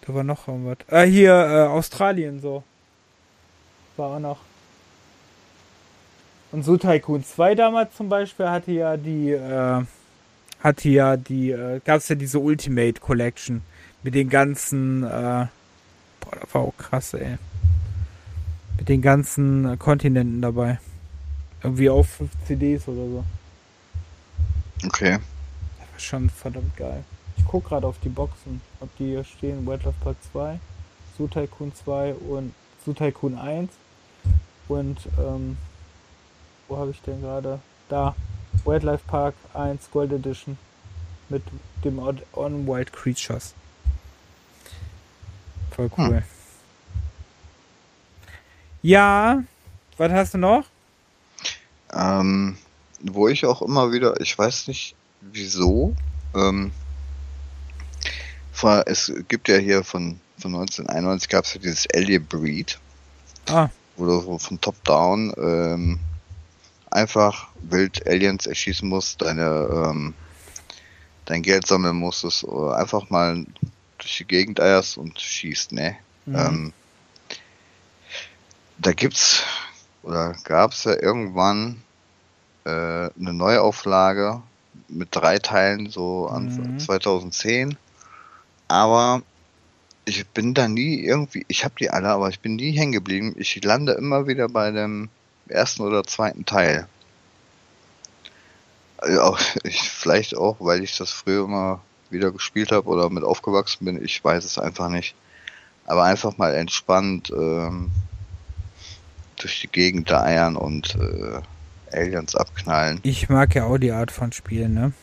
Da war noch irgendwas. Ah, hier, äh, Australien so. War auch noch. Und so Tycoon 2 damals zum Beispiel hatte ja die, äh, hatte ja die, äh, gab es ja diese Ultimate Collection mit den ganzen, äh, boah, das war auch krass, ey. Mit den ganzen äh, Kontinenten dabei. Irgendwie auf 5 CDs oder so. Okay. Das war schon verdammt geil. Ich guck gerade auf die Boxen, ob die hier stehen. Wildlife Park 2, Zoo Tycoon 2 und Zoo Tycoon 1. Und, ähm, wo habe ich denn gerade? Da. Wildlife Park 1 Gold Edition. Mit dem On On Wild Creatures. Voll cool. Hm. Ja, was hast du noch? Ähm, wo ich auch immer wieder, ich weiß nicht wieso, ähm, es gibt ja hier von, von 1991 gab es ja dieses Alien Breed, Ah, wo du von Top Down ähm, einfach wild Aliens erschießen musst, deine ähm, dein Geld sammeln musstest oder einfach mal durch die Gegend eierst und schießt, ne? mhm. Ähm, da gibt's oder gab's ja irgendwann äh, eine Neuauflage mit drei Teilen so an Mhm. 2010. Aber ich bin da nie irgendwie, ich habe die alle, aber ich bin nie hängen geblieben. Ich lande immer wieder bei dem ersten oder zweiten Teil. Also auch, ich, vielleicht auch, weil ich das früher immer wieder gespielt habe oder mit aufgewachsen bin. Ich weiß es einfach nicht. Aber einfach mal entspannt ähm, durch die Gegend da eiern und äh, Aliens abknallen. ich mag ja auch die Art von Spielen, ne?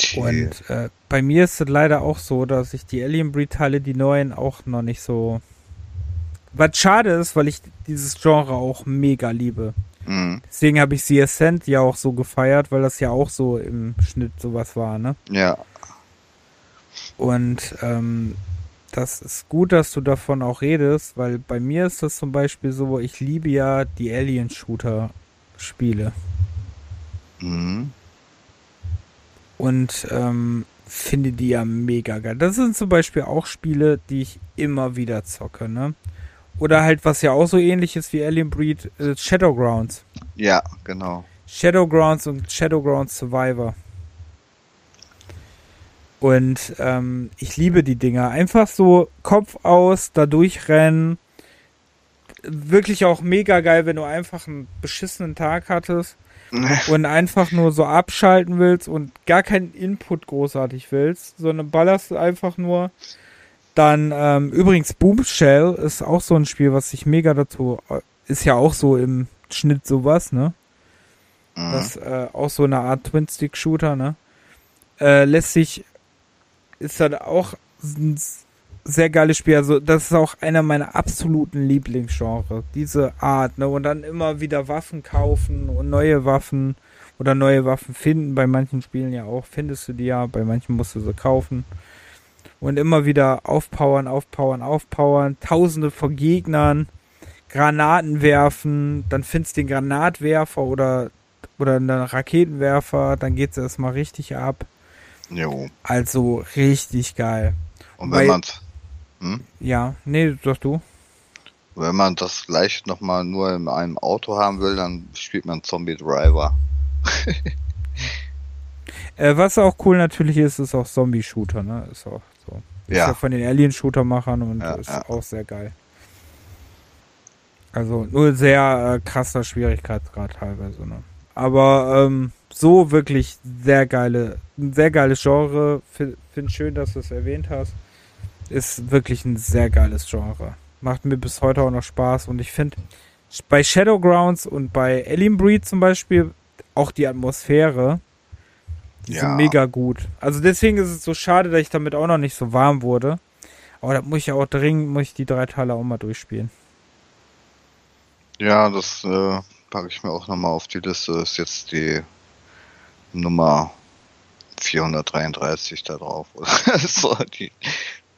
Die, Und äh, bei mir ist es leider auch so, dass ich die Alien Breed Teile, die neuen, auch noch nicht so. Was schade ist, weil ich dieses Genre auch mega liebe. mh, Deswegen habe ich The Ascent ja auch so gefeiert, weil das ja auch so im Schnitt sowas war, ne? ja, Und ähm, das ist gut, dass du davon auch redest, weil bei mir ist das zum Beispiel so, ich liebe ja die Alien-Shooter-Spiele. mh, und ähm, finde die ja mega geil. Das sind zum Beispiel auch Spiele, die ich immer wieder zocke, ne? Oder halt, was ja auch so ähnlich ist wie Alien Breed, äh, Shadowgrounds. ja, genau. Shadowgrounds und Shadowgrounds Survivor. Und ähm, ich liebe die Dinger. Einfach so Kopf aus, da durchrennen. Wirklich auch mega geil, wenn du einfach einen beschissenen Tag hattest und einfach nur so abschalten willst und gar keinen Input großartig willst, sondern ballerst einfach nur. Dann, ähm, übrigens, Boomshell ist auch so ein Spiel, was sich mega dazu, ist ja auch so im Schnitt sowas, ne? Mhm. Das äh, auch so eine Art Twin-Stick-Shooter, ne? Äh, lässt sich, ist dann auch ein sehr geiles Spiel. Also, das ist auch einer meiner absoluten Lieblingsgenre. Diese Art, ne? Und dann immer wieder Waffen kaufen und neue Waffen oder neue Waffen finden. Bei manchen Spielen ja auch. Findest du die ja, bei manchen musst du sie kaufen. Und immer wieder aufpowern, aufpowern, aufpowern. Tausende von Gegnern. Granaten werfen. Dann findest du den Granatwerfer oder, oder einen Raketenwerfer. Dann geht's erstmal richtig ab. Jo. Also richtig geil. Und wenn man hm? Ja, nee, sag du. wenn man das gleich nochmal nur in einem Auto haben will, dann spielt man Zombie Driver. Äh, was auch cool natürlich ist, ist auch Zombie-Shooter, ne? Ist auch so. Ist ja Ja, von den Alien-Shooter-Machern und Ja, ist ja. auch sehr geil. Also nur sehr äh, krasser Schwierigkeitsgrad teilweise, ne? Aber ähm, so wirklich sehr geile, ein sehr geiles Genre. Finde schön, dass du es erwähnt hast. Ist wirklich ein sehr geiles Genre. Macht mir bis heute auch noch Spaß und ich finde bei Shadowgrounds und bei Alien Breed zum Beispiel auch die Atmosphäre, die Ja. sind mega gut. Also deswegen ist es so schade, dass ich damit auch noch nicht so warm wurde. Oh, da muss ich auch dringend, muss ich die drei Teile auch mal durchspielen. Ja, das äh, packe ich mir auch nochmal auf die Liste. Das ist jetzt die Nummer 433 da drauf. so, die,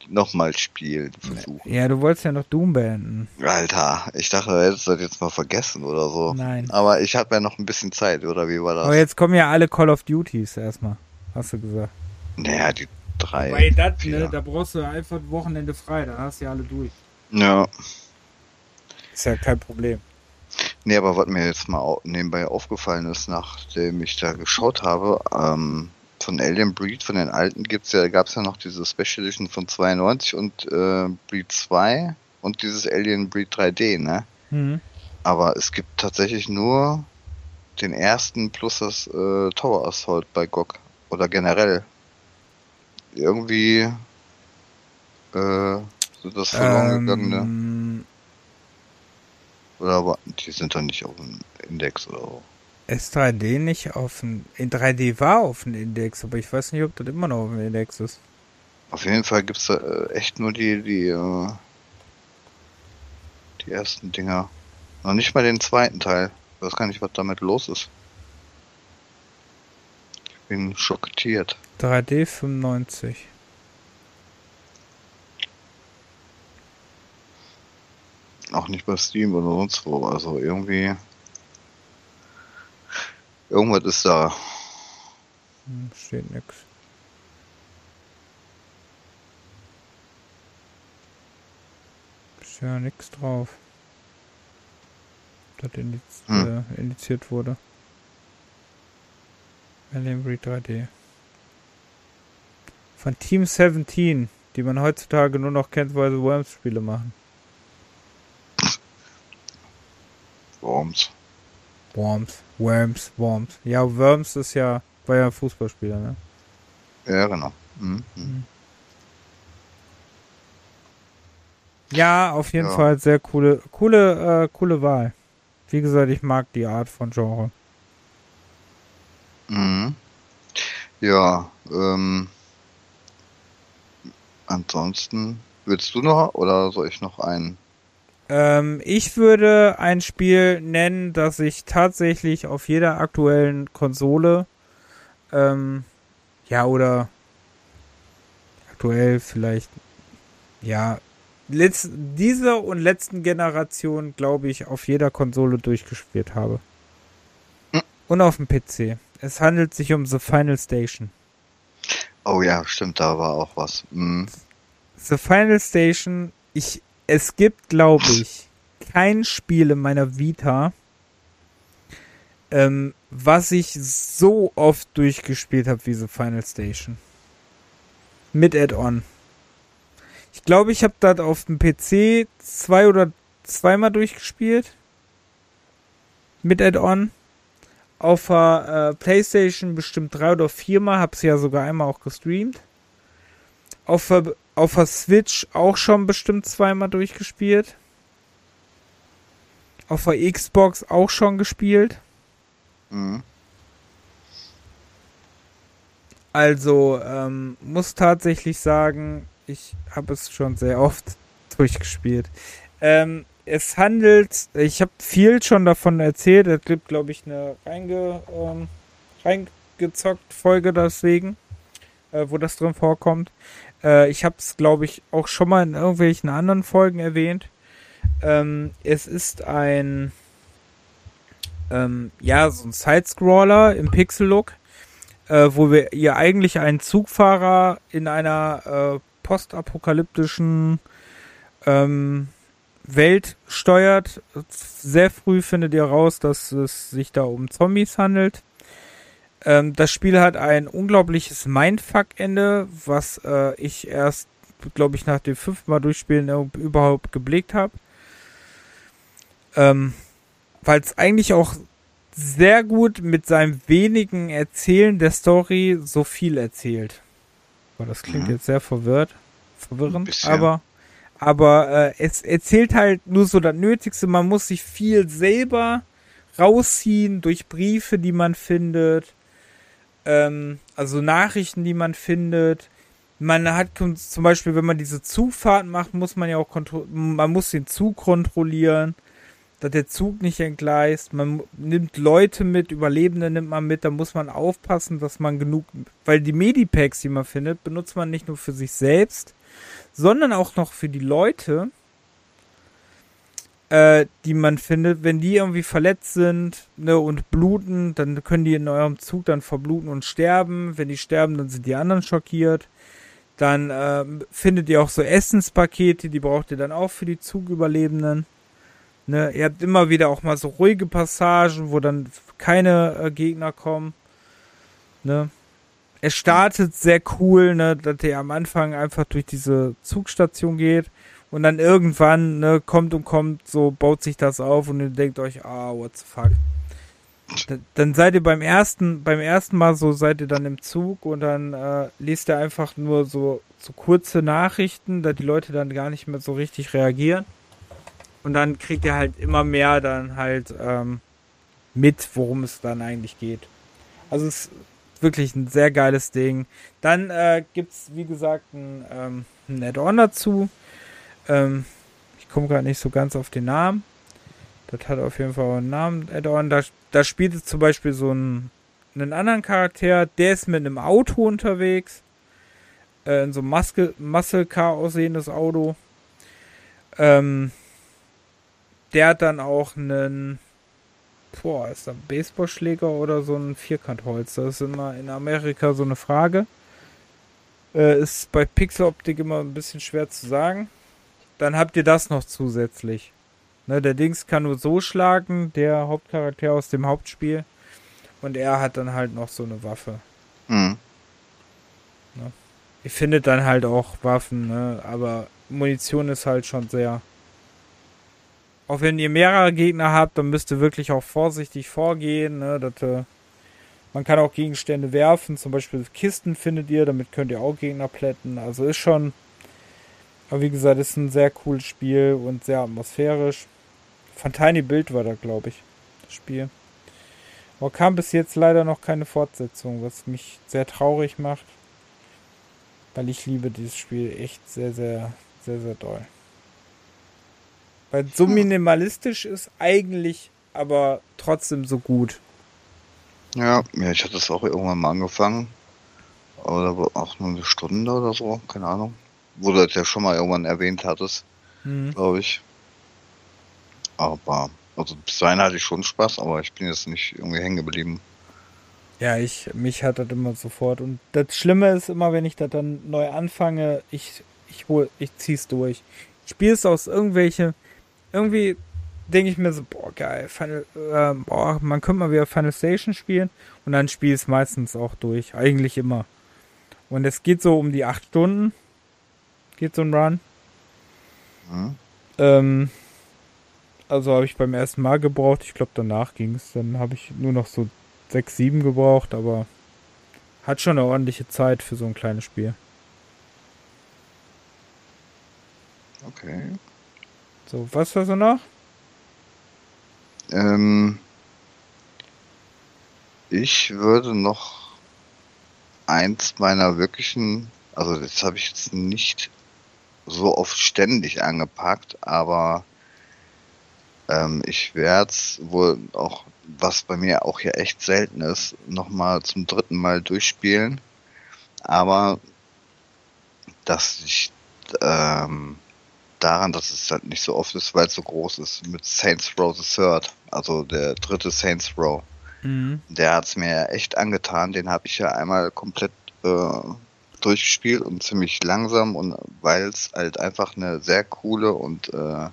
die nochmal spielen versuchen. Ja, du wolltest ja noch Doom beenden. Alter, ich dachte, du hättest das jetzt mal vergessen oder so. Nein. Aber ich hatte ja noch ein bisschen Zeit, oder wie war das? Aber jetzt kommen ja alle Call of Duties erstmal, hast du gesagt. Naja, die drei. Weil das, ne, da brauchst du einfach ein Wochenende frei, dann hast du ja alle durch. Ja. Ist ja kein Problem. Nee, aber was mir jetzt mal nebenbei aufgefallen ist, nachdem ich da geschaut habe, ähm, von Alien Breed, von den alten gibt's ja, gab's ja noch diese Special Edition von 92 und äh, Breed 2 und dieses Alien Breed 3D, ne? Mhm. Aber es gibt tatsächlich nur den ersten plus das äh, Tower Assault bei GOG. Oder generell. Irgendwie äh, sind das verloren gegangen, ne? Oder aber die sind doch nicht auf dem Index oder so. ist 3D nicht auf dem. In 3D war auf dem Index, aber ich weiß nicht, ob das immer noch auf dem Index ist. Auf jeden Fall gibt's da äh, echt nur die, die, äh, die ersten Dinger. Noch nicht mal den zweiten Teil. Ich weiß gar nicht, was damit los ist. Ich bin schockiert. 3D 95. Auch nicht bei Steam oder sonst wo. Also irgendwie. Irgendwas ist da. Hm, steht nix. Ist ja nix drauf. Das indiz Hm. äh, indiziert wurde. Alien Breed 3D. Von Team 17, die man heutzutage nur noch kennt, weil sie Worms-Spiele machen. Worms. Worms, Worms, Worms. Ja, Worms ist ja, war ja ein Fußballspieler, ne? Ja, genau. Mhm. mhm. Ja, auf jeden Ja. Fall sehr coole, coole, äh, coole Wahl. Wie gesagt, ich mag die Art von Genre. Mhm. Ja, ähm. Ansonsten, willst du noch oder soll ich noch einen? Ähm, ich würde ein Spiel nennen, das ich tatsächlich auf jeder aktuellen Konsole, ähm, ja, oder aktuell vielleicht, ja, letz, dieser und letzten Generation, glaube ich, auf jeder Konsole durchgespielt habe. Und auf dem PC. Es handelt sich um The Final Station. Oh ja, stimmt, da war auch was. Mhm. The Final Station, ich, es gibt, glaube ich, kein Spiel in meiner Vita, ähm, was ich so oft durchgespielt habe wie The Final Station. Mit Add-on. Ich glaube, ich habe das auf dem PC zwei oder zweimal durchgespielt. Mit Add-on. Auf der äh, Playstation bestimmt drei oder viermal, hab's ja sogar einmal auch gestreamt. Auf der, auf der Switch auch schon bestimmt zweimal durchgespielt. Auf der Xbox auch schon gespielt. Mhm. Also ähm, muss tatsächlich sagen, ich habe es schon sehr oft durchgespielt. Ähm, es handelt, ich habe viel schon davon erzählt. Es gibt, glaube ich, eine reinge, ähm, reingezockt Folge deswegen, äh, wo das drin vorkommt. Äh, ich habe es, glaube ich, auch schon mal in irgendwelchen anderen Folgen erwähnt. Ähm, es ist ein, ähm, ja, so ein Sidescroller im Pixel-Look, äh, wo wir ihr eigentlich einen Zugfahrer in einer äh, postapokalyptischen ähm, Welt steuert. Sehr früh findet ihr raus, dass es sich da um Zombies handelt. Ähm, das Spiel hat ein unglaubliches Mindfuck-Ende, was äh, ich erst, glaube ich, nach dem fünften Mal durchspielen äh, überhaupt geblickt habe. Ähm, Weil es eigentlich auch sehr gut mit seinem wenigen Erzählen der Story so viel erzählt. Boah, das klingt Mhm. jetzt sehr verwirrt, verwirrend, aber aber äh, es erzählt halt nur so das Nötigste. Man muss sich viel selber rausziehen durch Briefe, die man findet, ähm, also Nachrichten, die man findet. man hat zum Beispiel, wenn man diese Zugfahrt macht, muss man ja auch man muss den Zug kontrollieren, dass der Zug nicht entgleist. Man nimmt Leute mit, Überlebende nimmt man mit, da muss man aufpassen, dass man genug, weil die Medipacks, die man findet, benutzt man nicht nur für sich selbst, sondern auch noch für die Leute, äh, die man findet, wenn die irgendwie verletzt sind ne, und bluten, dann können die in eurem Zug dann verbluten und sterben. Wenn die sterben, dann sind die anderen schockiert. Dann äh, findet ihr auch so Essenspakete, die braucht ihr dann auch für die Zugüberlebenden. Ne, ihr habt immer wieder auch mal so ruhige Passagen, wo dann keine äh, Gegner kommen. Ne. Es startet sehr cool, ne, dass ihr am Anfang einfach durch diese Zugstation geht und dann irgendwann ne, kommt und kommt, so baut sich das auf und ihr denkt euch, ah, what the fuck. Dann seid ihr beim ersten, beim ersten Mal so, seid ihr dann im Zug und dann äh, liest ihr einfach nur so, so kurze Nachrichten, da die Leute dann gar nicht mehr so richtig reagieren. Und dann kriegt ihr halt immer mehr dann halt ähm, mit, worum es dann eigentlich geht. Also es ist wirklich ein sehr geiles Ding. Dann äh, gibt es, wie gesagt, ein, ähm, ein Add-on dazu. Ähm, ich komme gerade nicht so ganz auf den Namen. Das hat auf jeden Fall einen Namen, Add-on. Da, da spielt es zum Beispiel so einen, einen anderen Charakter, der ist mit einem Auto unterwegs. Äh, in so einem Muscle, Muscle Car aussehendes Auto. Ähm, der hat dann auch einen, boah, ist da ein Baseballschläger oder so ein Vierkantholz? Das ist immer in Amerika so eine Frage. Äh, ist bei Pixeloptik immer ein bisschen schwer zu sagen. Dann habt ihr das noch zusätzlich. Ne, der Dings kann nur so schlagen, der Hauptcharakter aus dem Hauptspiel. Und er hat dann halt noch so eine Waffe. Mhm. Ne? Ihr findet dann halt auch Waffen, ne? aber Munition ist halt schon sehr. Auch wenn ihr mehrere Gegner habt, dann müsst ihr wirklich auch vorsichtig vorgehen. Ne? Das, äh, man kann auch Gegenstände werfen, zum Beispiel Kisten findet ihr, damit könnt ihr auch Gegner plätten. Also ist schon aber wie gesagt, ist ein sehr cooles Spiel und sehr atmosphärisch. Von Tiny Build war da, glaube ich, das Spiel. Aber kam bis jetzt leider noch keine Fortsetzung, was mich sehr traurig macht. Weil ich liebe dieses Spiel echt sehr, sehr, sehr, sehr doll. Weil so hm. minimalistisch ist eigentlich, aber trotzdem so gut. Ja, ja, ich hatte es auch irgendwann mal angefangen. Aber auch nur eine Stunde oder so, keine Ahnung wo du das ja schon mal irgendwann erwähnt hattest, mhm. glaube ich. Aber, also bis dahin hatte ich schon Spaß, aber ich bin jetzt nicht irgendwie hängen geblieben. Ja, ich, mich hat das immer sofort. Und das Schlimme ist immer, wenn ich das dann neu anfange, ich, ich hol, ich zieh's durch. Ich spiele es aus irgendwelche, irgendwie denke ich mir so, boah, geil, Final, äh, boah, man könnte mal wieder Final Station spielen und dann spiele ich es meistens auch durch. Eigentlich immer. Und es geht so um die acht Stunden geht so ein Run. Mhm. Ähm, also habe ich beim ersten Mal gebraucht. Ich glaube, danach ging es. Dann habe ich nur noch so 6, 7 gebraucht, aber hat schon eine ordentliche Zeit für so ein kleines Spiel. Okay. So, was hast du noch? Ähm, ich würde noch eins meiner wirklichen, also das habe ich jetzt nicht so oft ständig angepackt, aber ähm, ich werde es wohl auch, was bei mir auch hier echt selten ist, nochmal zum dritten Mal durchspielen. Aber dass ich ähm, daran, dass es halt nicht so oft ist, weil es so groß ist, mit Saints Row the Third, also der dritte Saints Row. Mhm. Der hat es mir echt angetan, den habe ich ja einmal komplett äh, durchgespielt und ziemlich langsam und weil es halt einfach eine sehr coole und äh,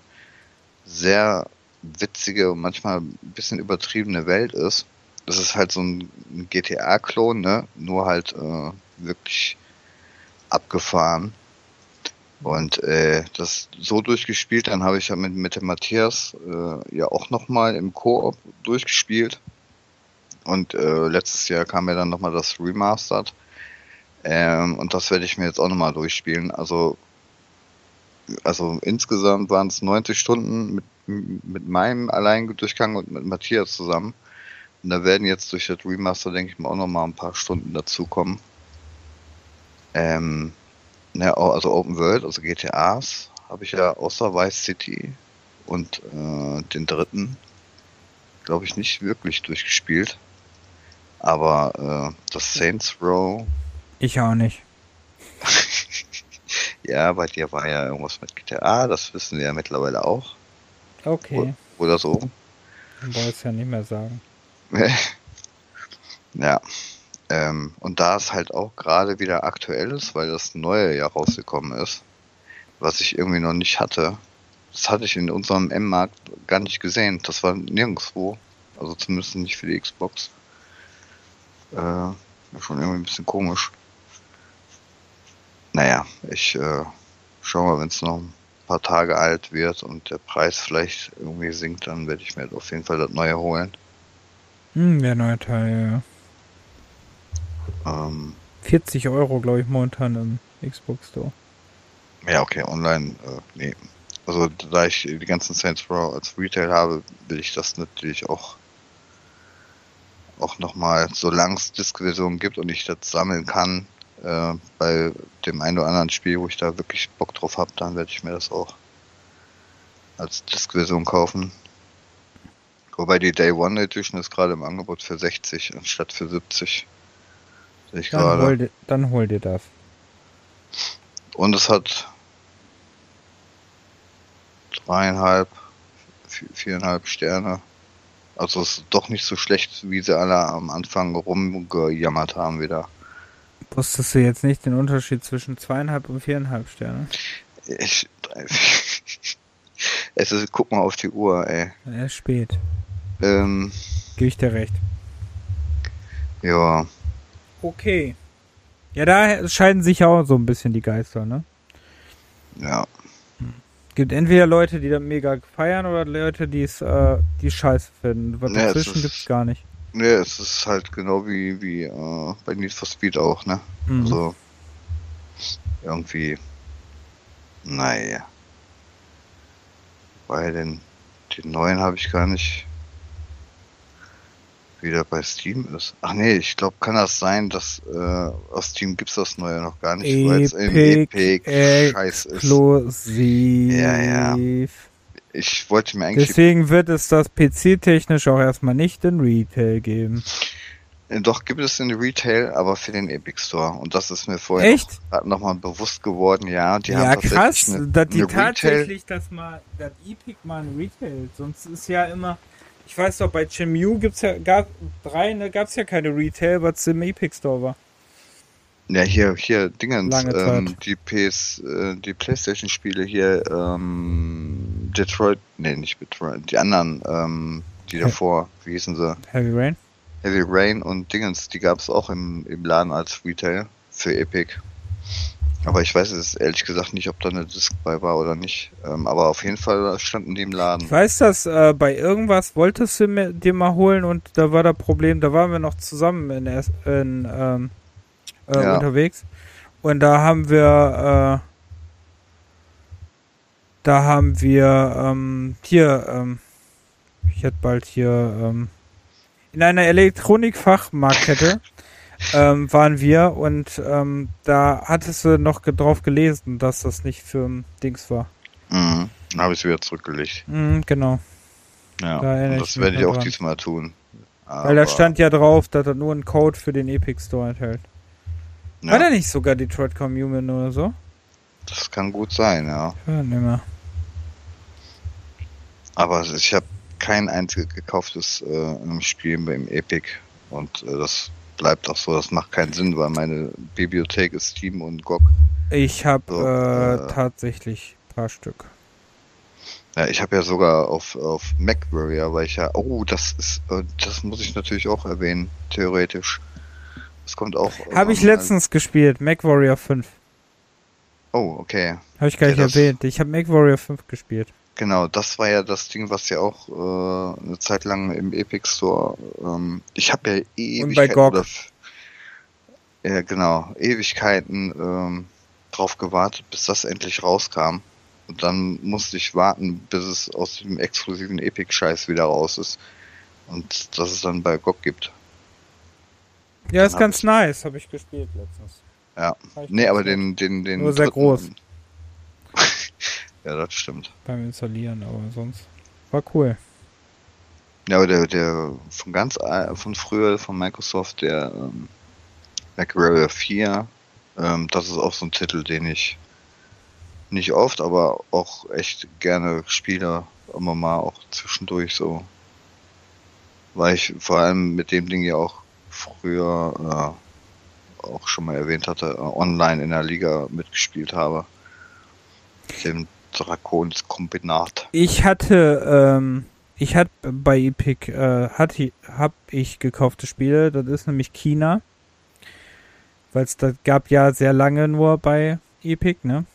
sehr witzige und manchmal ein bisschen übertriebene Welt ist. Das ist halt so ein GTA-Klon, ne? Nur halt äh, wirklich abgefahren. Und äh, das so durchgespielt, dann habe ich ja mit, mit dem Matthias äh, ja auch nochmal im Koop durchgespielt. Und äh, letztes Jahr kam ja dann nochmal das Remastered. Ähm, und das werde ich mir jetzt auch nochmal durchspielen. Also, also insgesamt waren es 90 Stunden mit, mit meinem Alleindurchgang und mit Matthias zusammen. Und da werden jetzt durch das Remaster, denke ich mal, auch nochmal ein paar Stunden dazukommen. Ähm, Ne, also Open World, also GTAs, habe ich ja außer Vice City und äh, den dritten, glaube ich, nicht wirklich durchgespielt. Aber äh, das Saints Row. Ich auch nicht. ja, bei dir war ja irgendwas mit GTA, das wissen wir ja mittlerweile auch. Okay. Oder so. Ich wollte es ja nicht mehr sagen. ja. Ähm, und da es halt auch gerade wieder aktuell ist, weil das neue ja rausgekommen ist, was ich irgendwie noch nicht hatte, das hatte ich in unserem M-Markt gar nicht gesehen. Das war nirgendwo. Also zumindest nicht für die Xbox. Äh, schon irgendwie ein bisschen komisch. Naja, ich äh, schau mal, wenn es noch ein paar Tage alt wird und der Preis vielleicht irgendwie sinkt, dann werde ich mir auf jeden Fall das neue holen. Hm, der neue Teil, ja. Ähm, 40 Euro, glaube ich, momentan im Xbox Store. Ja, okay, online, äh, nee. Also da ich die ganzen Saints Row als Retail habe, will ich das natürlich auch auch nochmal, solange es Disk-Versionen gibt und ich das sammeln kann, äh, bei dem einen oder anderen Spiel, wo ich da wirklich Bock drauf habe, dann werde ich mir das auch als Disk-Version kaufen. Wobei die Day One Edition ist gerade im Angebot für 60 anstatt für 70. Sehe ich dann, gerade. Hol dir, dann hol dir das. Und es hat dreieinhalb, viereinhalb Sterne. Also es ist doch nicht so schlecht, wie sie alle am Anfang rumgejammert haben wieder. Wusstest du jetzt nicht den Unterschied zwischen zweieinhalb und viereinhalb Sterne? Ich, es ist, guck mal auf die Uhr, ey. Er ist spät. Ähm. Gebe ich dir recht. Ja. Okay. Ja, da scheiden sich auch so ein bisschen die Geister, ne? Ja. Gibt entweder Leute, die das mega feiern oder Leute, die es äh, die scheiße finden. Was dazwischen gibt es gar nicht. Nee, es ist halt genau wie, wie äh, bei Need for Speed auch, ne? Mhm. Also irgendwie. Naja. Bei den, den neuen habe ich gar nicht wieder bei Steam ist. Ach nee, ich glaube, kann das sein, dass äh, aus Steam gibt's das neue noch gar nicht, weil es im Epic Scheiß ist. Ja, ja. Ich wollte mir eigentlich. Deswegen wird es das PC-technisch auch erstmal nicht in Retail geben. Äh, doch gibt es in Retail, aber für den Epic Store. Und das ist mir vorher Echt? noch, noch mal bewusst geworden. Ja, die ja, haben krass, eine, dass die tatsächlich das mal, das Epic mal in Retail. Sonst ist ja immer, ich weiß doch, bei Chemu gibt's ja, gab drei, ne, gab's ja keine Retail, was im Epic Store war. Ja, hier, hier, Dingens, ähm, die PS, äh, die Playstation-Spiele hier, ähm, Detroit, nee, nicht Detroit, die anderen, ähm, die davor, wie hießen sie? Heavy Rain? Heavy Rain und Dingens, die gab es auch im, im Laden als Retail für Epic. Aber ich weiß es ehrlich gesagt nicht, ob da eine Disc bei war oder nicht. Ähm, aber auf jeden Fall standen die im Laden. Ich weiß dass äh, bei irgendwas wolltest du mir, dir mal holen und da war das Problem, da waren wir noch zusammen in, in ähm, äh, ja. unterwegs. Und da haben wir, äh, da haben wir ähm, hier, ähm, ich hätte bald hier, ähm, in einer Elektronikfachmarktkette ähm, waren wir und ähm, da hattest du noch drauf gelesen, dass das nicht für Dings war. Mhm. Dann habe ich es wieder zurückgelegt. Mhm, genau. Ja, da das werde ich auch dran. diesmal tun. Aber Weil da stand ja drauf, dass er nur einen Code für den Epic Store enthält. Ja. War da nicht sogar Detroit Communion oder so? Das kann gut sein, ja. Ja, nicht mehr. Aber ich habe kein einziges gekauftes äh, Spiel beim Epic und äh, das bleibt auch so. Das macht keinen Sinn, weil meine Bibliothek ist Steam und GOG. Ich habe so, äh, äh, tatsächlich ein paar Stück. Ja, ich habe ja sogar auf, auf MacWarrior, weil ich ja, oh, das ist, äh, das muss ich natürlich auch erwähnen, theoretisch. Das kommt auch. Habe ich letztens gespielt, MacWarrior 5. Oh, okay. Habe ich gar nicht ja, erwähnt. Ich habe MacWarrior 5 gespielt. Genau, das war ja das Ding, was ja auch äh, eine Zeit lang im Epic Store. Ähm, ich habe ja Ewigkeiten. GOG. ja, genau, Ewigkeiten ähm, drauf gewartet, bis das endlich rauskam. Und dann musste ich warten, bis es aus dem exklusiven Epic-Scheiß wieder raus ist. Und dass es dann bei GOG gibt. Ja, ist ganz nice, habe ich gespielt letztens. Ja. Nee, aber den, den, den. Nur sehr dritten- groß. Ja, das stimmt. beim Installieren, aber sonst war cool. Ja, aber der, der von ganz al- von früher von Microsoft, der ähm, MacWarrior 4, ähm, das ist auch so ein Titel, den ich nicht oft, aber auch echt gerne spiele, immer mal auch zwischendurch so. Weil ich vor allem mit dem Ding ja auch früher äh, auch schon mal erwähnt hatte, äh, online in der Liga mitgespielt habe. Dem Draconis-Kombinat. Ich hatte, ähm, ich hatte bei Epic, äh, hatte, hab ich gekaufte Spiele, das ist nämlich China. Weil es das gab ja sehr lange nur bei Epic, ne?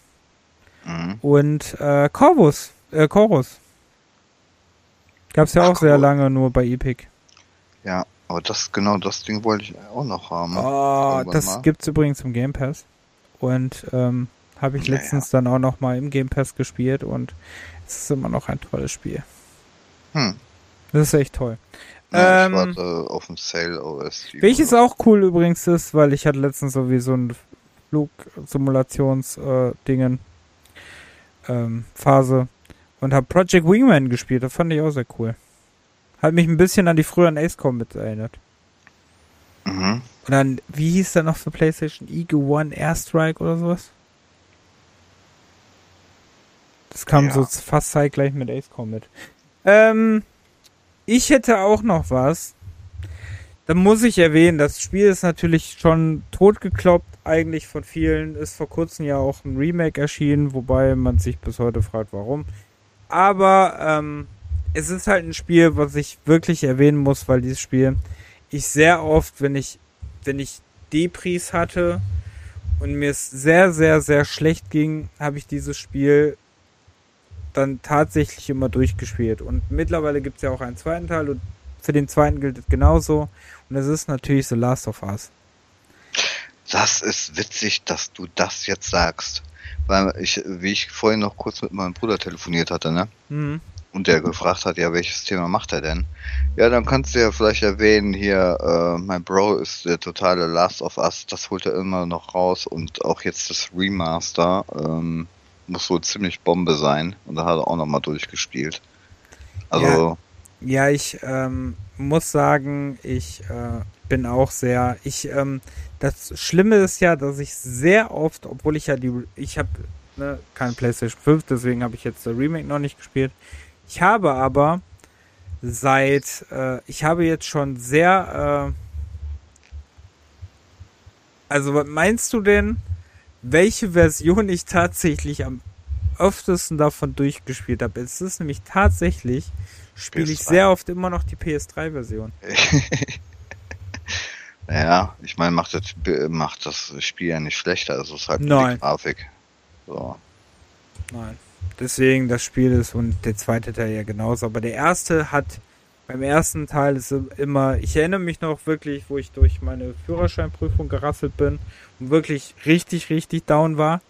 Mhm. Und äh, Corvus, äh, Chorus. Gab's ja Ach, auch sehr cool. lange nur bei Epic. Ja, aber das genau das Ding wollte ich auch noch haben. Oh, Irgendwann das mal. gibt's übrigens im Game Pass. Und ähm, habe ich Naja. letztens dann auch noch mal im Game Pass gespielt und es ist immer noch ein tolles Spiel. Hm. Das ist echt toll. Ja, Ähm, ich warte auf den Sale OS. Welches auch cool übrigens ist, weil ich hatte letztens sowieso ein Flugsimulations-Dingen ähm, Phase und habe Project Wingman gespielt. Das fand ich auch sehr cool. Hat mich ein bisschen an die früheren Ace Combats erinnert. Mhm. Und dann, wie hieß der noch für PlayStation? Eagle One Airstrike oder sowas? Das kam Ja. so fast zeitgleich mit Ace Combat. Ähm, ich hätte auch noch was. Da muss ich erwähnen, das Spiel ist natürlich schon totgekloppt, eigentlich von vielen. Ist vor kurzem ja auch ein Remake erschienen, wobei man sich bis heute fragt, warum. Aber ähm, es ist halt ein Spiel, was ich wirklich erwähnen muss, weil dieses Spiel ich sehr oft, wenn ich, wenn ich Depris hatte und mir es sehr, sehr, sehr schlecht ging, habe ich dieses Spiel dann tatsächlich immer durchgespielt. Und mittlerweile gibt es ja auch einen zweiten Teil und für den zweiten gilt es genauso. Und es ist natürlich The Last of Us. Das ist witzig, dass du das jetzt sagst. Weil ich, wie ich vorhin noch kurz mit meinem Bruder telefoniert hatte, ne? Mhm. Und der gefragt hat, ja, welches Thema macht er denn? Ja, dann kannst du ja vielleicht erwähnen, hier, äh, mein Bro ist der totale Last of Us, das holt er immer noch raus und auch jetzt das Remaster, ähm, muss wohl ziemlich Bombe sein. Und da hat er auch nochmal durchgespielt. Also, Ja, ich ähm, muss sagen, ich äh, bin auch sehr. Ich ähm, das Schlimme ist ja, dass ich sehr oft, obwohl ich ja die, ich habe ne, kein PlayStation 5, deswegen habe ich jetzt der Remake noch nicht gespielt. Ich habe aber seit, äh, ich habe jetzt schon sehr, äh, also was meinst du denn, welche Version ich tatsächlich am öftesten davon durchgespielt habe? Es ist nämlich tatsächlich, spiele ich PS3. sehr oft immer noch die PS3-Version. ja, ich meine, macht das, macht das Spiel ja nicht schlechter, also es ist halt Nein. die Grafik. So. Nein. Deswegen das Spiel ist und der zweite Teil ja genauso. Aber der erste hat, beim ersten Teil ist immer, ich erinnere mich noch wirklich, wo ich durch meine Führerscheinprüfung gerasselt bin und wirklich richtig, richtig down war.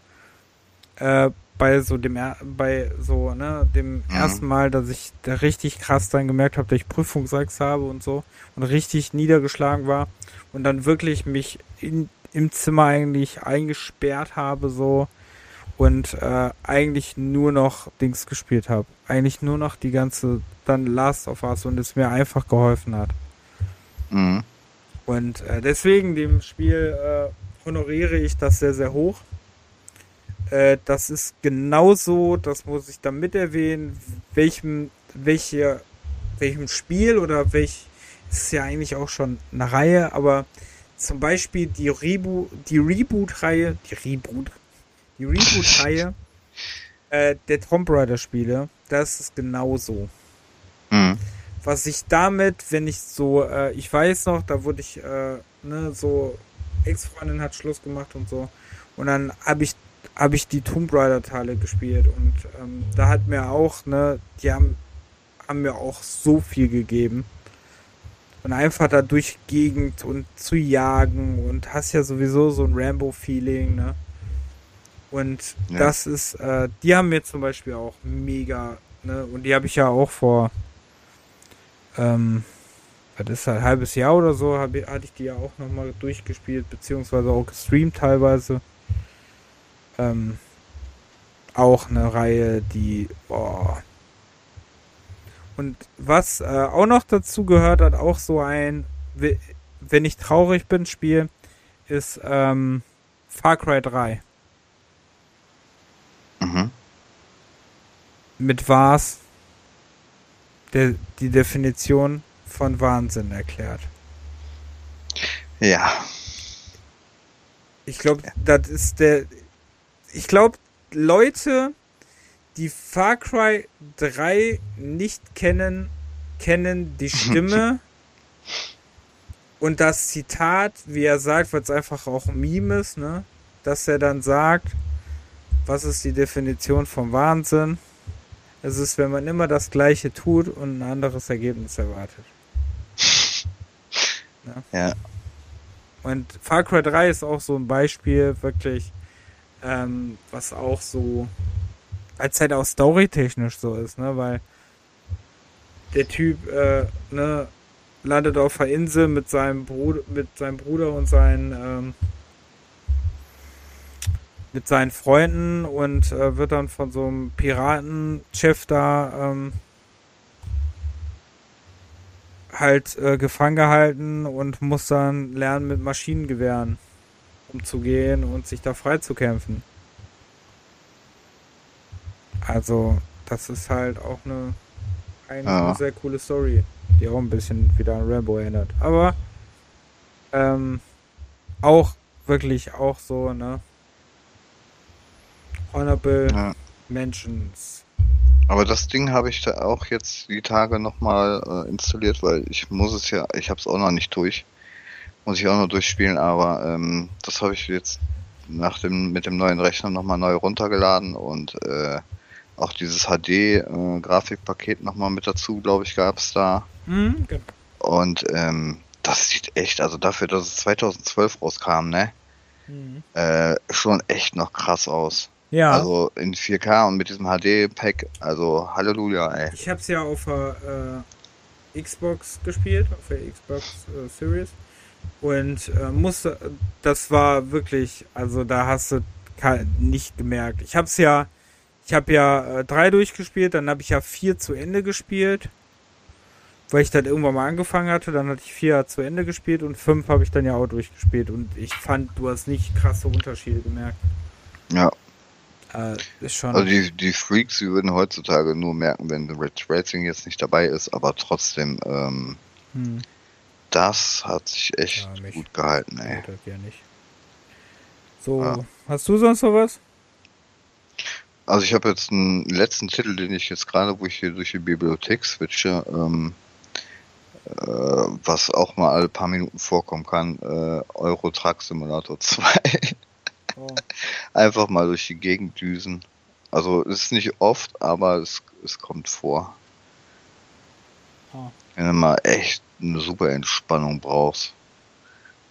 Äh, bei so dem, bei so, ne, dem Mhm. ersten Mal, dass ich da richtig krass dann gemerkt habe, dass ich Prüfungsangst habe und so und richtig niedergeschlagen war und dann wirklich mich in, im Zimmer eigentlich eingesperrt habe, so und äh, eigentlich nur noch Dings gespielt habe. Eigentlich nur noch die ganze dann Last of Us und es mir einfach geholfen hat. Mhm. Und äh, deswegen dem Spiel äh, honoriere ich das sehr, sehr hoch. Äh, das ist genauso, das muss ich dann mit erwähnen, welchem, welche, welchem Spiel oder welch, es ist ja eigentlich auch schon eine Reihe, aber zum Beispiel die Reboot, die Reboot-Reihe, die Reboot, die Reboot-Reihe äh, der Tomb Raider-Spiele, das ist genauso Mhm. was ich damit, wenn ich so, äh, ich weiß noch, da wurde ich, äh, ne, so, Ex-Freundin hat Schluss gemacht und so. Und dann habe ich, habe ich die Tomb Raider-Teile gespielt und ähm, da hat mir auch, ne, die haben, haben mir auch so viel gegeben. Und einfach da durch Gegend und zu jagen und hast ja sowieso so ein Rambo-Feeling, ne? Und Ja. das ist, äh, die haben mir zum Beispiel auch mega, ne? Und die habe ich ja auch vor, ähm, das ist ein halbes Jahr oder so, hab, hatte ich die ja auch nochmal durchgespielt, beziehungsweise auch gestreamt teilweise. Ähm, auch eine Reihe, die, boah. Und was äh, auch noch dazu gehört hat, auch so ein, wenn ich traurig bin, Spiel, ist ähm, Far Cry 3. Mhm. Mit was der, die Definition von Wahnsinn erklärt. Ja. Ich glaube, das ist der. Ich glaube, Leute, die Far Cry 3 nicht kennen, kennen die Stimme und das Zitat, wie er sagt, weil es einfach auch ein Meme ist, ne? Dass er dann sagt, was ist die Definition vom Wahnsinn? Es ist, wenn man immer das Gleiche tut und ein anderes Ergebnis erwartet. Ja. ja. Und Far Cry 3 ist auch so ein Beispiel, wirklich, ähm, was auch so, als halt auch storytechnisch so ist, ne, weil der Typ, äh, ne, landet auf einer Insel mit seinem Bruder, mit seinem Bruder und seinen, ähm, mit seinen Freunden und äh, wird dann von so einem Piratenchef da ähm, halt äh, gefangen gehalten und muss dann lernen, mit Maschinengewehren umzugehen und sich da frei zu kämpfen. Also, das ist halt auch eine, eine ja. sehr coole Story, die auch ein bisschen wieder an Rambo erinnert. Aber ähm, auch wirklich auch so, ne? Honorable ja. Mentions. Aber das Ding habe ich da auch jetzt die Tage nochmal äh, installiert, weil ich muss es ja, ich habe es auch noch nicht durch. Muss ich auch noch durchspielen, aber ähm, das habe ich jetzt nach dem, mit dem neuen Rechner nochmal neu runtergeladen und äh, auch dieses HD-Grafikpaket äh, nochmal mit dazu, glaube ich, gab es da. Mhm, genau. Und ähm, das sieht echt, also dafür, dass es 2012 rauskam, ne? Mhm. Äh, schon echt noch krass aus. Ja. Also in 4K und mit diesem HD-Pack, also Halleluja, ey. Ich hab's ja auf der äh, Xbox gespielt, auf der Xbox äh, Series. Und äh, musste, das war wirklich, also da hast du nicht gemerkt. Ich hab's ja, ich habe ja äh, drei durchgespielt, dann habe ich ja vier zu Ende gespielt, weil ich dann irgendwann mal angefangen hatte. Dann hatte ich vier zu Ende gespielt und fünf habe ich dann ja auch durchgespielt. Und ich fand, du hast nicht krasse Unterschiede gemerkt. Ja, äh, schon. Also die, die Freaks, die würden heutzutage nur merken, wenn Red Racing jetzt nicht dabei ist, aber trotzdem, ähm, hm. das hat sich echt ja, gut gehalten, ey. Ja. So, ja. hast du sonst noch was? Also ich habe jetzt einen letzten Titel, den ich jetzt gerade, wo ich hier durch die Bibliothek switche, ähm, äh, was auch mal alle paar Minuten vorkommen kann, äh, Euro Truck Simulator 2. Einfach mal durch die Gegend düsen. Also es ist nicht oft, aber es, es kommt vor. Oh. Wenn du mal echt eine super Entspannung brauchst.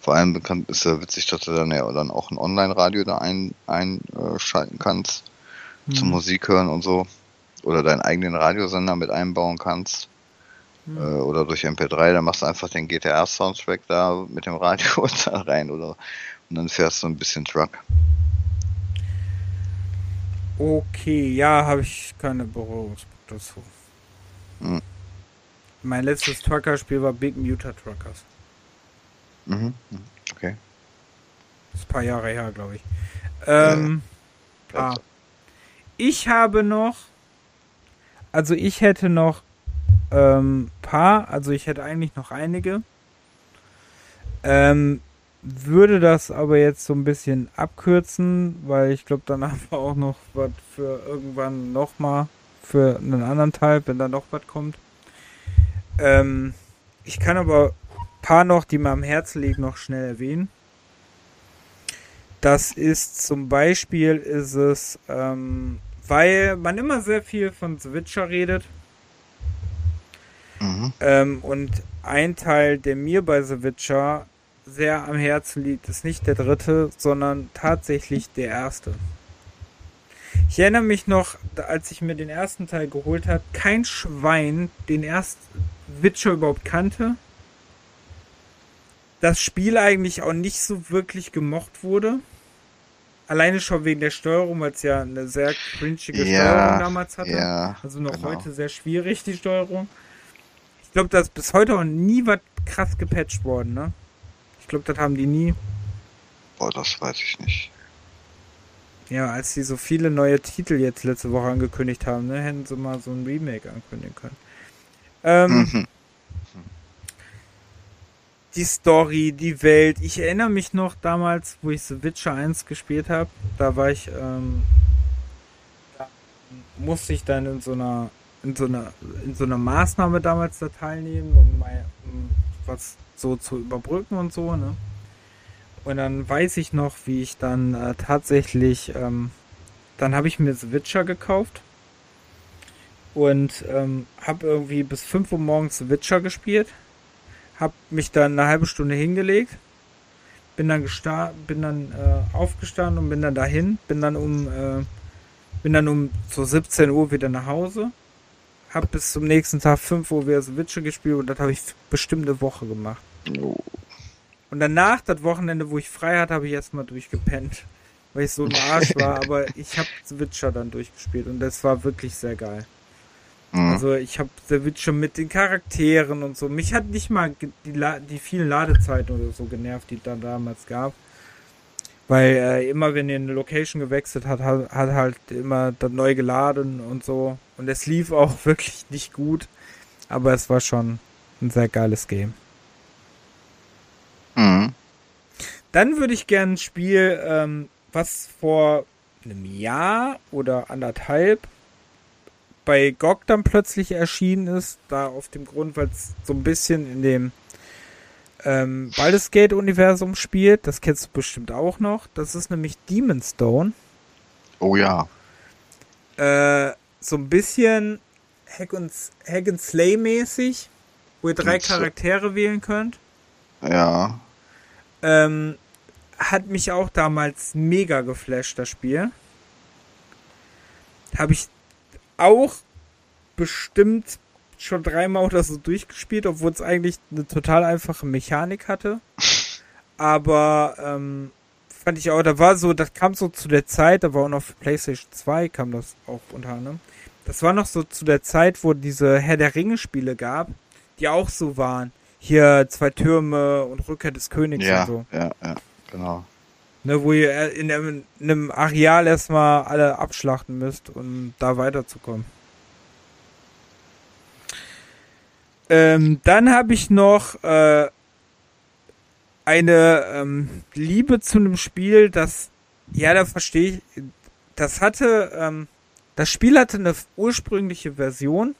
Vor allem bekannt ist ja witzig, dass du dann ja dann auch ein Online-Radio da ein, einschalten kannst. Mhm. Zum Musik hören und so. Oder deinen eigenen Radiosender mit einbauen kannst. Mhm. Äh, oder durch MP3, dann machst du einfach den GTR-Soundtrack da mit dem Radio da rein oder und dann fährst du ein bisschen Truck. Okay, ja, habe ich keine Berührungspunkte dazu. Hm. Mein letztes Trucker-Spiel war Big Muta Truckers. Mhm, mhm. okay. Das ist ein paar Jahre her, glaube ich. Ähm, ja. ah. Ich habe noch, also ich hätte noch ähm, paar, also ich hätte eigentlich noch einige. Ähm, würde das aber jetzt so ein bisschen abkürzen, weil ich glaube, dann haben wir auch noch was für irgendwann nochmal für einen anderen Teil, wenn da noch was kommt. Ähm, ich kann aber ein paar noch, die mir am Herzen liegen, noch schnell erwähnen. Das ist zum Beispiel ist es, ähm, weil man immer sehr viel von Switcher redet. Mhm. Ähm, und ein Teil, der mir bei The Witcher sehr am Herzen liegt, ist nicht der dritte, sondern tatsächlich der erste. Ich erinnere mich noch, als ich mir den ersten Teil geholt habe, kein Schwein den ersten Witcher überhaupt kannte. das Spiel eigentlich auch nicht so wirklich gemocht wurde. Alleine schon wegen der Steuerung, weil es ja eine sehr cringige Ja, Steuerung damals hatte. ja, also noch genau. heute sehr schwierig, die Steuerung. Ich glaube, da ist bis heute auch nie was krass gepatcht worden, ne? Glaube, das haben die nie. Boah, das weiß ich nicht. Ja, als sie so viele neue Titel jetzt letzte Woche angekündigt haben, ne, hätten sie mal so ein Remake ankündigen können. Ähm, Mhm. die Story, die Welt. Ich erinnere mich noch damals, wo ich The Witcher 1 gespielt habe. Da war ich, ähm, da musste ich dann in so einer, in so einer, in so einer Maßnahme damals da teilnehmen, um, mal, um was so zu überbrücken und so, ne? Und dann weiß ich noch, wie ich dann äh, tatsächlich, ähm, dann habe ich mir The Witcher gekauft und ähm, habe irgendwie bis 5 Uhr morgens The Witcher gespielt hab mich dann eine halbe Stunde hingelegt, bin dann bin dann äh, aufgestanden und bin dann dahin, bin dann um äh, bin dann um so 17 Uhr wieder nach Hause, hab bis zum nächsten Tag 5 Uhr wieder so Witcher gespielt und das habe ich bestimmt eine Woche gemacht. Und danach, das Wochenende, wo ich frei hatte, habe ich erstmal durchgepennt, weil ich so ein Arsch war, aber ich habe The Witcher dann durchgespielt und das war wirklich sehr geil. Mhm. Also ich habe The Witcher mit den Charakteren und so. Mich hat nicht mal die, La die vielen Ladezeiten oder so genervt, die es dann damals gab. Weil äh, immer wenn ihr eine Location gewechselt hat, hat, hat halt immer dann neu geladen und so. Und es lief auch wirklich nicht gut. Aber es war schon ein sehr geiles Game. Mhm. Dann würde ich gerne ein Spiel, ähm, was vor einem Jahr oder anderthalb bei GOG dann plötzlich erschienen ist, da auf dem Grund, weil es so ein bisschen in dem ähm, Baldur's Gate Universum spielt. Das kennst du bestimmt auch noch. Das ist nämlich Demon's Stone. Oh ja. Äh, so ein bisschen Hack and, Hack and Slay mäßig, wo ihr drei Charaktere wählen könnt. Ja. Ähm, hat mich auch damals mega geflasht, das Spiel. Habe ich auch bestimmt schon dreimal oder so durchgespielt, obwohl es eigentlich eine total einfache Mechanik hatte. Aber ähm, fand ich auch, da war so, das kam so zu der Zeit, da war auch noch für PlayStation 2 kam das auch unter anderem. Das war noch so zu der Zeit, wo diese Herr der Ringe Spiele gab, die auch so waren. Hier zwei Türme und Rückkehr des Königs Ja, und so. ja, ja, genau. Ne, wo ihr in einem, in einem Areal erstmal alle abschlachten müsst, um da weiterzukommen. Ähm, dann habe ich noch äh, eine ähm, Liebe zu einem Spiel, das, ja, da verstehe ich, das hatte, ähm, das Spiel hatte eine ursprüngliche Version.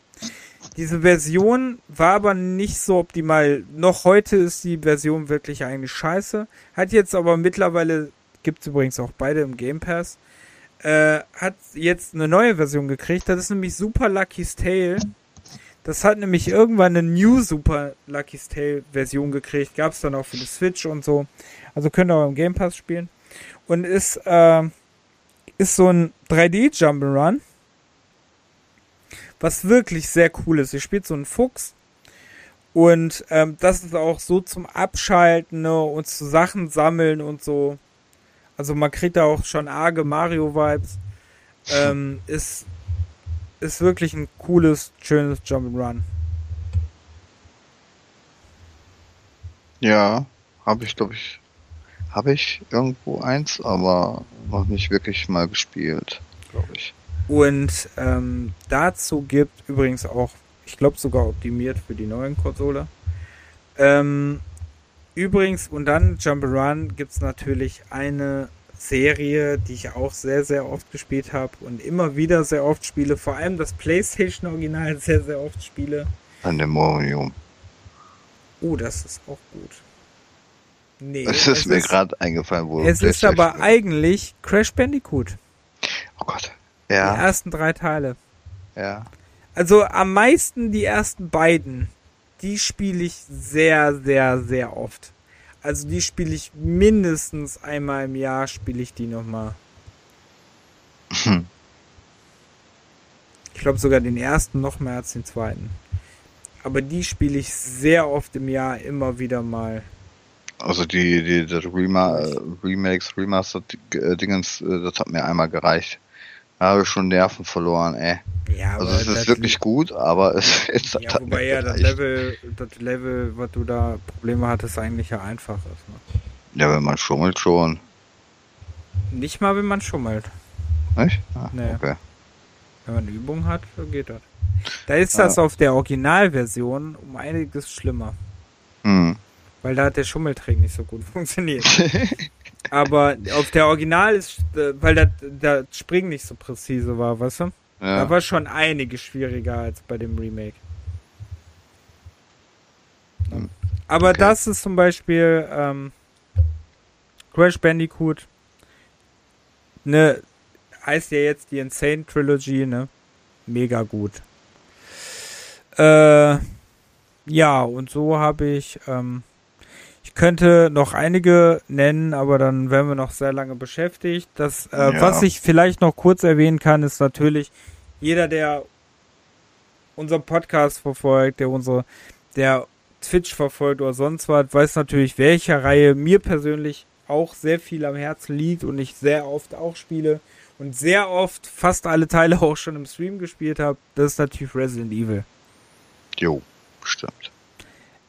Diese Version war aber nicht so optimal. Noch heute ist die Version wirklich eigentlich scheiße. Hat jetzt aber mittlerweile, gibt's übrigens auch beide im Game Pass, äh, hat jetzt eine neue Version gekriegt. Das ist nämlich Super Lucky's Tale. Das hat nämlich irgendwann eine New Super Lucky's Tale Version gekriegt. Gab's dann auch für die Switch und so. Also könnt ihr auch im Game Pass spielen. Und ist, äh, ist so ein 3D Jump'n'Run was wirklich sehr cool ist. Ihr spielt so einen Fuchs und ähm, das ist auch so zum Abschalten ne, und zu Sachen sammeln und so. Also man kriegt da auch schon arge Mario-Vibes. Ähm, ist, ist wirklich ein cooles, schönes Jump'n'Run. Ja, habe ich, glaube ich, habe ich irgendwo eins, aber noch nicht wirklich mal gespielt, glaube ich. Und ähm, dazu gibt übrigens auch, ich glaube sogar optimiert für die neuen Konsole. Ähm, übrigens, und dann Jump'n'Run gibt es natürlich eine Serie, die ich auch sehr, sehr oft gespielt habe und immer wieder sehr oft spiele. Vor allem das PlayStation Original sehr, sehr oft spiele. Pandemonium. Oh, das ist auch gut. Nee, Das ist es mir gerade eingefallen, wo Es ist aber eigentlich Crash Bandicoot. Oh Gott. Die Ja, ersten drei Teile. ja. Also am meisten die ersten beiden. Die spiele ich sehr, sehr, sehr oft. Also die spiele ich mindestens einmal im Jahr, spiele ich die nochmal. Hm. Ich glaube sogar den ersten noch mehr als den zweiten. Aber die spiele ich sehr oft im Jahr immer wieder mal. Also die, die, die Rema Remakes, Remastered-Dingens, äh, das hat mir einmal gereicht. Habe ich schon Nerven verloren, ey. Ja, also es ist wirklich gut, aber es ist Ja, wobei ja das Level, das Level, was du da Probleme hattest, eigentlich ja einfach ist. Ne? Ja, wenn man schummelt schon. Nicht mal, wenn man schummelt. Nicht? Ah, nee. Okay. Wenn man Übung hat, geht das. Da ist das ah. auf der Originalversion um einiges schlimmer. Hm. Weil da hat der Schummeltrick nicht so gut funktioniert. Aber auf der Original ist, äh, weil das, das Springen nicht so präzise war, weißt du? Ja. Da war schon einiges schwieriger als bei dem Remake. Hm. Aber okay. das ist zum Beispiel ähm, Crash Bandicoot. Ne, heißt ja jetzt die Insane Trilogy, ne? Mega gut. Äh, ja, und so habe ich ähm, ich könnte noch einige nennen, aber dann wären wir noch sehr lange beschäftigt. Das, äh, ja. was ich vielleicht noch kurz erwähnen kann, ist natürlich jeder, der unseren Podcast verfolgt, der unsere, der Twitch verfolgt oder sonst was, weiß natürlich, welche Reihe mir persönlich auch sehr viel am Herzen liegt und ich sehr oft auch spiele und sehr oft fast alle Teile auch schon im Stream gespielt habe. Das ist natürlich Resident Evil. Jo, stimmt.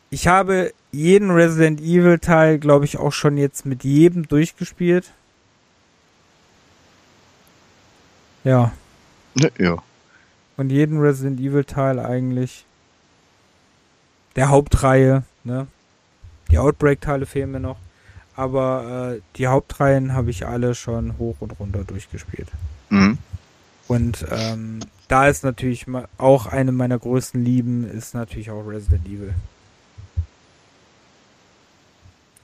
Ich habe jeden Resident Evil Teil, glaube ich, auch schon jetzt mit jedem durchgespielt. Ja. Ja. Und jeden Resident Evil Teil eigentlich. Der Hauptreihe, ne? Die Outbreak-Teile fehlen mir noch. Aber äh, die Hauptreihen habe ich alle schon hoch und runter durchgespielt. Mhm. Und ähm, da ist natürlich auch eine meiner größten Lieben, ist natürlich auch Resident Evil.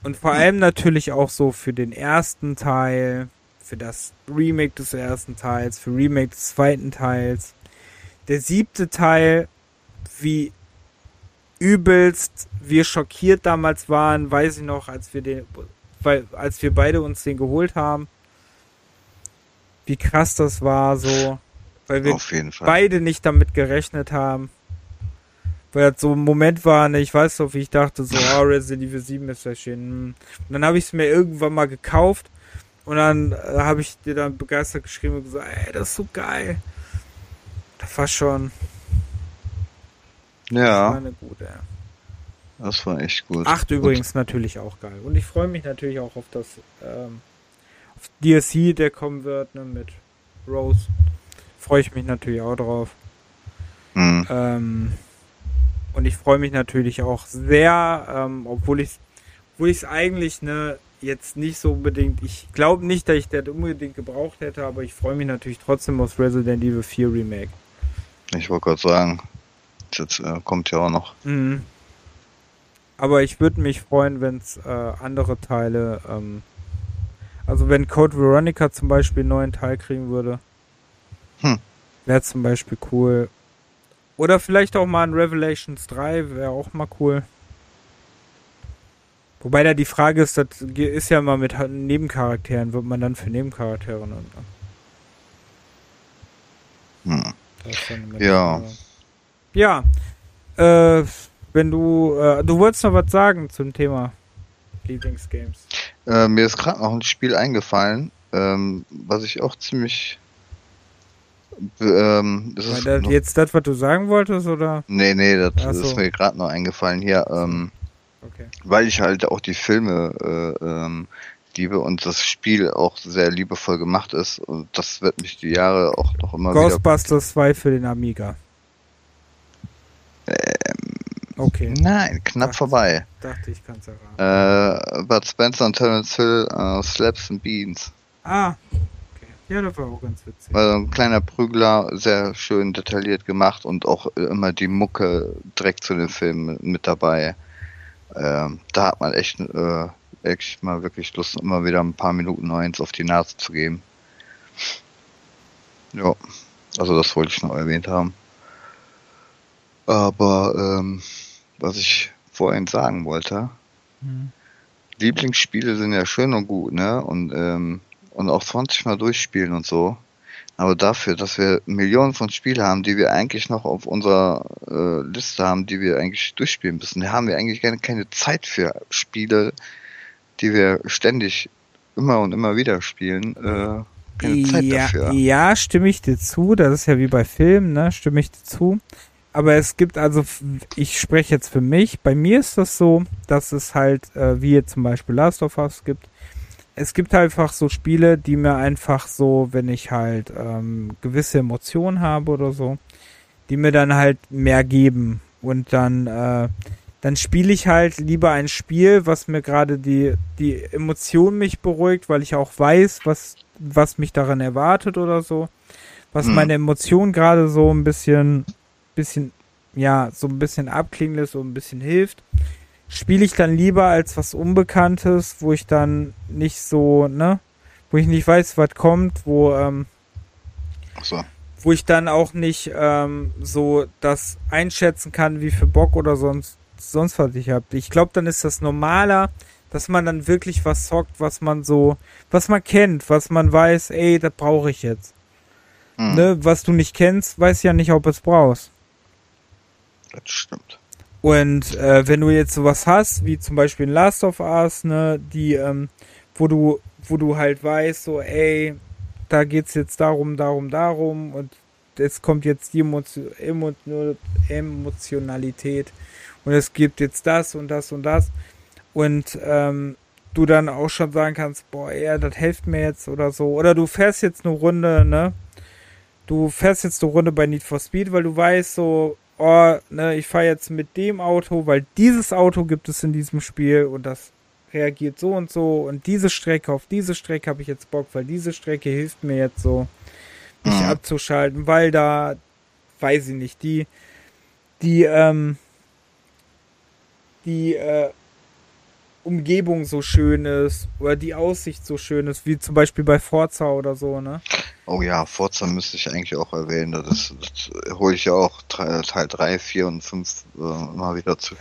Und vor allem natürlich auch so für den ersten Teil, für das Remake des ersten Teils, für Remake des zweiten Teils. Der siebte Teil, wie übelst wir schockiert damals waren, weiß ich noch, als wir den, weil, als wir beide uns den geholt haben. Wie krass das war, so, weil wir beide nicht damit gerechnet haben weil das so ein Moment war, ne, ich weiß noch, wie ich dachte, so, oh, Resident Evil 7 ist erschienen. Und dann habe ich es mir irgendwann mal gekauft und dann äh, habe ich dir dann begeistert geschrieben und gesagt, ey, das ist so geil. Das war schon. Ja. Das war eine gute. Das war echt gut. Acht übrigens natürlich auch geil. Und ich freue mich natürlich auch auf das ähm, auf DLC, der kommen wird, ne, mit Rose. Freue ich mich natürlich auch drauf. Mhm. Ähm, und ich freue mich natürlich auch sehr, ähm, obwohl ich obwohl ich es eigentlich ne, jetzt nicht so unbedingt, ich glaube nicht, dass ich das unbedingt gebraucht hätte, aber ich freue mich natürlich trotzdem aus Resident Evil 4 Remake. Ich wollte gerade sagen, das äh, kommt ja auch noch. Mhm. Aber ich würde mich freuen, wenn es äh, andere Teile, ähm, also wenn Code Veronica zum Beispiel einen neuen Teil kriegen würde, hm. wäre zum Beispiel cool. Oder vielleicht auch mal ein Revelations 3, wäre auch mal cool. Wobei da die Frage ist, das ist ja mal mit Nebencharakteren, wird man dann für Nebencharaktere und, hm. Ja. Ja. Äh, wenn du, äh, du wolltest noch was sagen zum Thema Lieblingsgames. Äh, mir ist gerade noch ein Spiel eingefallen, ähm, was ich auch ziemlich ähm, das das jetzt das, was du sagen wolltest, oder? Nee, nee, das so. ist mir gerade noch eingefallen hier. Ähm, okay. Weil ich halt auch die Filme äh, ähm, liebe und das Spiel auch sehr liebevoll gemacht ist. Und das wird mich die Jahre auch noch immer Ghostbusters wieder... 2 für den Amiga. Ähm, okay. Nein, knapp dachte, vorbei. Dachte ich, kann's erraten. Äh, Bud Spencer und Terence Hill, uh, Slaps and Beans. Ah, ja, das war auch ganz witzig. Also ein kleiner Prügler, sehr schön detailliert gemacht und auch immer die Mucke direkt zu den Filmen mit dabei. Ähm, da hat man echt, äh, echt mal wirklich Lust, immer wieder ein paar Minuten eins auf die Nase zu geben. Ja, also das wollte ich noch erwähnt haben. Aber ähm, was ich vorhin sagen wollte, mhm. Lieblingsspiele sind ja schön und gut, ne? Und ähm, und auch 20 Mal durchspielen und so. Aber dafür, dass wir Millionen von Spielen haben, die wir eigentlich noch auf unserer äh, Liste haben, die wir eigentlich durchspielen müssen, da haben wir eigentlich keine, keine Zeit für Spiele, die wir ständig immer und immer wieder spielen, äh, keine Zeit ja, dafür. Ja, stimme ich dir zu. Das ist ja wie bei Filmen, ne? Stimme ich dir zu. Aber es gibt also, ich spreche jetzt für mich. Bei mir ist das so, dass es halt, äh, wie jetzt zum Beispiel Last of Us gibt. Es gibt einfach so Spiele, die mir einfach so, wenn ich halt ähm, gewisse Emotionen habe oder so, die mir dann halt mehr geben. Und dann, äh, dann spiele ich halt lieber ein Spiel, was mir gerade die, die Emotion mich beruhigt, weil ich auch weiß, was, was mich daran erwartet oder so. Was Hm. meine Emotion gerade so ein bisschen, bisschen, ja, so ein bisschen abklingen lässt und ein bisschen hilft. Spiele ich dann lieber als was Unbekanntes, wo ich dann nicht so, ne, wo ich nicht weiß, was kommt, wo, ähm, Achso. wo ich dann auch nicht ähm, so das einschätzen kann, wie viel Bock oder sonst sonst was ich habe. Ich glaube, dann ist das normaler, dass man dann wirklich was zockt, was man so, was man kennt, was man weiß, ey, das brauche ich jetzt. Hm, Ne, was du nicht kennst, weiß ja nicht, ob es brauchst. Das stimmt. Und äh, wenn du jetzt sowas hast, wie zum Beispiel in Last of Us, ne, die, ähm, wo du, wo du halt weißt, so, ey, da geht's jetzt darum, darum, darum und es kommt jetzt die Emotio Emo Emotionalität und es gibt jetzt das und das und das und ähm, du dann auch schon sagen kannst, boah, ey, das hilft mir jetzt oder so. Oder du fährst jetzt eine Runde, ne? Du fährst jetzt eine Runde bei Need for Speed, weil du weißt so, oh, ne, ich fahre jetzt mit dem Auto, weil dieses Auto gibt es in diesem Spiel und das reagiert so und so und diese Strecke, auf diese Strecke habe ich jetzt Bock, weil diese Strecke hilft mir jetzt so, mich Mhm. abzuschalten, weil da, weiß ich nicht, die, die, ähm, die, äh, Umgebung so schön ist oder die Aussicht so schön ist, wie zum Beispiel bei Forza oder so, ne? Oh ja, Forza müsste ich eigentlich auch erwähnen. Das, das hole ich ja auch Teil 3, 4 und 5 äh, immer wieder zu.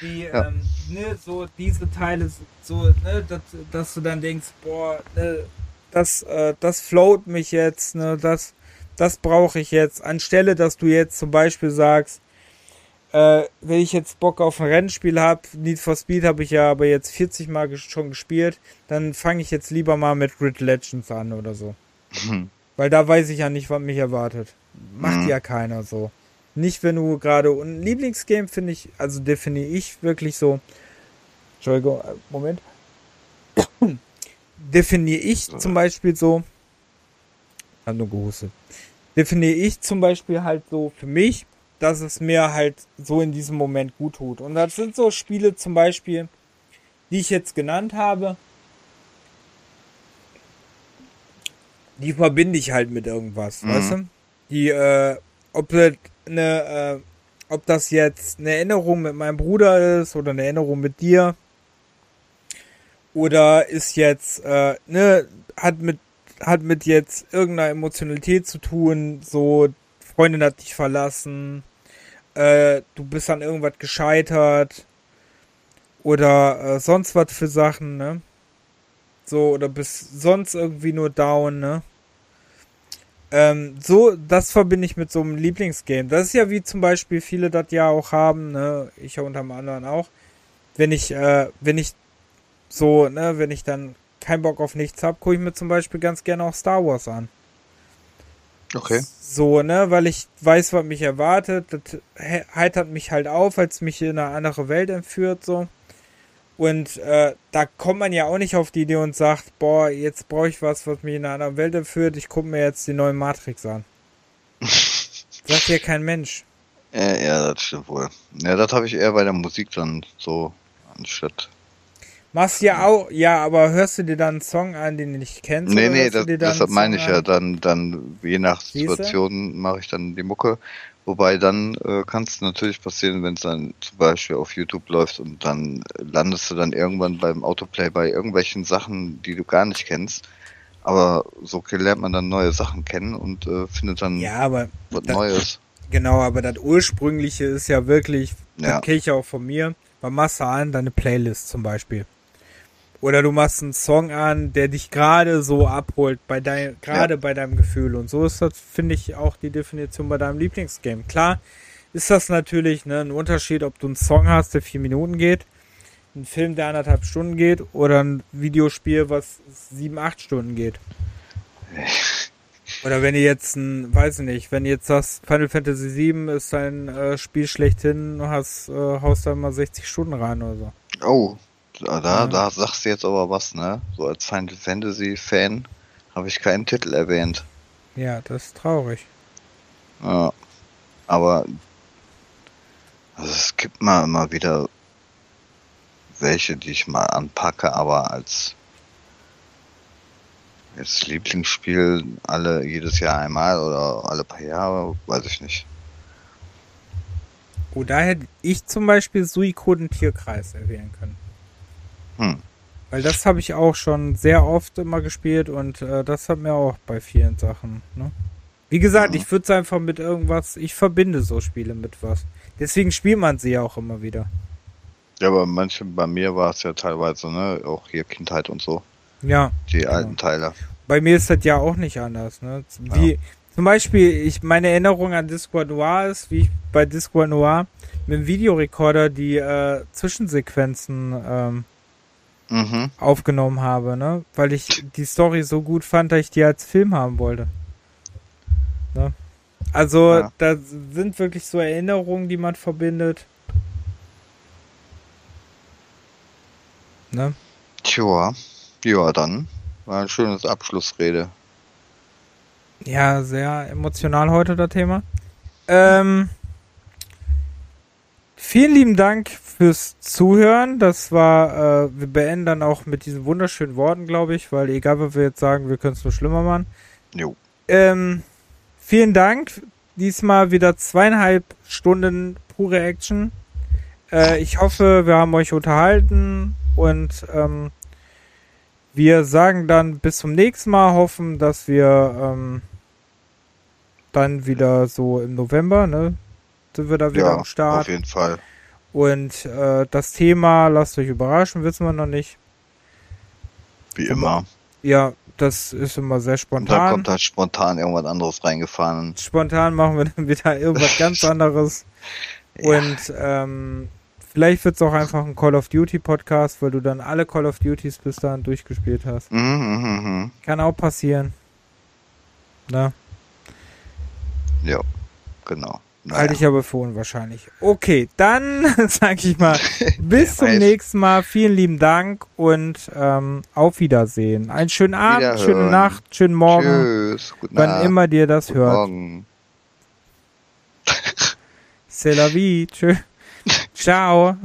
Die, Ja. ähm, ne, so diese Teile, so, ne, dass, dass du dann denkst, boah, ne, das, äh, das float mich jetzt, ne, das, das brauche ich jetzt. Anstelle, dass du jetzt zum Beispiel sagst, äh, wenn ich jetzt Bock auf ein Rennspiel habe, Need for Speed habe ich ja aber jetzt 40 Mal ges- schon gespielt, dann fange ich jetzt lieber mal mit Grid Legends an oder so. Hm. Weil da weiß ich ja nicht, was mich erwartet. Macht Mhm. ja keiner so. Nicht, wenn du gerade. Und ein Lieblingsgame finde ich, also definiere ich wirklich so. Entschuldigung, äh, Moment. definiere ich zum Beispiel so. Hab nur gehustet. Definiere ich zum Beispiel halt so für mich, dass es mir halt so in diesem Moment gut tut. Und das sind so Spiele zum Beispiel, die ich jetzt genannt habe. Die verbinde ich halt mit irgendwas, Mhm. weißt du? Die, äh, ob das eine, äh, ob das jetzt eine Erinnerung mit meinem Bruder ist oder eine Erinnerung mit dir. Oder ist jetzt, äh, ne, hat mit, hat mit jetzt irgendeiner Emotionalität zu tun, so, Freundin hat dich verlassen, äh, du bist an irgendwas gescheitert oder äh, sonst was für Sachen, ne? So, oder bist sonst irgendwie nur down, ne? Ähm, so, das verbinde ich mit so einem Lieblingsgame. Das ist ja wie zum Beispiel viele das ja auch haben, ne? Ich unter anderem auch. Wenn ich, äh, wenn ich so, ne, wenn ich dann keinen Bock auf nichts hab, gucke ich mir zum Beispiel ganz gerne auch Star Wars an. Okay. So, ne, weil ich weiß, was mich erwartet. Das he- heitert mich halt auf, als mich in eine andere Welt entführt, so. Und äh, da kommt man ja auch nicht auf die Idee und sagt, boah, jetzt brauche ich was, was mich in eine andere Welt entführt. Ich gucke mir jetzt die neue Matrix an. Sagt ja kein Mensch. Ja, ja, das stimmt wohl. Ja, das habe ich eher bei der Musik dann so anstatt. Machst ja auch, ja, aber hörst du dir dann einen Song an, den du nicht kennst? Nee, nee, du das, deshalb meine ich ja, an? dann, dann je nach? Situation mache ich dann die Mucke. Wobei dann äh, kann es natürlich passieren, wenn es dann zum Beispiel auf YouTube läuft und dann landest du dann irgendwann beim Autoplay bei irgendwelchen Sachen, die du gar nicht kennst. Aber so lernt man dann neue Sachen kennen und äh, findet dann Ja, aber was das- Neues. Genau, aber das ursprüngliche ist ja wirklich, Ja. das kenne ich ja auch von mir. Machst du an, deine Playlist zum Beispiel. Oder du machst einen Song an, der dich gerade so abholt, bei dein, gerade bei deinem Gefühl. Und so ist das, finde ich, auch die Definition bei deinem Lieblingsgame. Klar ist das natürlich ne, ein Unterschied, ob du einen Song hast, der vier Minuten geht, ein Film, der anderthalb Stunden geht oder ein Videospiel, was sieben, acht Stunden geht. Oder wenn ihr jetzt ein, weiß ich nicht, wenn ihr jetzt sagst, Final Fantasy VII ist dein äh, Spiel schlechthin, hast, äh, haust da mal 60 Stunden rein oder so. Oh, da, ja. da sagst du jetzt aber was, ne? So als Final Fantasy Fan habe ich keinen Titel erwähnt. Ja, das ist traurig. Ja, aber also es gibt mal immer wieder welche, die ich mal anpacke, aber als jetzt Lieblingsspiel alle jedes Jahr einmal oder alle paar Jahre, weiß ich nicht. Oh, da hätte ich zum Beispiel Suikoden Tierkreis erwähnen können. Hm. Weil das habe ich auch schon sehr oft immer gespielt und äh, das hat mir auch bei vielen Sachen. Ne? Wie gesagt, mhm. ich würde es einfach mit irgendwas, ich verbinde so Spiele mit was. Deswegen spielt man sie ja auch immer wieder. Ja, aber manche, bei mir war es ja teilweise, ne, auch hier Kindheit und so. Ja. Die genau. alten Teile. Bei mir ist das ja auch nicht anders, ne? Wie, ja. zum Beispiel, ich, meine Erinnerung an Discord Noir ist, wie ich bei Discord Noir mit dem Videorekorder die äh, Zwischensequenzen ähm, mhm. aufgenommen habe, ne? Weil ich die Story so gut fand, dass ich die als Film haben wollte. Ne? Also, ja. da sind wirklich so Erinnerungen, die man verbindet. Ne? Tja, ja, dann war ein schönes Abschlussrede. Ja, sehr emotional heute das Thema. Ähm, vielen lieben Dank fürs Zuhören. Das war, äh, wir beenden dann auch mit diesen wunderschönen Worten, glaube ich, weil egal, was wir jetzt sagen, wir können es nur schlimmer machen. Jo. Ähm, vielen Dank. Diesmal wieder zweieinhalb Stunden pure Action. Äh, ich hoffe, wir haben euch unterhalten und ähm, wir sagen dann bis zum nächsten Mal, hoffen, dass wir ähm, dann wieder so im November, ne, sind wir da wieder ja, am Start. Auf jeden Fall. Und äh, das Thema, lasst euch überraschen, wissen wir noch nicht. Wie immer. Ja, das ist immer sehr spontan. Und da kommt halt spontan irgendwas anderes reingefahren. Spontan machen wir dann wieder irgendwas ganz anderes. ja. Und ähm, Vielleicht wird es auch einfach ein Call of Duty Podcast, weil du dann alle Call of Duties bis dahin durchgespielt hast. Mhm, mh, mh. Kann auch passieren. Na? Ja, genau. Naja. Halte ich aber für unwahrscheinlich. Okay, dann sage ich mal, bis zum nächsten Mal. Vielen lieben Dank und ähm, auf Wiedersehen. Einen schönen Abend, schöne Nacht, schönen Morgen. Tschüss, guten wann Nacht. immer dir das guten hört. Morgen. C'est la vie. Tschüss. Ciao.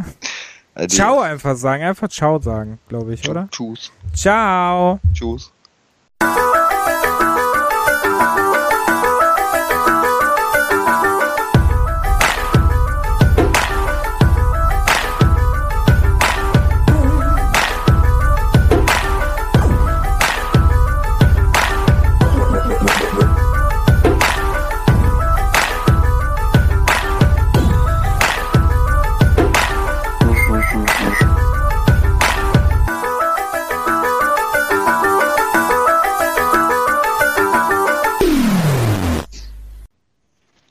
Adios. Ciao einfach sagen. Einfach Ciao sagen, glaube ich, oder? Tschüss. Ciao. Tschüss.